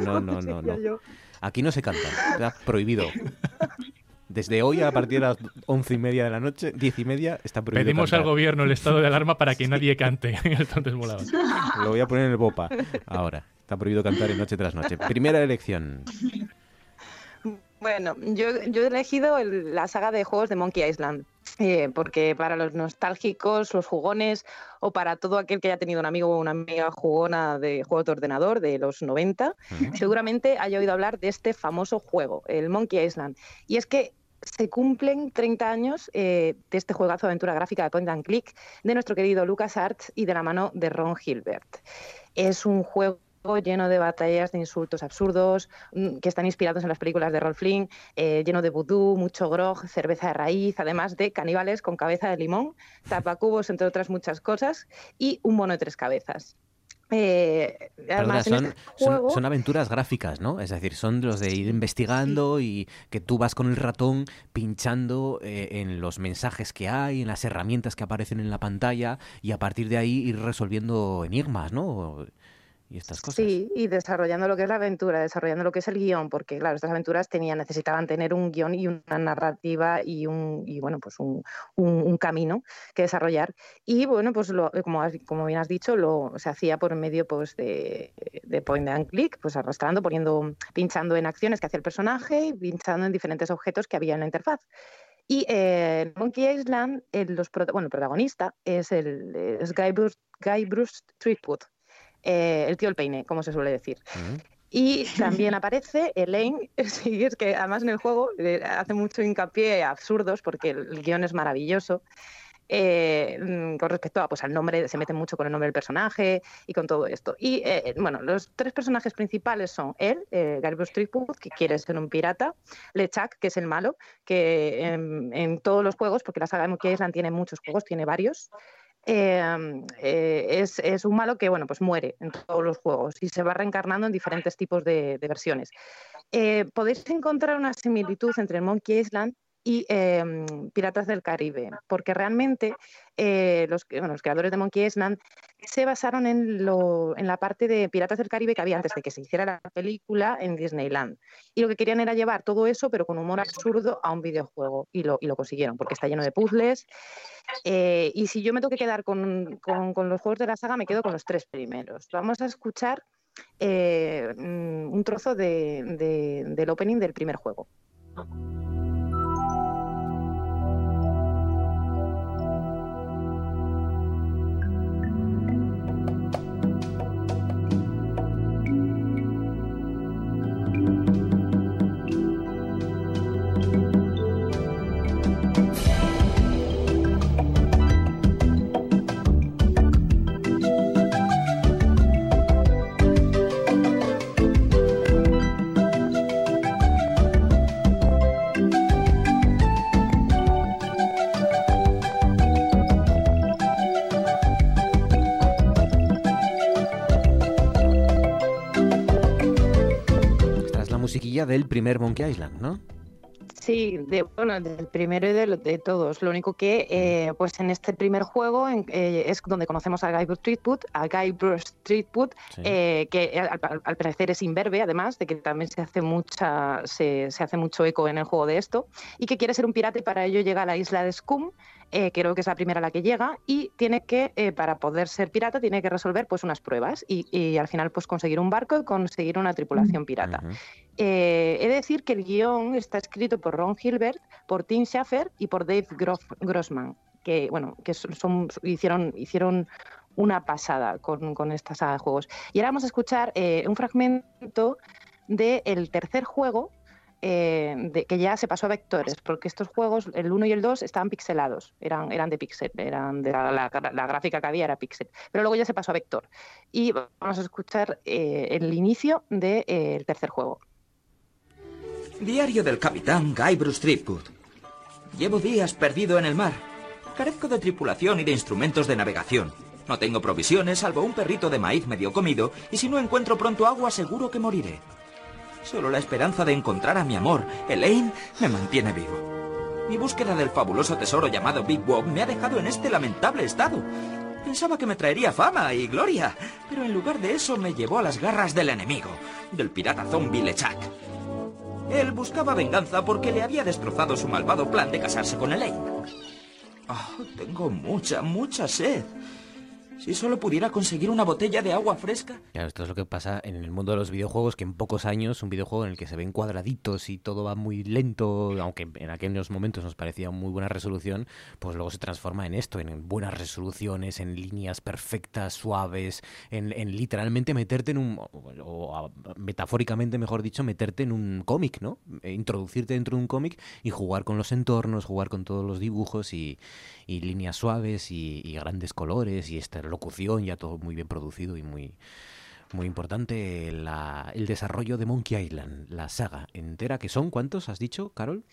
No, no, no, no. Aquí no se canta. Está prohibido. Desde hoy, a partir de las once y media de la noche, diez y media, está prohibido Pedimos al cantar. gobierno el estado de alarma para que nadie cante en el Tontes Molados. Lo voy a poner en el BOPA ahora. Está prohibido cantar en noche tras noche. Primera elección. Bueno, yo, yo he elegido el- la saga de juegos de Monkey Island, eh, porque para los nostálgicos, los jugones, o para todo aquel que haya tenido un amigo o una amiga jugona de juegos de ordenador de los 90, seguramente haya oído hablar de este famoso juego, el Monkey Island. Y es que se cumplen 30 años eh, de este juegazo de aventura gráfica de Point and Click de nuestro querido LucasArts y de la mano de Ron Gilbert. Es un juego lleno de batallas de insultos absurdos mm, que están inspirados en las películas de Rolf Flynn, eh, lleno de vudú, mucho grog, cerveza de raíz, además de caníbales con cabeza de limón, tapacubos, entre otras muchas cosas, y un mono de tres cabezas. Eh, además, son, este juego- son aventuras gráficas, ¿no? Es decir, son los de ir investigando y que tú vas con el ratón pinchando eh, en los mensajes que hay, en las herramientas que aparecen en la pantalla y a partir de ahí ir resolviendo enigmas, ¿no? Y estas cosas. Sí, y desarrollando lo que es la aventura, desarrollando lo que es el guion, porque claro, estas aventuras tenían, necesitaban tener un guion y una narrativa y un, y bueno, pues un, un- un camino que desarrollar. Y bueno, pues lo, como, has- como bien has dicho, lo se hacía por medio pues de, de point and click, pues arrastrando, poniendo, pinchando en acciones que hacía el personaje y pinchando en diferentes objetos que había en la interfaz. Y eh, en Monkey Island, el, los bueno, el protagonista es, el, es Guy, Bruce, Guy Bruce eh, el tío el peine, como se suele decir. Y también aparece Elaine, sí, es que además en el juego eh, hace mucho hincapié a absurdos porque el, guion es maravilloso. eh, mm, con respecto a, pues, al nombre, se mete mucho con el nombre del personaje y con todo esto. Y eh, bueno, los tres personajes principales son él, eh, Gary Threepwood, que quiere ser un pirata, LeChuck, que es el malo, que en, en todos los juegos, porque la saga de Monkey Island tiene muchos juegos, tiene varios, eh, eh, es, es un malo que bueno, pues muere en todos los juegos y se va reencarnando en diferentes tipos de, de versiones. Eh, podéis encontrar una similitud entre Monkey Island y eh, Piratas del Caribe, porque realmente eh, los, que- bueno, los creadores de Monkey Island se basaron en, lo, en la parte de Piratas del Caribe que había antes de que se hiciera la película en Disneyland. Y lo que querían era llevar todo eso, pero con humor absurdo, a un videojuego. Y lo, y lo consiguieron, porque está lleno de puzzles. Eh, y si yo me tengo que quedar con, con- con los juegos de la saga, me quedo con los tres primeros. Vamos a escuchar eh, mm, un trozo de- de- del opening del primer juego. Del primer Monkey Island, ¿no? Sí, de, bueno, del primero y de, todos. Lo único que, eh, pues en este primer juego en- eh, es donde conocemos a Guy Bruce Threepwood, a Guy Bruce Threepwood, Sí. eh, que al parecer es imberbe, además de que también se hace mucha, se, se hace mucho eco en el juego de esto, y que quiere ser un pirata y para ello llega a la isla de Scum, eh, creo que es la primera a la que llega, y tiene que, eh, para poder ser pirata, tiene que resolver pues unas pruebas y, y al final pues conseguir un barco y conseguir una tripulación pirata. Eh, he de decir que el guion está escrito por Ron Gilbert, por Tim Schafer y por Dave Grossman, que bueno, que son, hicieron, hicieron una pasada con, con esta saga de juegos. Y ahora vamos a escuchar un fragmento del tercer juego. Eh, de- que ya se pasó a vectores, porque estos juegos, el 1 y el 2, estaban pixelados, eran, eran de pixel, eran de la, gráfica que había era pixel, pero luego ya se pasó a vector. Y vamos a escuchar eh, el inicio del tercer juego. Diario del capitán Guy Bruce Threepwood. Llevo días perdido en el mar. Carezco de tripulación y de instrumentos de navegación. No tengo provisiones salvo un perrito de maíz medio comido y si no encuentro pronto agua seguro que moriré. Solo la esperanza de encontrar a mi amor, Elaine, me mantiene vivo. Mi búsqueda del fabuloso tesoro llamado Big Bob me ha dejado en este lamentable estado. Pensaba que me traería fama y gloria, pero en lugar de eso me llevó a las garras del enemigo, del pirata zombie LeChuck. Él buscaba venganza porque le había destrozado su malvado plan de casarse con Elaine. Oh, tengo mucha, mucha sed. Si solo pudiera conseguir una botella de agua fresca. Claro, esto es lo que pasa en el mundo de los videojuegos, que en pocos años, un videojuego en el que se ven cuadraditos y todo va muy lento, aunque en aquellos momentos nos parecía muy buena resolución, pues luego se transforma en esto, en buenas resoluciones, en líneas perfectas, suaves, en, en literalmente meterte en un, o metafóricamente mejor dicho, meterte en un cómic, ¿no? Eh, Introducirte dentro de un cómic y jugar con los entornos, jugar con todos los dibujos y, y líneas suaves y, y grandes colores y esta locución ya todo muy bien producido y muy muy importante la- el desarrollo de Monkey Island, la saga entera, que son ¿cuántos has dicho, Carol?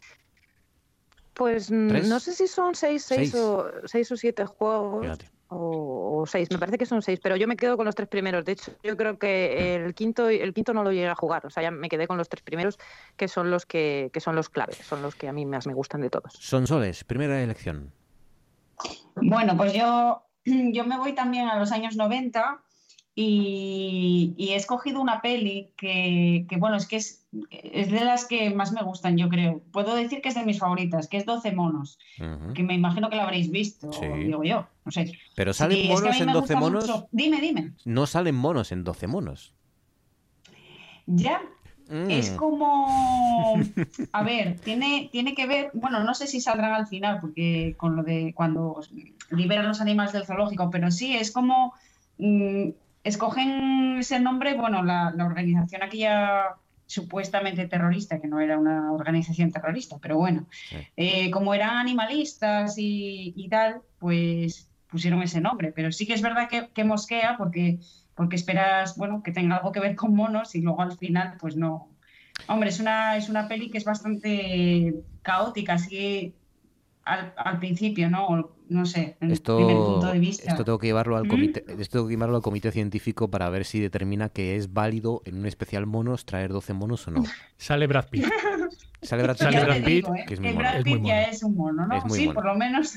Pues mm, ¿Tres? no sé si son seis, seis, Seis. O, seis o siete juegos. Fíjate. O, o seis, me parece que son seis, pero yo me quedo con los tres primeros. De hecho, yo creo que el quinto, el quinto no lo llegué a jugar. O sea, ya me quedé con los tres primeros, que son los que, que son los claves, son los que a mí más me gustan de todos. Sonsoles, primera elección. Bueno, pues yo, yo me voy también a los años 90 y, y he escogido una peli que, que, bueno, es que es, es de las que más me gustan, yo creo. Puedo decir que es de mis favoritas, que es 12 monos, que me imagino que la habréis visto, Sí. digo yo, no sé. Pero salen es que monos en me 12 gusta monos. mucho. Dime, dime. No salen monos en 12 monos. Ya, Mm. es como, a ver, tiene, tiene que ver, bueno, no sé si saldrán al final, porque con lo de cuando liberan los animales del zoológico, pero sí, es como, mm, escogen ese nombre, bueno, la, la organización aquella supuestamente terrorista, que no era una organización terrorista, pero bueno, eh, como eran animalistas y, y tal, pues pusieron ese nombre, pero sí que es verdad que, que mosquea porque, porque esperas, bueno, que tenga algo que ver con monos y luego al final, pues no. Hombre, es una, es una peli que es bastante caótica, así al, al principio, ¿no? O, No sé, en el primer Esto, punto de vista. esto tengo que llevarlo al ¿Mm? comité, esto tengo que llevarlo al comité científico para ver si determina que es válido en un especial monos traer 12 monos o no. Sale Brad Pitt. Sale Brad, Sale Pitt, digo, ¿eh? que es muy mono. Brad Es muy Pitt ya mono. es un mono, ¿no? Es muy sí, mono. por lo menos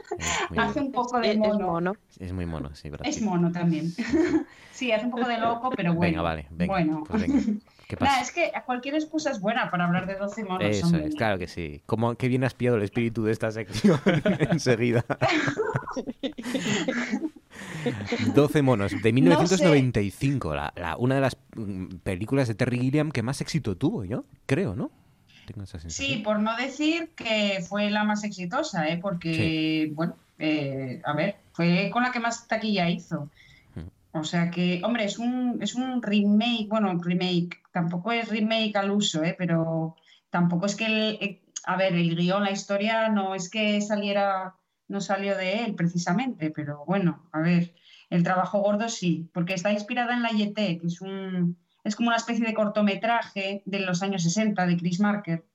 hace un poco de Es mono. mono. Es muy mono, sí, Brad Es Pitt. mono también. sí, hace un poco de loco, pero bueno. Venga, vale, venga. Bueno. Pues venga. Es que cualquier excusa es buena para hablar de 12 monos. Eso hombre. es, claro que sí. ¿Cómo, qué bien has pillado el espíritu de esta sección enseguida. 12 monos, de 1995, la, la- una de las mm, películas de Terry Gilliam que más éxito tuvo, yo creo, ¿no? Tengo esa sensación. Sí, por no decir que fue la más exitosa, ¿eh? porque, bueno, eh, a ver, fue con la que más taquilla hizo. O sea que, hombre, es un, es un remake, bueno, remake, tampoco es remake al uso, ¿eh? pero tampoco es que, el, eh, a ver, el guion, la historia, no es que saliera, no salió de él precisamente, pero bueno, a ver, el trabajo gordo sí, porque está inspirada en La Yete, que es un, es como una especie de cortometraje de los años 60 de Chris Marker,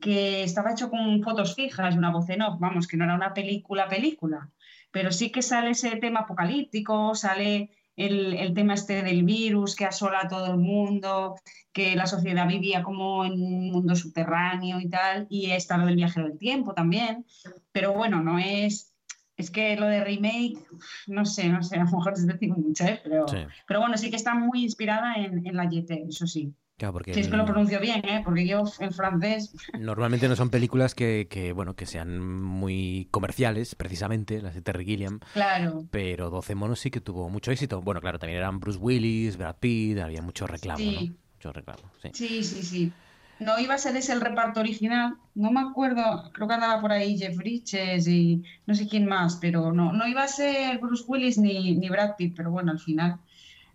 que estaba hecho con fotos fijas y una voz en off, vamos, que no era una película, película, pero sí que sale ese tema apocalíptico, sale el, el tema este del virus que asola a todo el mundo, que la sociedad vivía como en un mundo subterráneo y tal, y está lo del viajero del tiempo también, pero bueno, no es, es que lo de remake, no sé, no sé, a lo mejor es decir mucho, ¿eh? pero, Sí. pero bueno, sí que está muy inspirada en, en la Yete, eso sí. Claro, porque Si es que lo pronuncio bien, ¿eh? porque yo en francés normalmente no son películas que, que, bueno, que sean muy comerciales, precisamente, las de Terry Gilliam. Claro. Pero 12 monos sí que tuvo mucho éxito. Bueno, claro, también eran Bruce Willis, Brad Pitt, había mucho reclamo, Sí. ¿no? Mucho reclamo, sí. Sí, sí, sí. No iba a ser ese el reparto original, no me acuerdo, creo que andaba por ahí Jeff Bridges y no sé quién más, pero no, no iba a ser Bruce Willis ni, ni Brad Pitt, pero bueno, al final,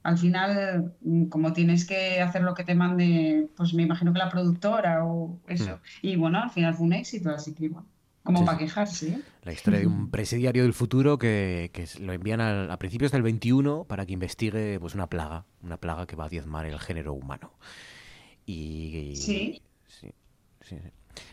al final, mm, como tienes que hacer lo que te mande, pues me imagino que la productora o eso. Y bueno, al final fue un éxito, así que bueno, como Sí, para quejarse, ¿eh? La historia de un presidiario del futuro que, que lo envían al- a, principios del 21 para que investigue pues una plaga, una plaga que va a diezmar el género humano. Y, y- Sí. sí, sí, sí.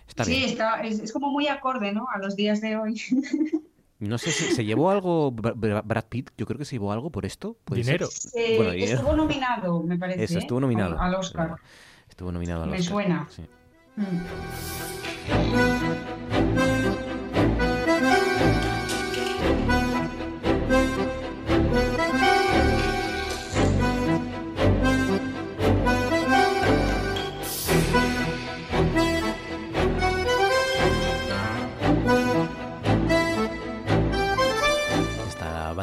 Está sí, bien. está, es, es como muy acorde, ¿no? A los días de hoy. No sé si se llevó algo Bra- Bra- Brad Pitt, yo creo que se llevó algo por esto. ¿Puede ser? Dinero. Eh, Bueno, dinero. estuvo nominado, me parece. Eso, ¿eh? estuvo nominado. Al Oscar. Estuvo nominado al Me Oscar, suena. sí. Mm.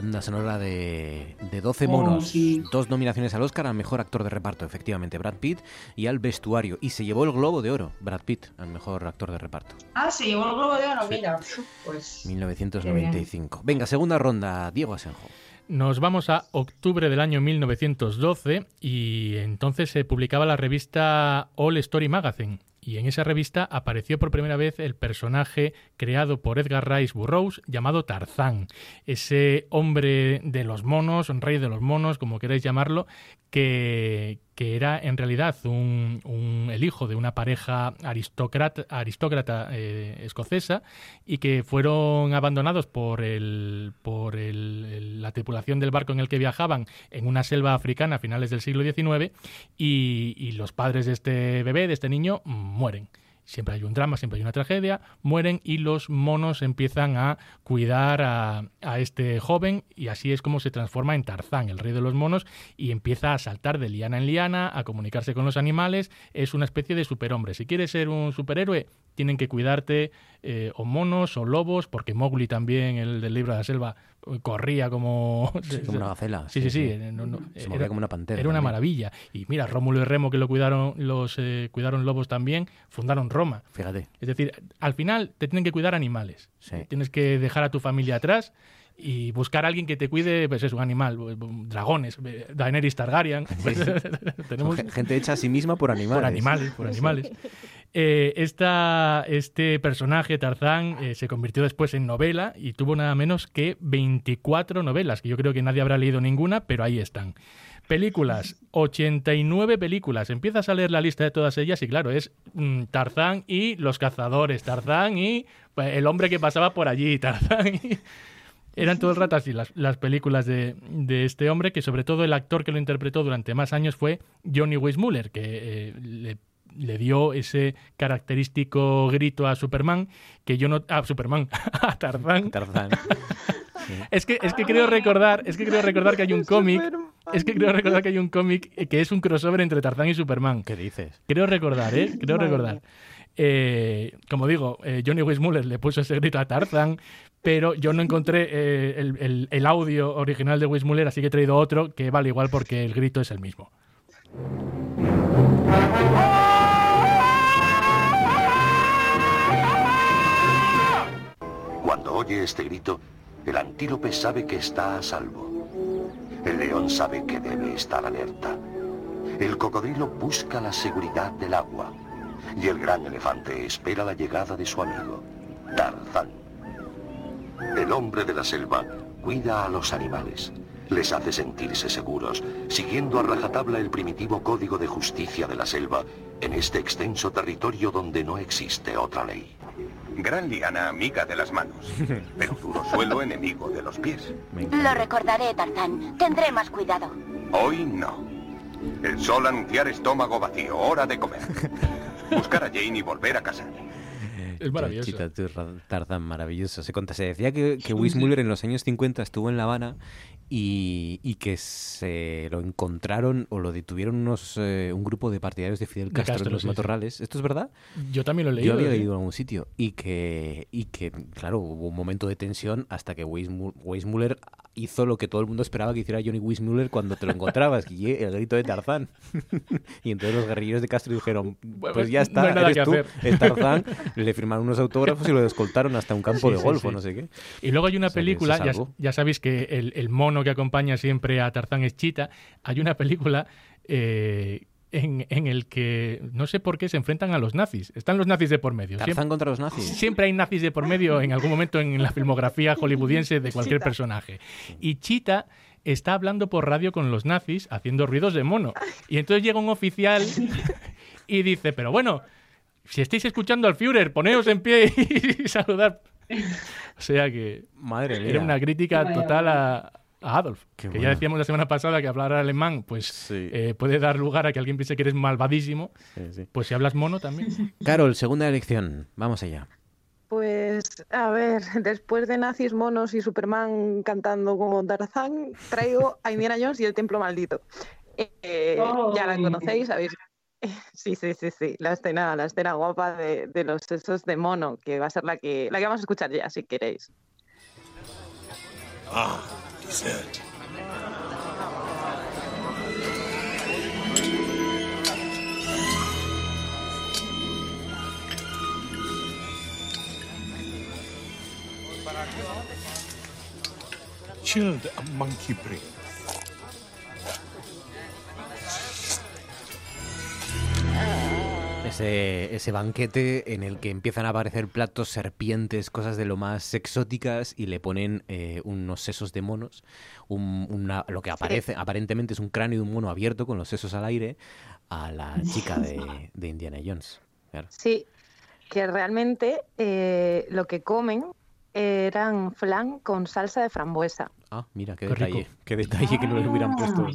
Banda sonora de, de 12 Oh, monos. sí. Dos nominaciones al Oscar al mejor actor de reparto, efectivamente, Brad Pitt, y al vestuario. Y se llevó el Globo de Oro, Brad Pitt, al mejor actor de reparto. Ah, sí, llevó el globo de oro, Sí. mira. Pues. 1995. Venga, segunda ronda, Diego Asenjo. Nos vamos a octubre del año 1912 y entonces se publicaba la revista All Story Magazine. Y en esa revista apareció por primera vez el personaje creado por Edgar Rice Burroughs llamado Tarzán. Ese hombre de los monos, un rey de los monos, como queráis llamarlo, que, que era en realidad un, el hijo de una pareja aristócrata, eh, escocesa y que fueron abandonados por, el, por el- la tripulación del barco en el que viajaban en una selva africana a finales del siglo XIX y los padres de este bebé, de este niño, mueren. Siempre hay un drama, siempre hay una tragedia, mueren y los monos empiezan a cuidar a, a este joven y así es como se transforma en Tarzán, el rey de los monos, y empieza a saltar de liana en liana, a comunicarse con los animales, es una especie de superhombre. Si quieres ser un superhéroe, tienen que cuidarte eh, o monos o lobos, porque Mowgli también, el del libro de la selva, corría como... Sí, como una gacela, Sí, sí, sí, no, no, Se era- movía como una pantera Era una también. maravilla. Y mira, Rómulo y Remo, que lo cuidaron, los eh, cuidaron lobos también, fundaron Roma. Fíjate. Es decir, al final te tienen que cuidar animales. Sí. Tienes que dejar a tu familia atrás y buscar a alguien que te cuide, pues es un animal, dragones, eh, Daenerys Targaryen. Tenemos gente hecha a sí misma por animales. por animales, por animales. Eh, esta, este personaje, Tarzán, eh, se convirtió después en novela y tuvo nada menos que 24 novelas, que yo creo que nadie habrá leído ninguna, pero ahí están. Películas, 89 películas. Empiezas a leer la lista de todas ellas y claro, es mm, Tarzán y los cazadores, Tarzán y pues, el hombre que pasaba por allí, Tarzán y... Eran todo el rato así las, las películas de, de este hombre, que sobre todo el actor que lo interpretó durante más años fue Johnny Weissmuller, que eh, le, le dio ese característico grito a Superman, que yo no... A Superman, a Tarzán. Tarzán. Es que, es que creo recordar, es que creo recordar que hay un cómic, es que creo recordar que hay un cómic que es un crossover entre Tarzán y Superman. ¿Qué dices? Creo recordar, ¿eh? Creo Madre recordar. Eh, como digo, eh, Johnny Weissmuller le puso ese grito a Tarzan, pero yo no encontré eh, el, el- el audio original de Weissmuller, así que he traído otro que vale igual porque el grito es el mismo. Cuando oye este grito, el antílope sabe que está a salvo. El león sabe que debe estar alerta. El cocodrilo busca la seguridad del agua. Y el gran elefante espera la llegada de su amigo, Tarzán. El hombre de la selva cuida a los animales. Les hace sentirse seguros, siguiendo a rajatabla el primitivo código de justicia de la selva en este extenso territorio donde no existe otra ley. Gran liana amiga de las manos, pero duro suelo enemigo de los pies. Lo recordaré, Tarzán. Tendré más cuidado. Hoy no. El sol anunciar estómago vacío, hora de comer. Buscar a Jane y volver a casa. Es maravilloso. Chita, Tarzán, maravilloso. Se, conta- se decía que, que Weissmuller en los años 50 estuvo en La Habana y, y que se lo encontraron o lo detuvieron unos, eh, un grupo de partidarios de Fidel De Castro, Castro, en los sí, sí. matorrales. ¿Esto es verdad? Yo también lo he leído. Yo había ¿eh? leído en algún sitio y que, y que, claro, hubo un momento de tensión hasta que Weissmu- Weissmuller hizo lo que todo el mundo esperaba que hiciera Johnny Weissmuller cuando te lo encontrabas, y el grito de Tarzán. y entonces los guerrilleros de Castro dijeron, pues pues ya no está, nada eres que tú, hacer". es Tarzán. Le firmaron unos autógrafos y lo escoltaron hasta un campo Sí, de sí, golf sí. o no sé qué. Y luego hay una O sea, película, ya, ya sabéis que el, el mono que acompaña siempre a Tarzán es Chita. Hay una película eh, en, en el que no sé por qué se enfrentan a los nazis. Están los nazis de por medio. Tarzán Siempre, contra los nazis. siempre hay nazis de por medio en algún momento en la filmografía hollywoodiense de cualquier Chita. personaje. Y Chita está hablando por radio con los nazis haciendo ruidos de mono. Y entonces llega un oficial y dice, pero bueno, si estáis escuchando al Führer, poneos en pie y saludar. O sea que Madre mía. era una crítica total a, a Adolf. Qué que ya decíamos la semana pasada que hablar alemán pues eh, puede dar lugar a que alguien piense que eres malvadísimo. Pues si hablas mono también. Carol, segunda elección. Vamos allá. Pues, a ver, después de nazis, monos y Superman cantando como Tarzán, traigo a Indiana Jones y el Templo Maldito. Eh, Ya la conocéis, sabéis. Sí, sí, sí, sí. La escena, la escena guapa de, de los sesos de mono, que va a ser la que, la que vamos a escuchar ya, si queréis. Ah, Desert. Chilled a monkey brain. Ese, ese banquete en el que empiezan a aparecer platos, serpientes, cosas de lo más exóticas y le ponen eh, unos sesos de monos, un- una- lo que aparece aparentemente es un cráneo de un mono abierto con los sesos al aire a la chica de, de Indiana Jones. Claro. Sí, que realmente eh, lo que comen eran flan con salsa de frambuesa. Ah, mira, qué, Qué rico. detalle, qué detalle que no le hubieran puesto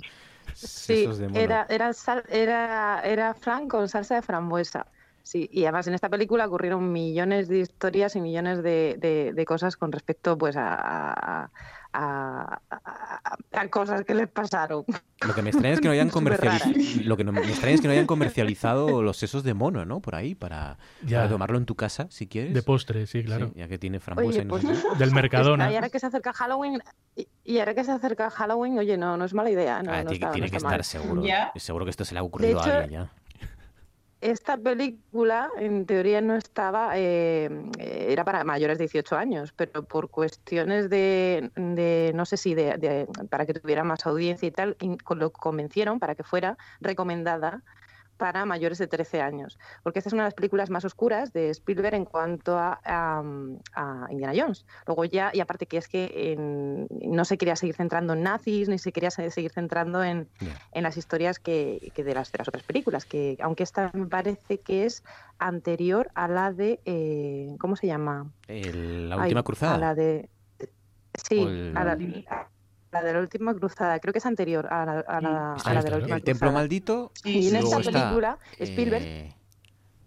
Sí, de mono. era, era, era, era flan con salsa de frambuesa. Sí, y además en esta película ocurrieron millones de historias y millones de, de- de cosas con respecto pues a, a, a- a- a cosas que les pasaron. Lo que me extraña es que no hayan comercializado, lo que no- me extraña es que no hayan comercializado los sesos de mono, ¿no? Por ahí para, Ya. para tomarlo en tu casa si quieres. De postre, sí, claro. ya que tiene frambuesa Oye, y no pues, sé. Del Mercadona. Y ahora que se acerca Halloween, y, y ahora que se acerca Halloween, oye, no, no es mala idea. No, Ah, no tiene, está- no tiene que está estar mal. seguro. Ya. Seguro que esto se le ha ocurrido hecho, a alguien ya. Esta película, en teoría, no estaba, eh, era para mayores de 18 años, pero por cuestiones de, de, no sé si de, de- para que tuviera más audiencia y tal, lo convencieron para que fuera recomendada para mayores de 13 años, porque esta es una de las películas más oscuras de Spielberg en cuanto a, a- a Indiana Jones. Luego ya, y aparte que es que en- no se quería seguir centrando en nazis, ni se quería se- seguir centrando en, en las historias que, que de, las, de las otras películas, que aunque esta me parece que es anterior a la de, eh, ¿cómo se llama? El- la Ay, última A cruzada. la de... Sí, O el- a la, a la de la última cruzada, creo que es anterior a la, a la- Está a la de la última El templo cruzada. maldito. Y en luego esta está, película, Spielberg... eh,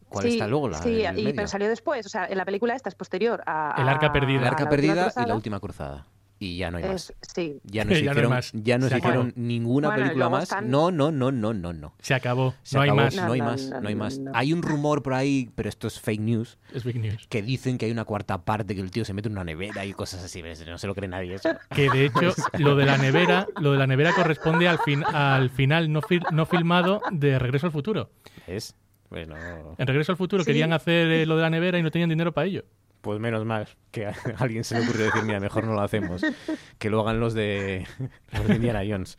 ¿Cuál sí, está luego? La sí, y, pero salió después, o sea, en la película esta es posterior a... El arca a- perdida. El a arca perdida y la última cruzada. Y ya no hay más. Es- sí. Ya no Ya no hicieron, más. ya no Se se hicieron ninguna Bueno, película más. están- No, no, no, no, no, no. Se acabó. Se no hay acabó, más. No, hay No, más, no, no hay más. no. Hay un rumor por ahí, pero esto es fake news. Es fake news. Que dicen que hay una cuarta parte, que el tío se mete en una nevera y cosas así. No se lo cree nadie eso. Que de hecho, lo de la nevera, lo de la nevera corresponde al, fin, al final no, fil- no filmado de Regreso al Futuro. ¿Es? Bueno. En Regreso al Futuro Sí. querían hacer eh, lo de la nevera y no tenían dinero para ello. Pues menos mal que a alguien se le ocurrió decir, mira, mejor no lo hacemos. Que lo hagan los de, los de Indiana Jones.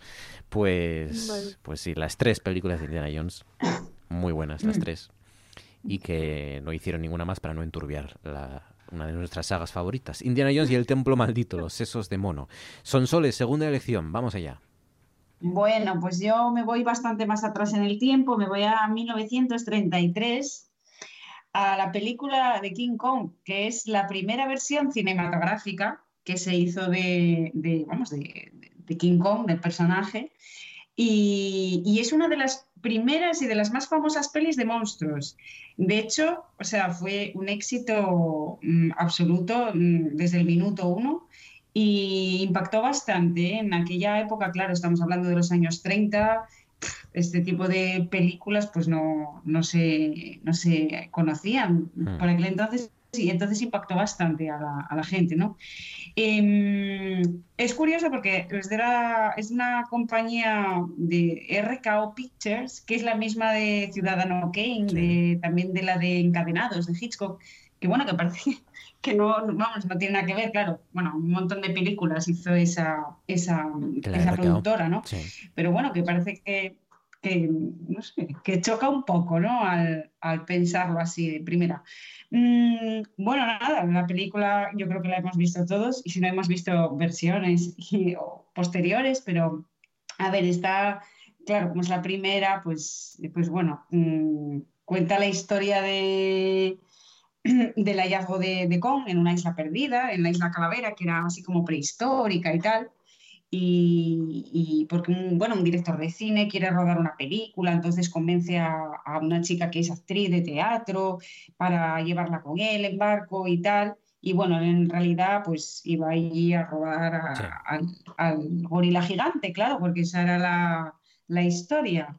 Pues, Vale. pues sí, las tres películas de Indiana Jones, muy buenas las tres. Y que no hicieron ninguna más para no enturbiar la, una de nuestras sagas favoritas. Indiana Jones y el Templo Maldito, los sesos de mono. Son Soles, segunda elección, vamos allá. Bueno, pues yo me voy bastante más atrás en el tiempo, me voy a 1933, a la película de King Kong, que es la primera versión cinematográfica que se hizo de, de, vamos, de, de King Kong, del personaje, y, y es una de las primeras y de las más famosas pelis de monstruos. De hecho, o sea, fue un éxito mm, absoluto mm, desde el minuto uno y impactó bastante. En aquella época, claro, estamos hablando de los años 30, este tipo de películas pues no, no, se, no se conocían Mm. por aquel entonces y entonces impactó bastante a la, a la gente, ¿no? Em, es curioso porque es de, la- es una compañía de RKO Pictures, que es la misma de Ciudadano Kane, de, también de la de Encadenados, de Hitchcock, que bueno, que parece que no, vamos, no tiene nada que ver, claro, bueno, un montón de películas hizo esa, esa, esa productora, ¿no? Sí. Pero bueno, que parece que, que, no sé, que choca un poco, ¿no? Al, al pensarlo así de primera. Mm, bueno, nada, la película yo creo que la hemos visto todos y si no hemos visto versiones y- o posteriores, pero a ver, está, claro, como es la primera, pues, pues bueno, mm, cuenta la historia de, del hallazgo de, de Kong en una isla perdida, en la isla Calavera, que era así como prehistórica y tal. Y, y porque un, bueno, un director de cine quiere rodar una película, entonces convence a, a una chica que es actriz de teatro para llevarla con él en barco y tal. Y bueno, en realidad pues iba allí a rodar a- al, al gorila gigante, claro, porque esa era la, la historia.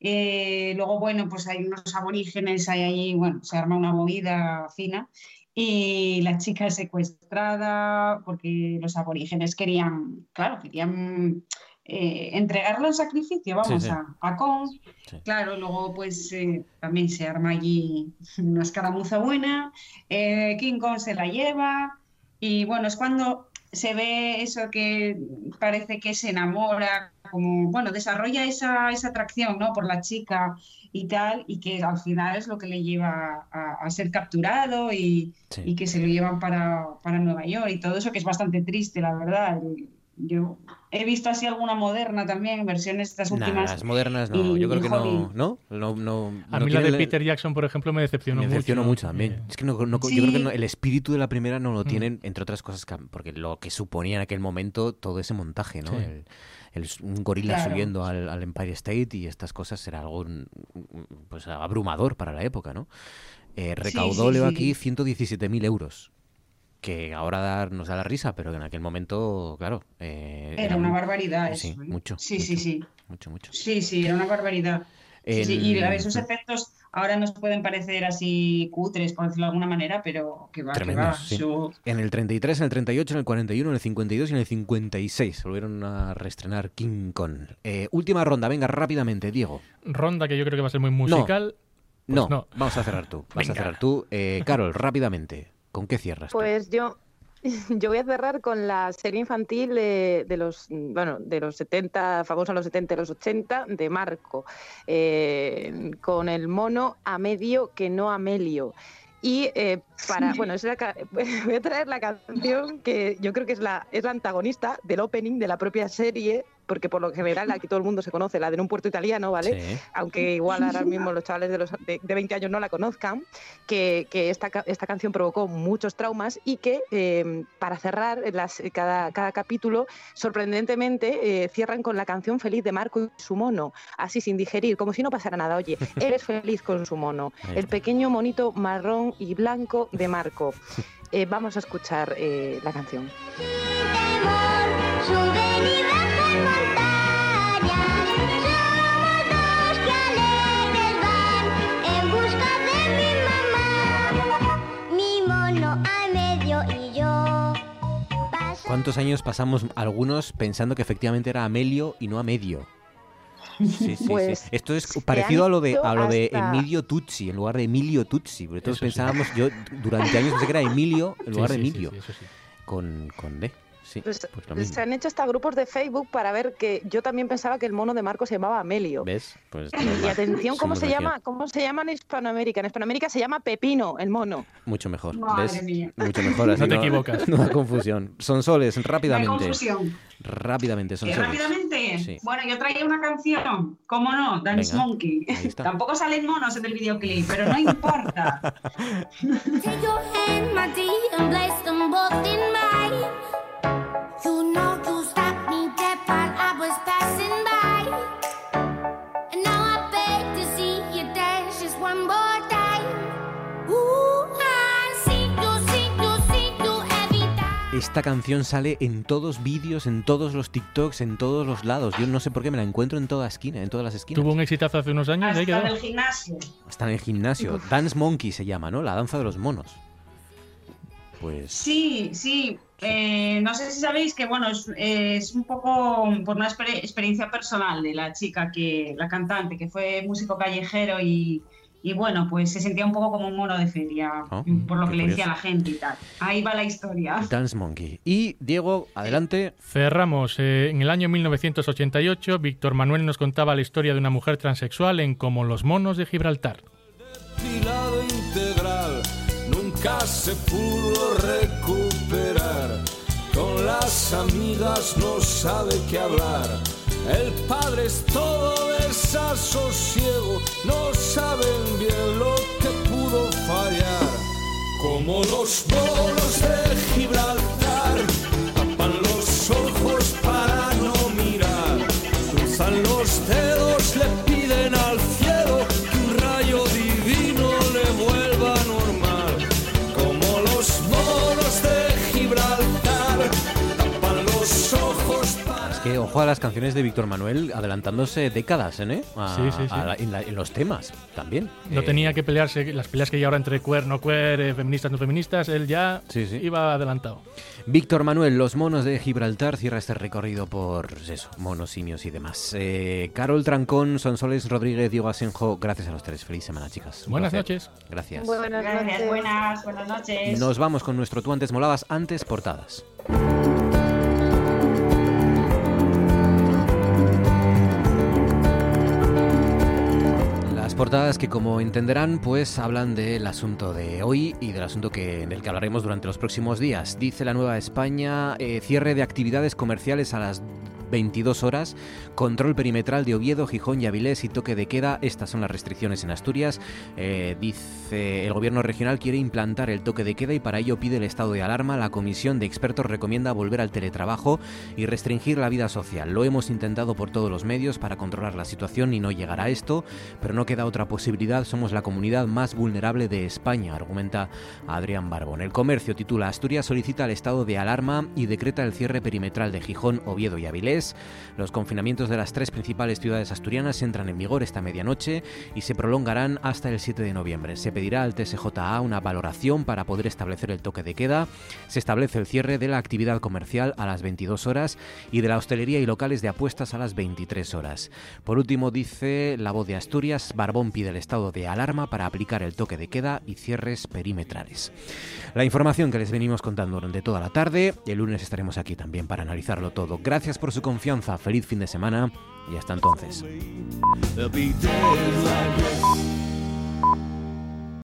Eh, luego, bueno, pues hay unos aborígenes, hay allí, bueno, se arma una movida fina. y la chica es secuestrada porque los aborígenes querían, claro, querían eh, entregarla en sacrificio, vamos, Sí, sí. A, a Kong. Sí. Claro, luego pues eh, también se arma allí una escaramuza buena, eh, King Kong se la lleva y bueno, es cuando se ve eso que parece que se enamora, como, bueno, desarrolla esa, esa atracción, ¿no? Por la chica y tal, y que al final es lo que le lleva a, a ser capturado y, Sí. y que se lo llevan para, para Nueva York y todo eso que es bastante triste, la verdad. Yo he visto así alguna moderna también, versiones estas Nah, últimas. las modernas no, y- yo creo que no, ¿no? No, no, A no mí la de Peter Jackson, por ejemplo, me decepcionó me mucho. decepcionó mucho también. Es que no, no- yo creo que Sí. no- el espíritu de la primera no lo Mm. tienen, entre otras cosas, que- porque lo que suponía en aquel momento todo ese montaje, ¿no? Sí. El, el- un gorila Claro. subiendo al, al Empire State y estas cosas era algo mm, pues abrumador para la época, ¿no? Eh, recaudó sí, Leo sí. aquí 117.000 euros. Que ahora dar- nos da la risa, pero que en aquel momento, claro. eh, Era una barbaridad Sí, eso, ¿eh? mucho. Sí, sí, sí. Mucho, mucho. Sí, sí, era una barbaridad. Sí, sí, Y a ver, esos efectos ahora nos pueden parecer así cutres, por decirlo de alguna manera, pero que va, que va. Tremendos, sí. Eso- En el 33, en el 38, en el 41, en el 52 y en el 56 volvieron a reestrenar King Kong. Eh, última ronda, venga, rápidamente, Diego. Ronda que yo creo que va a ser muy musical. Pues no, no. vamos a cerrar tú. Vas a Venga. cerrar tú. Eh, Carol, rápidamente, ¿con qué cierras? tú? Pues yo, yo voy a cerrar con la serie infantil de, de los, bueno, de los 70, famosa en los 70 y los 80, de Marco, eh, con el mono Amedio que no Amelio. Y eh, para, bueno, es la voy a traer la canción que yo creo que es la, es la antagonista del opening de la propia serie, porque por lo general aquí todo el mundo se conoce, la de un puerto italiano, ¿vale? Sí. aunque igual ahora mismo los chavales de, los, de, de 20 años no la conozcan, que, que esta, esta canción provocó muchos traumas y que eh, para cerrar las- cada, cada capítulo, sorprendentemente, eh, cierran con la canción feliz de Marco y su mono, así sin digerir, como si no pasara nada. Oye, eres feliz con su mono, el pequeño monito marrón y blanco de Marco. Eh, vamos a escuchar la canción. ¿Cuántos años pasamos algunos pensando que efectivamente era Amelio y no Amedio? Sí, sí, Pues, sí. Esto es parecido a lo de a lo de Emilio Tucci en lugar de Emilio Tucci, porque todos Eso sí. pensábamos, yo durante años pensé que era Emilio en Sí, lugar de sí, sí, Emilio sí, eso sí. con, con D. Sí, Pues, pues lo mismo. se han hecho hasta grupos de Facebook para ver que yo también pensaba que el mono de Marco se llamaba Amelio. ¿Ves? Pues Y atención, ¿cómo se región. llama? ¿Cómo se llama en Hispanoamérica? En Hispanoamérica se llama Pepino, el mono. Mucho mejor. Madre ¿Ves? mía. Mucho mejor. así No te equivocas. No da confusión. Son soles, No hay rápidamente. confusión. Rápidamente, son ¿Qué, soles. rápidamente? Sí. Bueno, yo traía una canción, ¿cómo no? Dance Venga, Monkey. Tampoco salen monos en el videoclip, pero no importa. Esta canción sale en todos vídeos, en todos los TikToks, en todos los lados. Yo no sé por qué me la encuentro en toda esquina, en todas las esquinas. Tuvo un exitazo hace unos años Hasta quedó. en el gimnasio. Está en el gimnasio. Dance Monkey se llama, ¿no? La danza de los monos. Pues Sí, sí. eh, no sé si sabéis que, bueno, es, es un poco por una exper- experiencia personal de la chica, que la cantante, que fue músico callejero y, y, bueno, pues se sentía un poco como un mono de feria, Oh, por lo que le decía curioso. la gente y tal. Ahí va la historia. Dance Monkey. Y Diego, adelante. Cerramos. eh, en el año 1988, Víctor Manuel nos contaba la historia de una mujer transexual en Como los monos de Gibraltar. Integral nunca se pudo recuperar. Con las amigas no sabe qué hablar. El padre es todo desasosiego. No saben bien lo que pudo fallar. Como los monos de Gibraltar tapan los ojos para no mirar. Cruzan los dedos, a las canciones de Víctor Manuel adelantándose décadas, ¿eh? A- Sí, sí, sí. a la- en, la- en los temas también. No Eh, tenía que pelearse, las peleas que hay ahora entre queer, no queer, eh, feministas, no feministas, él ya iba adelantado. Víctor Manuel, los monos de Gibraltar, cierra este recorrido por eso, monos, simios y demás. Eh, Carol Trancón, Sonsoles Rodríguez, Diego Asenjo, gracias a los tres. Feliz semana, chicas. Un Buenas placer. noches. Gracias. Buenas noches. Buenas, buenas noches. Nos vamos con nuestro Tú antes molabas, antes portadas. Portadas que como entenderán pues hablan del asunto de hoy y del asunto que, del que hablaremos durante los próximos días. Dice la Nueva España, eh, cierre de actividades comerciales a las 22 horas, control perimetral de Oviedo, Gijón y Avilés y toque de queda. Estas son las restricciones en Asturias. Eh, dice el gobierno regional quiere implantar el toque de queda y para ello pide el estado de alarma. La comisión de expertos recomienda volver al teletrabajo y restringir la vida social. Lo hemos intentado por todos los medios para controlar la situación y no llegar a esto, pero no queda otra posibilidad. Somos la comunidad más vulnerable de España, argumenta Adrián Barbón. El comercio titula Asturias solicita el estado de alarma y decreta el cierre perimetral de Gijón, Oviedo y Avilés. Los confinamientos de las tres principales ciudades asturianas entran en vigor esta medianoche y se prolongarán hasta el 7 de noviembre. Se pedirá al TSJA una valoración para poder establecer el toque de queda. Se establece el cierre de la actividad comercial a las 22 horas y de la hostelería y locales de apuestas a las 23 horas. Por último, dice la voz de Asturias, Barbón pide el estado de alarma para aplicar el toque de queda y cierres perimetrales. La información que les venimos contando durante toda la tarde, el lunes estaremos aquí también para analizarlo todo. Gracias por su confianza. Feliz fin de semana y hasta entonces.